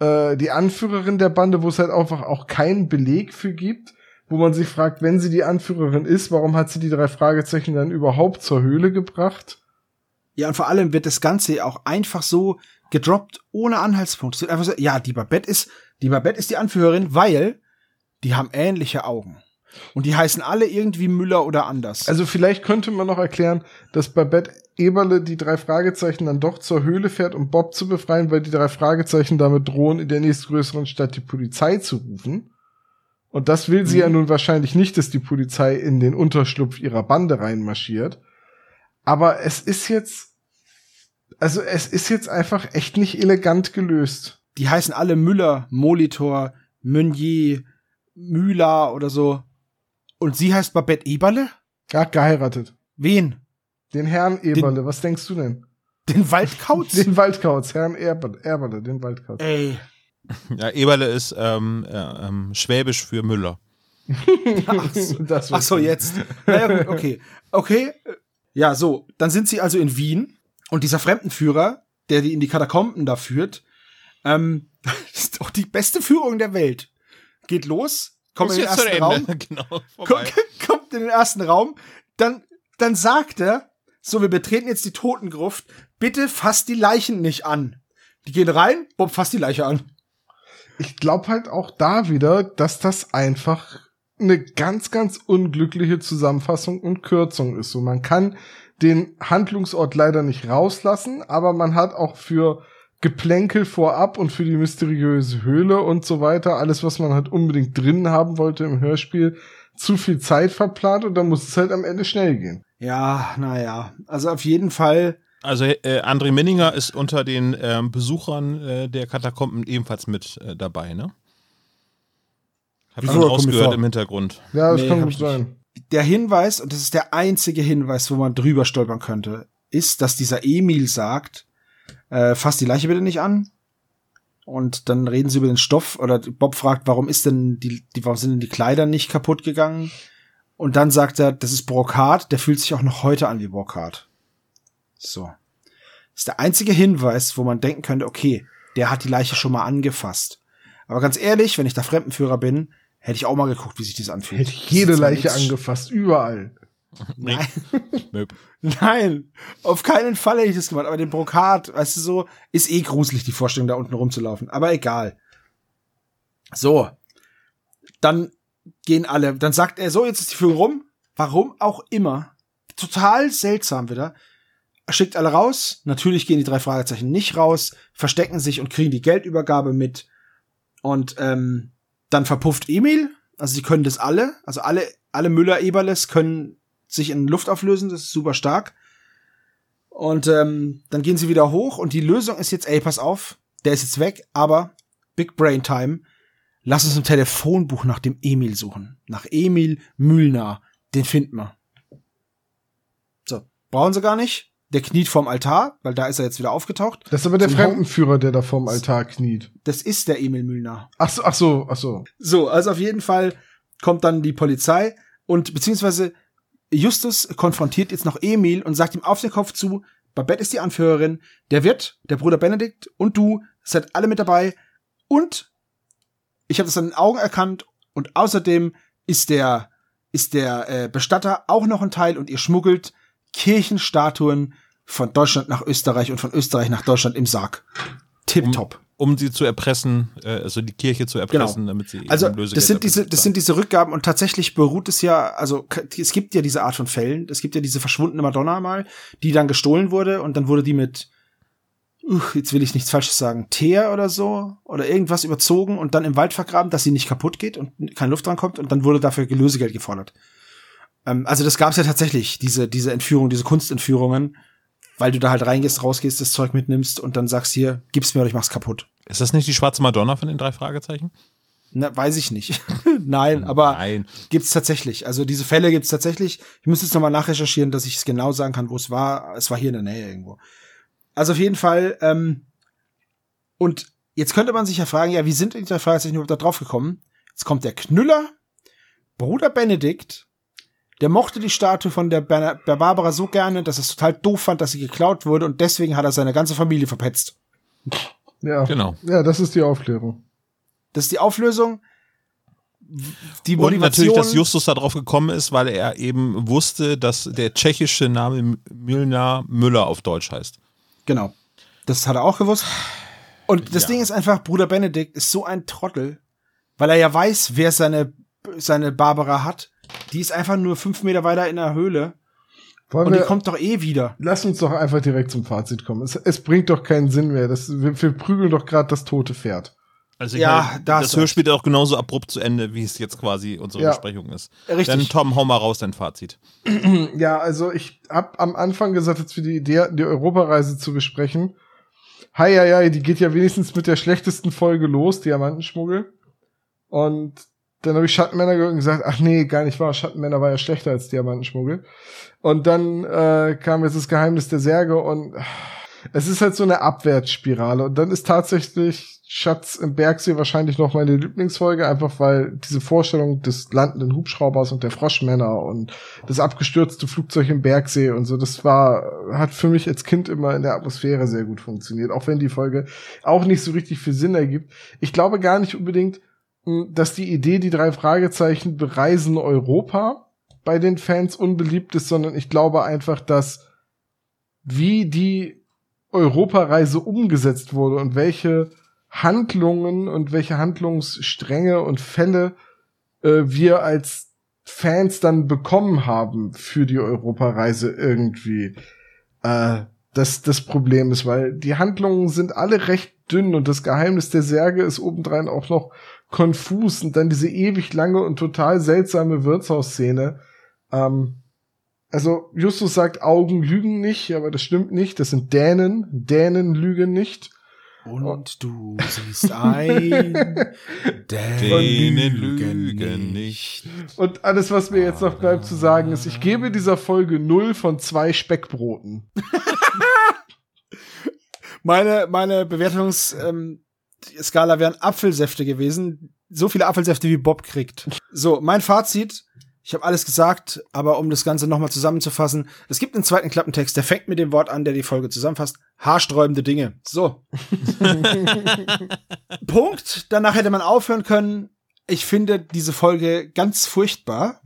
äh, die Anführerin der Bande, wo es halt einfach auch keinen Beleg für gibt, wo man sich fragt, wenn sie die Anführerin ist, warum hat sie die drei Fragezeichen dann überhaupt zur Höhle gebracht? Ja, und vor allem wird das Ganze auch einfach so gedroppt, ohne Anhaltspunkt. Einfach so, ja, die Babette ist, die Babette ist die Anführerin, weil die haben ähnliche Augen. Und die heißen alle irgendwie Müller oder anders. Also vielleicht könnte man noch erklären, dass Babette Eberle die drei Fragezeichen dann doch zur Höhle fährt, um Bob zu befreien, weil die drei Fragezeichen damit drohen, in der nächstgrößeren Stadt die Polizei zu rufen. Und das will sie Mhm. ja nun wahrscheinlich nicht, dass die Polizei in den Unterschlupf ihrer Bande reinmarschiert. Aber es ist jetzt, also es ist jetzt einfach echt nicht elegant gelöst. die heißen alle Müller, Molitor, Meunier, Müller oder so. Und sie heißt Babette Eberle? Ja, geheiratet. Wen? Den Herrn Eberle, was denkst du denn? Den Waldkauz? *laughs* Den Waldkauz, Herrn Eberle, Eberle den Waldkauz. Ey. *laughs* Ja, Eberle ist ähm, äh, ähm, Schwäbisch für Müller. *laughs* Ach so, Das Ach so jetzt. Naja, gut, okay. Okay. Ja, so. Dann sind sie also in Wien und dieser Fremdenführer, der die in die Katakomben da führt, ähm, das ist doch die beste Führung der Welt. Geht los, kommt in den ersten Raum, *laughs* genau, kommt in den ersten Raum, dann, dann sagt er, so, wir betreten jetzt die Totengruft, bitte fasst die Leichen nicht an. Die gehen rein, Bob fasst die Leiche an. ich glaube halt auch da wieder, dass das einfach eine ganz, ganz unglückliche Zusammenfassung und Kürzung ist. So, man kann den Handlungsort leider nicht rauslassen, aber man hat auch für Geplänkel vorab und für die mysteriöse Höhle und so weiter, alles, was man halt unbedingt drin haben wollte im Hörspiel, zu viel Zeit verplant und dann muss es halt am Ende schnell gehen. Ja, naja. Also auf jeden Fall Also äh, André Minninger ist unter den ähm, Besuchern äh, der Katakomben ebenfalls mit äh, dabei, ne? Hab ich rausgehört im Hintergrund. Ja, das Nee, kann gut sein. der Hinweis, und das ist der einzige Hinweis, wo man drüber stolpern könnte, ist, dass dieser Emil sagt, äh, fass die Leiche bitte nicht an. Und dann reden sie über den Stoff oder Bob fragt, warum ist denn die, die warum sind denn die Kleider nicht kaputt gegangen? Und dann sagt er, das ist Brokat, der fühlt sich auch noch heute an wie Brokat. So. Das ist der einzige Hinweis, wo man denken könnte, okay, der hat die Leiche schon mal angefasst. Aber ganz ehrlich, wenn ich da Fremdenführer bin, hätte ich auch mal geguckt, wie sich das anfühlt. Hätte ich jede Leiche angefasst, überall. *laughs* Nein. Nein, auf keinen Fall hätte ich das gemacht. Aber den Brokat, weißt du so, ist eh gruselig, die Vorstellung, da unten rumzulaufen. Aber egal. So. Dann gehen alle, dann sagt er so, jetzt ist die Führung rum. Warum auch immer. Total seltsam wieder. Er schickt alle raus. Natürlich gehen die drei Fragezeichen nicht raus, verstecken sich und kriegen die Geldübergabe mit. Und ähm, dann verpufft Emil. Also sie können das alle. Also alle, alle Müller-Eberles können sich in Luft auflösen. Das ist super stark. Und ähm, dann gehen sie wieder hoch und die Lösung ist jetzt, ey, pass auf, der ist jetzt weg, aber Big Brain Time. Lass uns im Telefonbuch nach dem Emil suchen. Nach Emil Mühlner. Den finden wir. So, brauchen sie gar nicht. Der kniet vorm Altar, weil da ist er jetzt wieder aufgetaucht. Das ist aber der Zum Fremdenführer, der da vorm Altar kniet. Das ist der Emil Mühlner. Ach so, ach so, ach so. So, also auf jeden Fall kommt dann die Polizei und beziehungsweise Justus konfrontiert jetzt noch Emil und sagt ihm auf den Kopf zu, Babette ist die Anführerin, der Wirt, der Bruder Benedikt und du seid alle mit dabei und ich habe das an den Augen erkannt und außerdem ist der ist der äh, Bestatter auch noch ein Teil und ihr schmuggelt Kirchenstatuen von Deutschland nach Österreich und von Österreich nach Deutschland im Sarg. Tipptopp. Um sie zu erpressen, äh, also die Kirche zu erpressen, damit sie Also eben Lösegeld das sind diese, das sind diese Rückgaben und tatsächlich beruht es ja, also es gibt ja diese Art von Fällen, es gibt ja diese verschwundene Madonna mal, die dann gestohlen wurde und dann wurde die mit, uch, jetzt will ich nichts Falsches sagen, Teer oder so oder irgendwas überzogen und dann im Wald vergraben, dass sie nicht kaputt geht und keine Luft dran kommt und dann wurde dafür Lösegeld gefordert. Ähm, also das gab es ja tatsächlich, diese diese Entführung, diese Kunstentführungen, weil du da halt reingehst, rausgehst, das Zeug mitnimmst und dann sagst hier, gib's mir oder ich mach's kaputt. Ist das nicht die schwarze Madonna von den drei Fragezeichen? Na, weiß ich nicht. *laughs* Nein, aber Nein. gibt's tatsächlich. Also diese Fälle gibt's tatsächlich. Ich müsste jetzt nochmal nachrecherchieren, dass ich es genau sagen kann, wo es war. Es war hier in der Nähe irgendwo. Also auf jeden Fall. Ähm, und jetzt könnte man sich ja fragen, ja, wie sind die drei Fragezeichen überhaupt da drauf gekommen? Jetzt kommt der Knüller, Bruder Benedikt, der mochte die Statue von der, Ber der Barbara so gerne, dass er es total doof fand, dass sie geklaut wurde und deswegen hat er seine ganze Familie verpetzt. Ja. Genau. Ja, das ist die Aufklärung. Das ist die Auflösung. Die Und Motivation. natürlich, dass Justus da drauf gekommen ist, weil er eben wusste, dass der tschechische Name Milner Müller auf Deutsch heißt. Genau. Das hat er auch gewusst. Und das Ja. Ding ist einfach, Bruder Benedikt ist so ein Trottel, weil er ja weiß, wer seine, seine Barbara hat. Die ist einfach nur fünf Meter weiter in der Höhle. Wollen Und die wir, kommt doch eh wieder. lass uns doch einfach direkt zum Fazit kommen. Es, es bringt doch keinen Sinn mehr. Das, wir, wir prügeln doch gerade das tote Pferd. Also Ja, meine, das du Hörspiel ist auch genauso abrupt zu Ende, wie es jetzt quasi unsere Ja. Besprechung ist. Richtig. Dann Tom, hau mal raus dein Fazit. *clears throat* Ja, also ich hab am Anfang gesagt, als wir die Idee hatten, die Europareise zu besprechen. Hi, ja, ja, die geht ja wenigstens mit der schlechtesten Folge los, Diamantenschmuggel. Und dann habe ich Schattenmänner gehört und gesagt, ach nee, gar nicht wahr, Schattenmänner war ja schlechter als Diamantenschmuggel. Und dann äh, kam jetzt das Geheimnis der Särge und es ist halt so eine Abwärtsspirale. Und dann ist tatsächlich Schatz im Bergsee wahrscheinlich noch meine Lieblingsfolge, einfach weil diese Vorstellung des landenden Hubschraubers und der Froschmänner und das abgestürzte Flugzeug im Bergsee und so, das war, hat für mich als Kind immer in der Atmosphäre sehr gut funktioniert, auch wenn die Folge auch nicht so richtig viel Sinn ergibt. Ich glaube gar nicht unbedingt, dass die Idee, die drei Fragezeichen bereisen Europa bei den Fans unbeliebt ist, sondern ich glaube einfach, dass wie die Europareise umgesetzt wurde und welche Handlungen und welche Handlungsstränge und Fälle äh, wir als Fans dann bekommen haben für die Europareise irgendwie äh, das das Problem ist, weil die Handlungen sind alle recht dünn und das Geheimnis der Särge ist obendrein auch noch konfus und dann diese ewig lange und total seltsame Wirtshausszene. Ähm, also Justus sagt, Augen lügen nicht, aber das stimmt nicht. Das sind Dänen. Dänen lügen nicht. Und du siehst ein, *laughs* Dänen lügen nicht. Und alles, was mir jetzt noch bleibt zu sagen, ist, ich gebe dieser Folge 0 von zwei Speckbroten. *laughs* Meine, meine Bewertungsskala ähm, Skala wären Apfelsäfte gewesen. So viele Apfelsäfte wie Bob kriegt. So, mein Fazit. Ich habe alles gesagt, aber um das Ganze nochmal zusammenzufassen, es gibt einen zweiten Klappentext, der fängt mit dem Wort an, der die Folge zusammenfasst. Haarsträubende Dinge. So. *laughs* Punkt. Danach hätte man aufhören können. Ich finde diese Folge ganz furchtbar.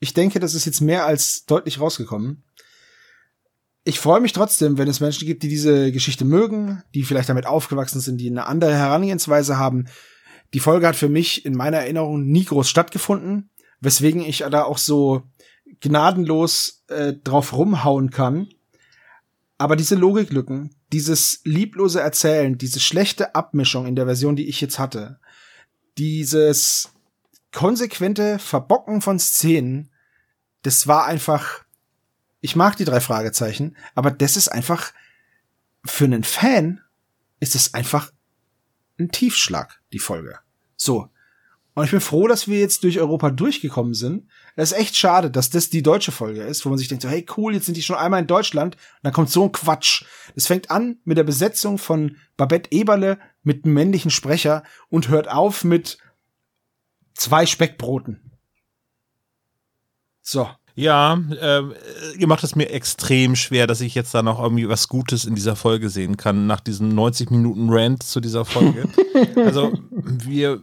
Ich denke, das ist jetzt mehr als deutlich rausgekommen. Ich freue mich trotzdem, wenn es Menschen gibt, die diese Geschichte mögen, die vielleicht damit aufgewachsen sind, die eine andere Herangehensweise haben. Die Folge hat für mich in meiner Erinnerung nie groß stattgefunden, weswegen ich da auch so gnadenlos äh, drauf rumhauen kann. Aber diese Logiklücken, dieses lieblose Erzählen, diese schlechte Abmischung in der Version, die ich jetzt hatte, dieses konsequente Verbocken von Szenen, das war einfach, ich mag die drei Fragezeichen, aber das ist einfach, für einen Fan ist es einfach ein Tiefschlag, die Folge. So. Und ich bin froh, dass wir jetzt durch Europa durchgekommen sind. Es ist echt schade, dass das die deutsche Folge ist, wo man sich denkt, so, hey cool, jetzt sind die schon einmal in Deutschland. Und dann kommt so ein Quatsch. Es fängt an mit der Besetzung von Babette Eberle mit einem männlichen Sprecher und hört auf mit zwei Speckbroten. So. Ja, äh, ihr macht es mir extrem schwer, dass ich jetzt da noch irgendwie was Gutes in dieser Folge sehen kann, nach diesem 90 Minuten Rant zu dieser Folge. *laughs* also wir,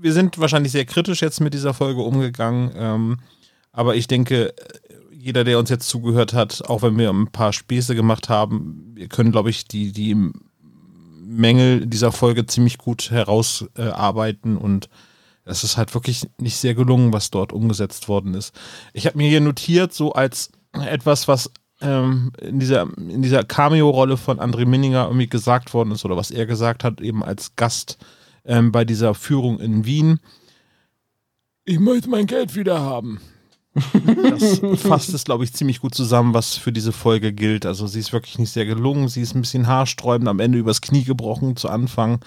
wir sind wahrscheinlich sehr kritisch jetzt mit dieser Folge umgegangen, ähm, aber ich denke, jeder, der uns jetzt zugehört hat, auch wenn wir ein paar Späße gemacht haben, wir können, glaube ich, die, die Mängel dieser Folge ziemlich gut herausarbeiten äh, und es ist halt wirklich nicht sehr gelungen, was dort umgesetzt worden ist. Ich habe mir hier notiert, so als etwas, was ähm, in dieser, in dieser Cameo-Rolle von André Minninger irgendwie gesagt worden ist oder was er gesagt hat, eben als Gast ähm, bei dieser Führung in Wien. Ich möchte mein Geld wieder haben. das *laughs* fasst es, glaube ich, ziemlich gut zusammen, was für diese Folge gilt. Also sie ist wirklich nicht sehr gelungen, sie ist ein bisschen haarsträubend, am Ende übers Knie gebrochen zu Anfang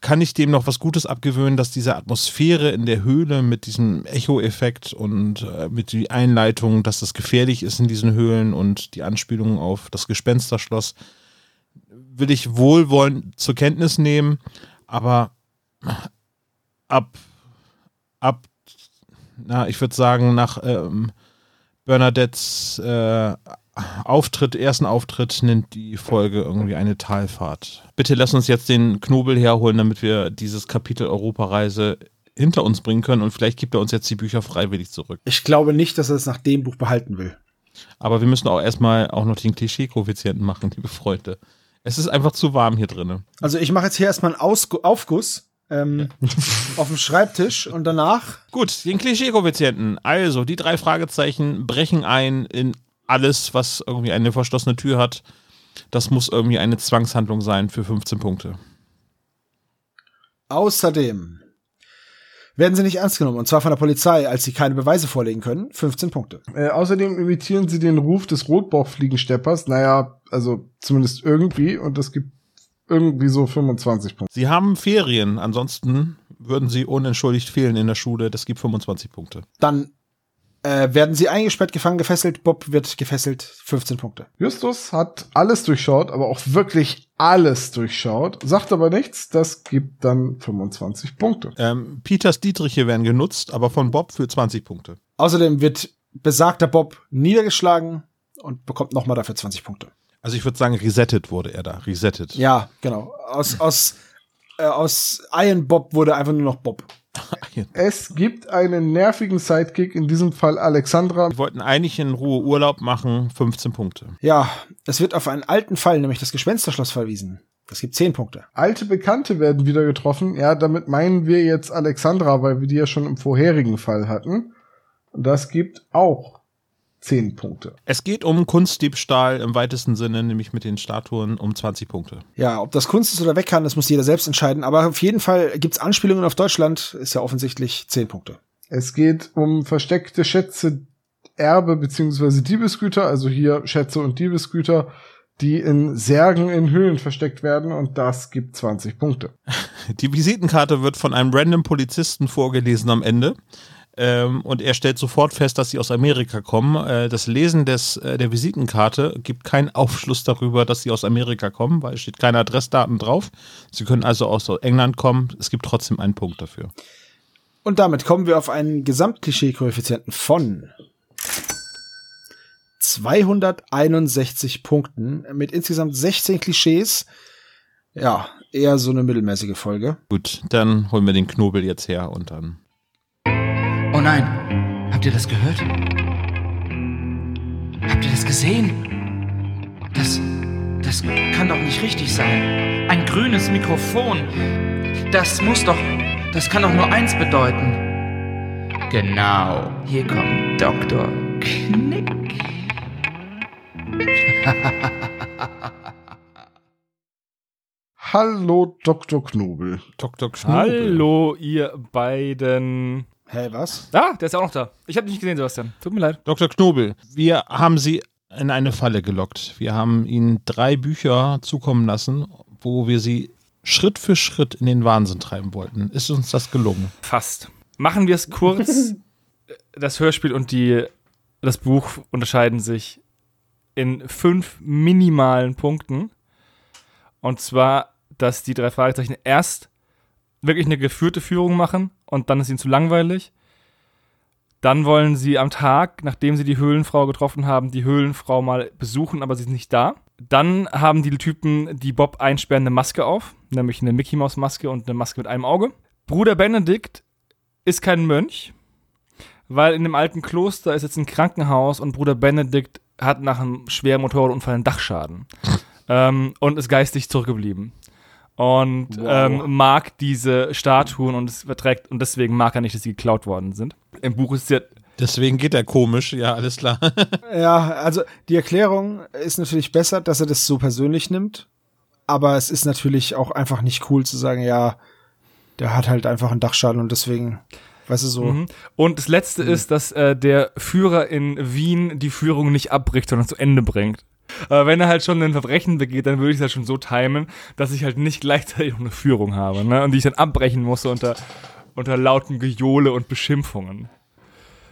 kann ich dem noch was Gutes abgewöhnen, dass diese Atmosphäre in der Höhle mit diesem Echo-Effekt und äh, mit die Einleitung, dass das gefährlich ist in diesen Höhlen und die Anspielung auf das Gespensterschloss, will ich wohlwollend zur Kenntnis nehmen, aber ab, ab, na, ich würde sagen, nach ähm, Bernadettes äh, Auftritt, ersten Auftritt nennt die Folge irgendwie eine Talfahrt. Bitte lass uns jetzt den Knobel herholen, damit wir dieses Kapitel Europareise hinter uns bringen können und vielleicht gibt er uns jetzt die Bücher freiwillig zurück. Ich glaube nicht, dass er es nach dem Buch behalten will. Aber wir müssen auch erstmal auch noch den Klischee-Koeffizienten machen, liebe Freunde. Es ist einfach zu warm hier drinnen. Also ich mache jetzt hier erstmal einen Ausgu Aufguss ähm, *laughs* auf dem Schreibtisch und danach. Gut, den Klischee-Koeffizienten. Also, die drei Fragezeichen brechen ein in alles, was irgendwie eine verschlossene Tür hat. Das muss irgendwie eine Zwangshandlung sein für 15 Punkte. Außerdem werden sie nicht ernst genommen, und zwar von der Polizei, als sie keine Beweise vorlegen können. 15 Punkte. Äh, außerdem imitieren sie den Ruf des Rotbauchfliegensteppers. Naja, also zumindest irgendwie. Und das gibt irgendwie so 25 Punkte. Sie haben Ferien, ansonsten würden sie unentschuldigt fehlen in der Schule. Das gibt 25 Punkte. Dann äh, werden sie eingesperrt, gefangen, gefesselt. Bob wird gefesselt. 15 Punkte. Justus hat alles durchschaut, aber auch wirklich alles durchschaut, sagt aber nichts. Das gibt dann 25 Punkte. Ähm, Peters Dietriche werden genutzt, aber von Bob für 20 Punkte. Außerdem wird besagter Bob niedergeschlagen und bekommt nochmal dafür 20 Punkte. Also ich würde sagen, resettet wurde er da. Resettet. Ja, genau. Aus, aus, äh, aus Iron Bob wurde einfach nur noch Bob. *laughs* Es gibt einen nervigen Sidekick, in diesem Fall Alexandra. Wir wollten eigentlich in Ruhe Urlaub machen, 15 Punkte. Ja, es wird auf einen alten Fall, nämlich das Gespensterschloss verwiesen. Das gibt 10 Punkte. Alte Bekannte werden wieder getroffen. Ja, damit meinen wir jetzt Alexandra, weil wir die ja schon im vorherigen Fall hatten. Das gibt auch 10 Punkte. Es geht um Kunstdiebstahl im weitesten Sinne, nämlich mit den Statuen um 20 Punkte. Ja, ob das Kunst ist oder weg kann, das muss jeder selbst entscheiden. Aber auf jeden Fall gibt's Anspielungen auf Deutschland, ist ja offensichtlich 10 Punkte. Es geht um versteckte Schätze, Erbe beziehungsweise Diebesgüter, also hier Schätze und Diebesgüter, die in Särgen in Höhlen versteckt werden und das gibt 20 Punkte. *laughs* Die Visitenkarte wird von einem random Polizisten vorgelesen am Ende. Ähm, und er stellt sofort fest, dass sie aus Amerika kommen. Äh, das Lesen des, äh, der Visitenkarte gibt keinen Aufschluss darüber, dass sie aus Amerika kommen, weil es steht keine Adressdaten drauf. Sie können also aus England kommen. Es gibt trotzdem einen Punkt dafür. Und damit kommen wir auf einen Gesamtklischee-Koeffizienten von 261 Punkten mit insgesamt 16 Klischees. Ja, eher so eine mittelmäßige Folge. Gut, dann holen wir den Knobel jetzt her und dann. Oh nein, habt ihr das gehört? Habt ihr das gesehen? Das, das kann doch nicht richtig sein. Ein grünes Mikrofon. Das muss doch, das kann doch nur eins bedeuten. Genau, hier kommt Dr. Knick. Hallo, Dr. Knobel. Dr. Knobel. Hallo, ihr beiden. Hä, was? Ah, der ist auch noch da. Ich habe dich nicht gesehen, Sebastian. Tut mir leid. Dr. Knobel, wir haben Sie in eine Falle gelockt. Wir haben Ihnen drei Bücher zukommen lassen, wo wir Sie Schritt für Schritt in den Wahnsinn treiben wollten. Ist uns das gelungen? Fast. Machen wir es kurz. *laughs* das Hörspiel und die, das Buch unterscheiden sich in fünf minimalen Punkten. Und zwar, dass die drei Fragezeichen erst wirklich eine geführte Führung machen und dann ist ihnen zu langweilig. Dann wollen sie am Tag, nachdem sie die Höhlenfrau getroffen haben, die Höhlenfrau mal besuchen, aber sie ist nicht da. Dann haben die Typen, die Bob einsperren, eine Maske auf, nämlich eine Mickey Maus Maske und eine Maske mit einem Auge. Bruder Benedikt ist kein Mönch, weil in dem alten Kloster ist jetzt ein Krankenhaus und Bruder Benedikt hat nach einem schweren Motorradunfall einen Dachschaden *laughs* ähm, und ist geistig zurückgeblieben und Wow. ähm, mag diese Statuen und es verträgt und deswegen mag er nicht, dass sie geklaut worden sind. Im Buch ist es ja Deswegen geht er komisch, ja, alles klar. *laughs* Ja, also die Erklärung ist natürlich besser, dass er das so persönlich nimmt. Aber es ist natürlich auch einfach nicht cool zu sagen, ja, der hat halt einfach einen Dachschaden und deswegen, weißt du so. Mhm. Und das Letzte ist, dass äh, der Führer in Wien die Führung nicht abbricht, sondern zu Ende bringt. Aber wenn er halt schon ein Verbrechen begeht, dann würde ich es halt schon so timen, dass ich halt nicht gleichzeitig noch eine Führung habe, ne? Und die ich dann abbrechen muss unter, unter lauten Gejohle und Beschimpfungen.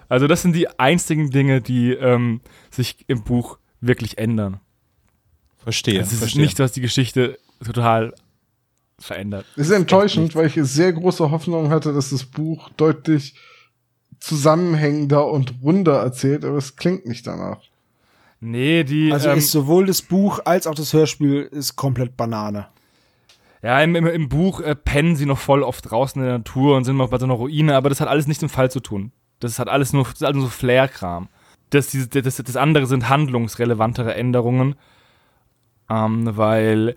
Also das sind die einzigen Dinge, die ähm, sich im Buch wirklich ändern. Verstehe. Also es ist verstehe. nicht, was die Geschichte total verändert. Es ist enttäuschend, weil ich sehr große Hoffnung hatte, dass das Buch deutlich zusammenhängender und runder erzählt, aber es klingt nicht danach. Nee, die. Also ähm, ist sowohl das Buch als auch das Hörspiel ist komplett Banane. Ja, im, im, im Buch äh, pennen sie noch voll oft draußen in der Natur und sind noch bei so einer Ruine, aber das hat alles nichts mit dem Fall zu tun. Das hat alles nur, das ist alles nur so Flair-Kram. Das, das, das andere sind handlungsrelevantere Änderungen, ähm, weil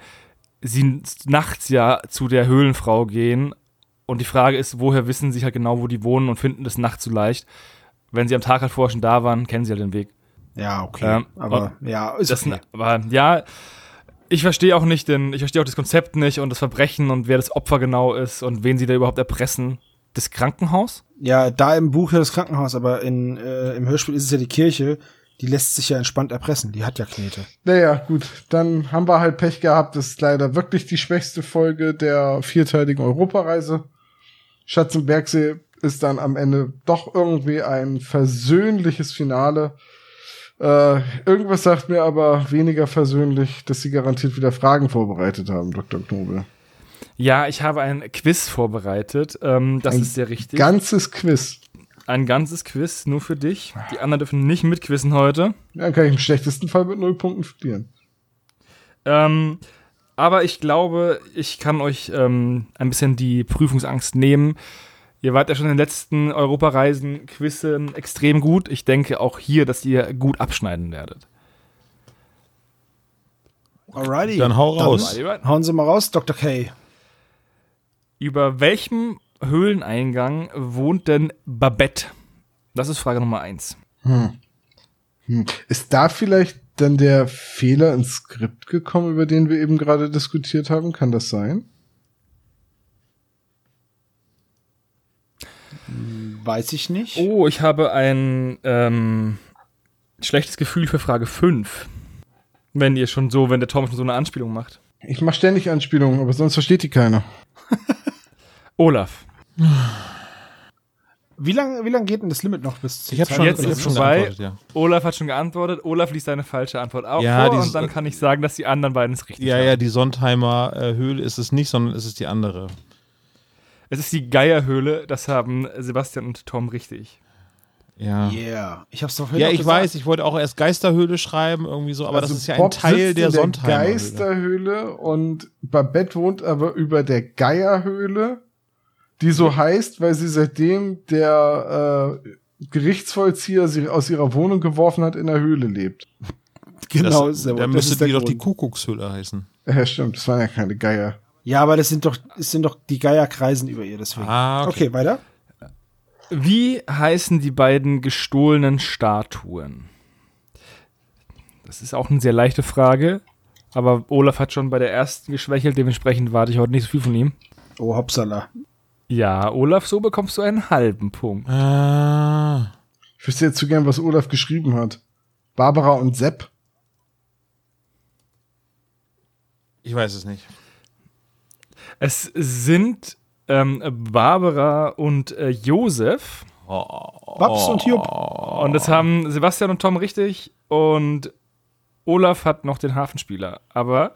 sie nachts ja zu der Höhlenfrau gehen und die Frage ist, woher wissen sie halt genau, wo die wohnen und finden das nachts so leicht. Wenn sie am Tag halt vorher schon da waren, kennen sie halt den Weg. Ja, okay. Ähm, aber ja, ist Das, okay. Aber ja, ich verstehe auch nicht, denn ich verstehe auch das Konzept nicht und das Verbrechen und wer das Opfer genau ist und wen sie da überhaupt erpressen. Das Krankenhaus? Ja, da im Buch ja das Krankenhaus, aber in, äh, im Hörspiel ist es ja die Kirche. Die lässt sich ja entspannt erpressen. Die hat ja Knete. Naja, gut, dann haben wir halt Pech gehabt. Das ist leider wirklich die schwächste Folge der vierteiligen Europareise. Schatz im Bergsee ist dann am Ende doch irgendwie ein versöhnliches Finale. Äh, irgendwas sagt mir aber weniger versöhnlich, dass sie garantiert wieder Fragen vorbereitet haben, Dr. Knobel. Ja, ich habe ein Quiz vorbereitet. Ähm, das Ein ist sehr richtig. Ganzes Quiz. ein ganzes Quiz nur für dich. Die anderen dürfen nicht mitquissen heute. Dann kann ich im schlechtesten Fall mit null Punkten verlieren. Ähm, aber ich glaube, ich kann euch ähm, ein bisschen die Prüfungsangst nehmen. Ihr wart ja schon in den letzten Europareisen Quizzen extrem gut. Ich denke auch hier, dass ihr gut abschneiden werdet. Alrighty. Dann hau raus. Hauen Sie mal raus, Dr. K. Über welchem Höhleneingang wohnt denn Babette? Das ist Frage Nummer eins. Hm. Ist da vielleicht dann der Fehler ins Skript gekommen, über den wir eben gerade diskutiert haben? Kann das sein? Weiß ich nicht. Oh, ich habe ein ähm, schlechtes Gefühl für Frage 5. Wenn ihr schon so, wenn der Tom schon so eine Anspielung macht. Ich mache ständig Anspielungen, aber sonst versteht die keiner. *laughs* Olaf. Wie lange wie lang geht denn das Limit noch bis Ich habe schon, Jetzt ich hab ist schon vorbei. geantwortet, ja. Olaf hat schon geantwortet. Olaf liest seine falsche Antwort auch Ja, vor dieses- und dann kann ich sagen, dass die anderen beiden es richtig Ja, haben. ja, die Sontheimer äh, Höhle ist es nicht, sondern es ist die andere. Es ist die Geierhöhle, das haben Sebastian und Tom richtig. Ja. Yeah. Ich hab's doch Ja, ich gesagt. weiß, ich wollte auch erst Geisterhöhle schreiben, irgendwie so, aber Also das ist ja Bob ein Teil sitzt der Sontheimer Höhle. Geisterhöhle und Babette wohnt aber über der Geierhöhle, die so heißt, weil sie seitdem der äh, Gerichtsvollzieher sie aus ihrer Wohnung geworfen hat, in der Höhle lebt. Genau, das, ist der- dann das müsste ist der die doch die. Kuckuckshöhle heißen. Ja, stimmt, das waren ja keine Geier. Ja, aber das sind doch, es sind doch die Geier kreisen über ihr, deswegen. Ah, okay. weiter. Wie heißen die beiden gestohlenen Statuen? Das ist auch eine sehr leichte Frage. Aber Olaf hat schon bei der ersten geschwächelt, dementsprechend warte ich heute nicht so viel von ihm. Oh, hoppsala. Ja, Olaf, so bekommst du einen halben Punkt. Ah. Ich wüsste jetzt zu gern, was Olaf geschrieben hat. Barbara und Sepp. Ich weiß es nicht. Es sind ähm, Barbara und äh, Josef. Babs und Jupp. Und das haben Sebastian und Tom richtig. Und Olaf hat noch den Hafenspieler. Aber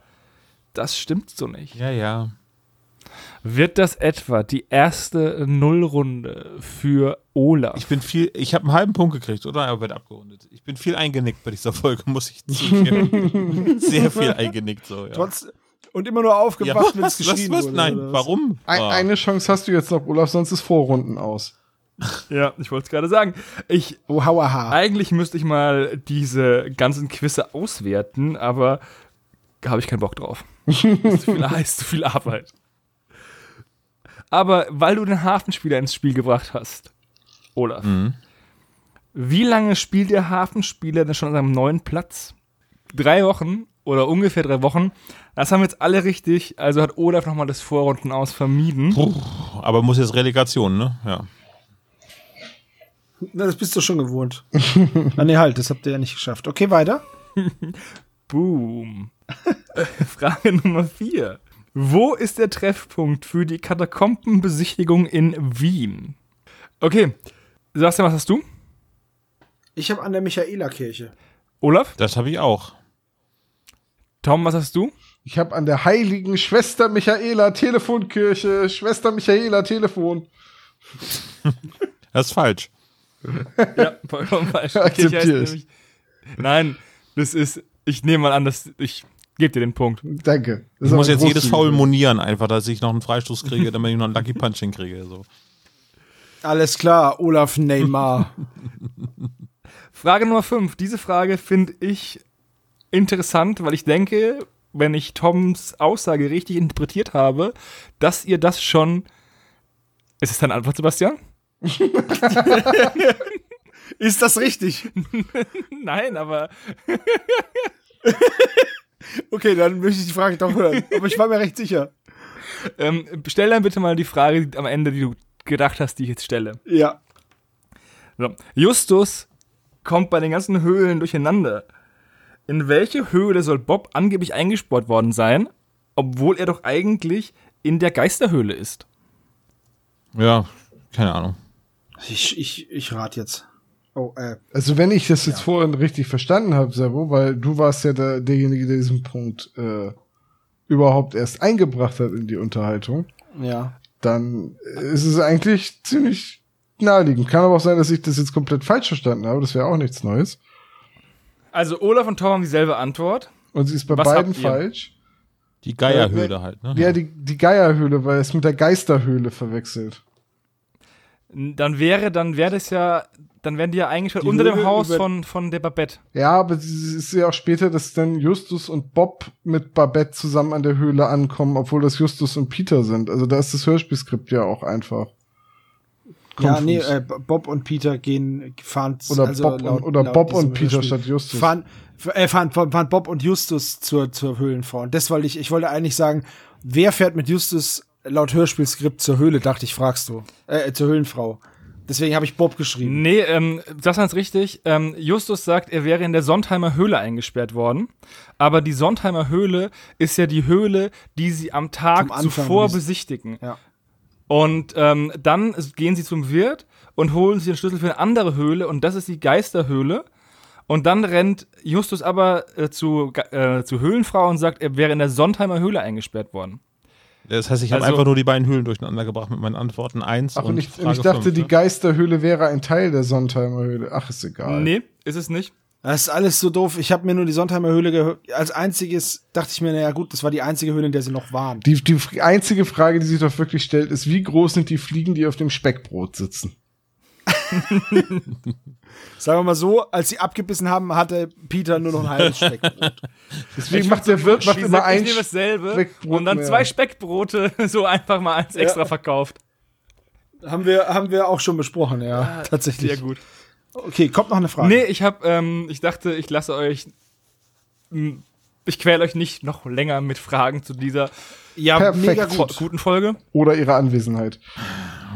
das stimmt so nicht. Ja, ja. Wird das etwa die erste Nullrunde für Olaf? Ich bin viel, ich habe einen halben Punkt gekriegt, oder? Er wird abgerundet. Ich bin viel eingenickt bei dieser Folge, muss ich zugeben. *laughs* Sehr viel eingenickt, so, ja. Trotz, und immer nur aufgewacht, wenn es was, was, geschrien was? wurde. Nein, warum? Ein, Ah. Eine Chance hast du jetzt noch, Olaf, sonst ist Vorrunden aus. *laughs* ja, ich wollte es gerade sagen. Ich, Oh, hauaha. eigentlich müsste ich mal diese ganzen Quizze auswerten, aber da habe ich keinen Bock drauf. *laughs* ist zu viel, ist zu viel Arbeit. Aber weil du den Hafenspieler ins Spiel gebracht hast, Olaf, Mhm. wie lange spielt der Hafenspieler denn schon an seinem neuen Platz? Drei Wochen oder ungefähr drei Wochen. Das haben jetzt alle richtig, also hat Olaf nochmal das Vorrunden aus vermieden. Aber muss jetzt Relegation, ne? Ja. Na, das bist du schon gewohnt. *laughs* ah, nee, halt, das habt ihr ja nicht geschafft. Okay, weiter. *laughs* Boom. *laughs* Frage Nummer vier. Wo ist der Treffpunkt für die Katakombenbesichtigung in Wien? Okay, Sebastian, was hast du? Ich habe an der Michaela-Kirche. Olaf? Das habe ich auch. Tom, was hast du? Ich habe an der heiligen Schwester Michaela Telefonkirche, Schwester Michaela Telefon. *laughs* Das ist falsch. Ja, vollkommen falsch. *laughs* Akzeptiere ich. nämlich- Nein, Das ist, ich nehme mal an, dass ich gebe dir den Punkt. Danke. Das Ich muss jetzt jedes. Foul monieren, einfach, dass ich noch einen Freistoß kriege, damit ich noch einen Lucky Punch hinkriege. So. Alles klar, Olaf Neymar. *laughs* Frage Nummer 5. Diese Frage finde ich interessant, weil ich denke, wenn ich Toms Aussage richtig interpretiert habe, dass ihr das schon. Ist es deine Antwort, Sebastian? *laughs* Ist das richtig? *laughs* Nein, aber *laughs* Okay, dann möchte ich die Frage doch hören. Aber ich war mir recht sicher. ähm, stell dann bitte mal die Frage am Ende, die du gedacht hast, die ich jetzt stelle. Ja. So. Justus kommt bei den ganzen Höhlen durcheinander. In welche Höhle soll Bob angeblich eingesperrt worden sein, obwohl er doch eigentlich in der Geisterhöhle ist? Ja, keine Ahnung. Ich, ich, ich rate jetzt. Oh, äh. Also wenn ich das jetzt vorhin richtig verstanden habe, Servo, weil du warst ja der, derjenige, der diesen Punkt äh, überhaupt erst eingebracht hat in die Unterhaltung, Ja. dann ist es eigentlich ziemlich naheliegend. Kann aber auch sein, dass ich das jetzt komplett falsch verstanden habe. Das wäre auch nichts Neues. Also Olaf und Tom haben dieselbe Antwort. Und sie ist bei Was beiden falsch. Die Geierhöhle halt, ne? Ja, die, die Geierhöhle, weil es mit der Geisterhöhle verwechselt. Dann wäre, dann wäre das ja, dann wären die ja eingesperrt Die unter dem Höhle Haus über- von, von der Babette. Ja, aber es ist ja auch später, dass dann Justus und Bob mit Babette zusammen an der Höhle ankommen, obwohl das Justus und Peter sind. Also da ist das Hörspielskript ja auch einfach. Ja, nee, äh, Bob und Peter gehen, fahren, Oder also Bob laut- und, oder laut Bob und Peter statt Justus. Fahren, äh, fahren, fahren Bob und Justus zur, zur Höhlenfrau. Und das wollte ich, ich wollte eigentlich sagen, wer fährt mit Justus laut Hörspielskript zur Höhle, dachte ich, fragst du. Äh, zur Höhlenfrau. Deswegen habe ich Bob geschrieben. Nee, ähm, das ist richtig. Ähm, Justus sagt, er wäre in der Sondheimer Höhle eingesperrt worden. Aber die Sondheimer Höhle ist ja die Höhle, die sie am Tag zuvor bes- besichtigen. Ja. Und ähm, dann gehen sie zum Wirt und holen sich den Schlüssel für eine andere Höhle und das ist die Geisterhöhle. Und dann rennt Justus aber äh, zu, äh, zu Höhlenfrau und sagt, er wäre in der Sondheimer Höhle eingesperrt worden. Das heißt, ich habe Also- einfach nur die beiden Höhlen durcheinander gebracht mit meinen Antworten 1 Ach, und, und ich, Frage und ich dachte, fünf, die ne? Geisterhöhle wäre ein Teil der Sondheimer Höhle. Ach, ist egal. Nee, ist es nicht. Das ist alles so doof. Ich habe mir nur die Sondheimer Höhle gehört. Als einziges dachte ich mir, naja gut, das war die einzige Höhle, in der sie noch waren. Die, die einzige Frage, die sich doch wirklich stellt, ist, wie groß sind die Fliegen, die auf dem Speckbrot sitzen? *laughs* Sagen wir mal so, als sie abgebissen haben, hatte Peter nur noch ein halbes Speckbrot. *laughs* Deswegen macht der Wirt macht Ich immer ein ich nehme dasselbe Speckbrot und dann mehr. zwei Speckbrote *laughs* so einfach mal eins extra verkauft. haben wir, haben wir auch schon besprochen, ja. tatsächlich. Sehr gut. Okay, kommt noch eine Frage. Nee, ich hab, ähm, ich dachte, ich lasse euch, ich quäle euch nicht noch länger mit Fragen zu dieser ja, Perfekt. mega gut. guten Folge. Oder ihre Anwesenheit.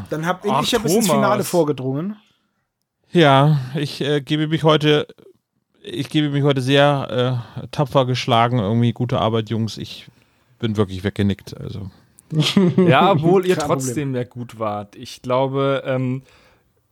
Dann hab Ach, ich hab bis ins. Finale vorgedrungen. Ja, ich äh, gebe mich heute, ich gebe mich heute sehr äh, tapfer geschlagen. Irgendwie gute Arbeit, Jungs. Ich bin wirklich weggenickt. Also Ja, obwohl ihr Kein trotzdem ja gut wart. Ich glaube, ähm,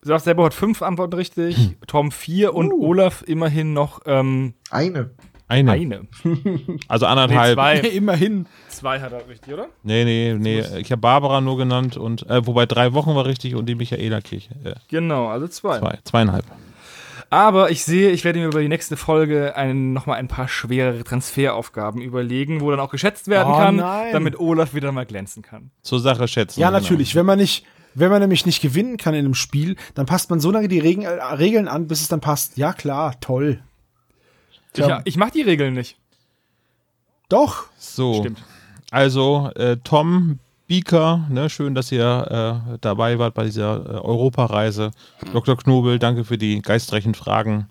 Sebastian selber hat fünf Antworten richtig, Tom vier und Olaf immerhin noch ähm, Eine. eine, eine. *laughs* also Nee, anderthalb. zwei. *laughs* Immerhin. zwei hat er richtig, oder? Nee, nee, nee. Ich habe Barbara nur genannt und äh, wobei drei Wochen war richtig und die Michaela Kirche. Äh, Genau, also zwei. zwei, zweieinhalb. Aber ich sehe, ich werde mir über die nächste Folge einen, nochmal ein paar schwerere Transferaufgaben überlegen, wo dann auch geschätzt werden Oh, kann, nein. damit Olaf wieder mal glänzen kann. Zur Sache schätzen. Ja, genau. natürlich. Wenn man nicht, wenn man nämlich nicht gewinnen kann in einem Spiel, dann passt man so lange die Regeln, äh, Regeln an, bis es dann passt. Ja, klar, toll. Ich, ich mach die Regeln nicht. Doch. So, Stimmt. also äh, Tom Bieker, ne, schön, dass ihr äh, dabei wart bei dieser äh, Europareise. Dr. Knobel, danke für die geistreichen Fragen.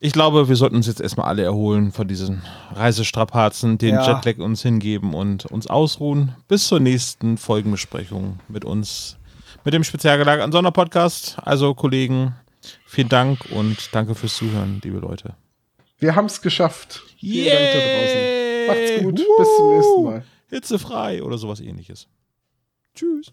Ich glaube, wir sollten uns jetzt erstmal alle erholen von diesen Reisestrapazen, den Ja. Jetlag uns hingeben und uns ausruhen. Bis zur nächsten Folgenbesprechung mit uns, mit dem spezialgelagerten Sonderpodcast. Also, Kollegen, vielen Dank und danke fürs Zuhören, liebe Leute. Wir haben's geschafft. Vielen Dank da draußen. Macht's gut. Bis zum nächsten Mal. Hitzefrei oder sowas ähnliches. Tschüss.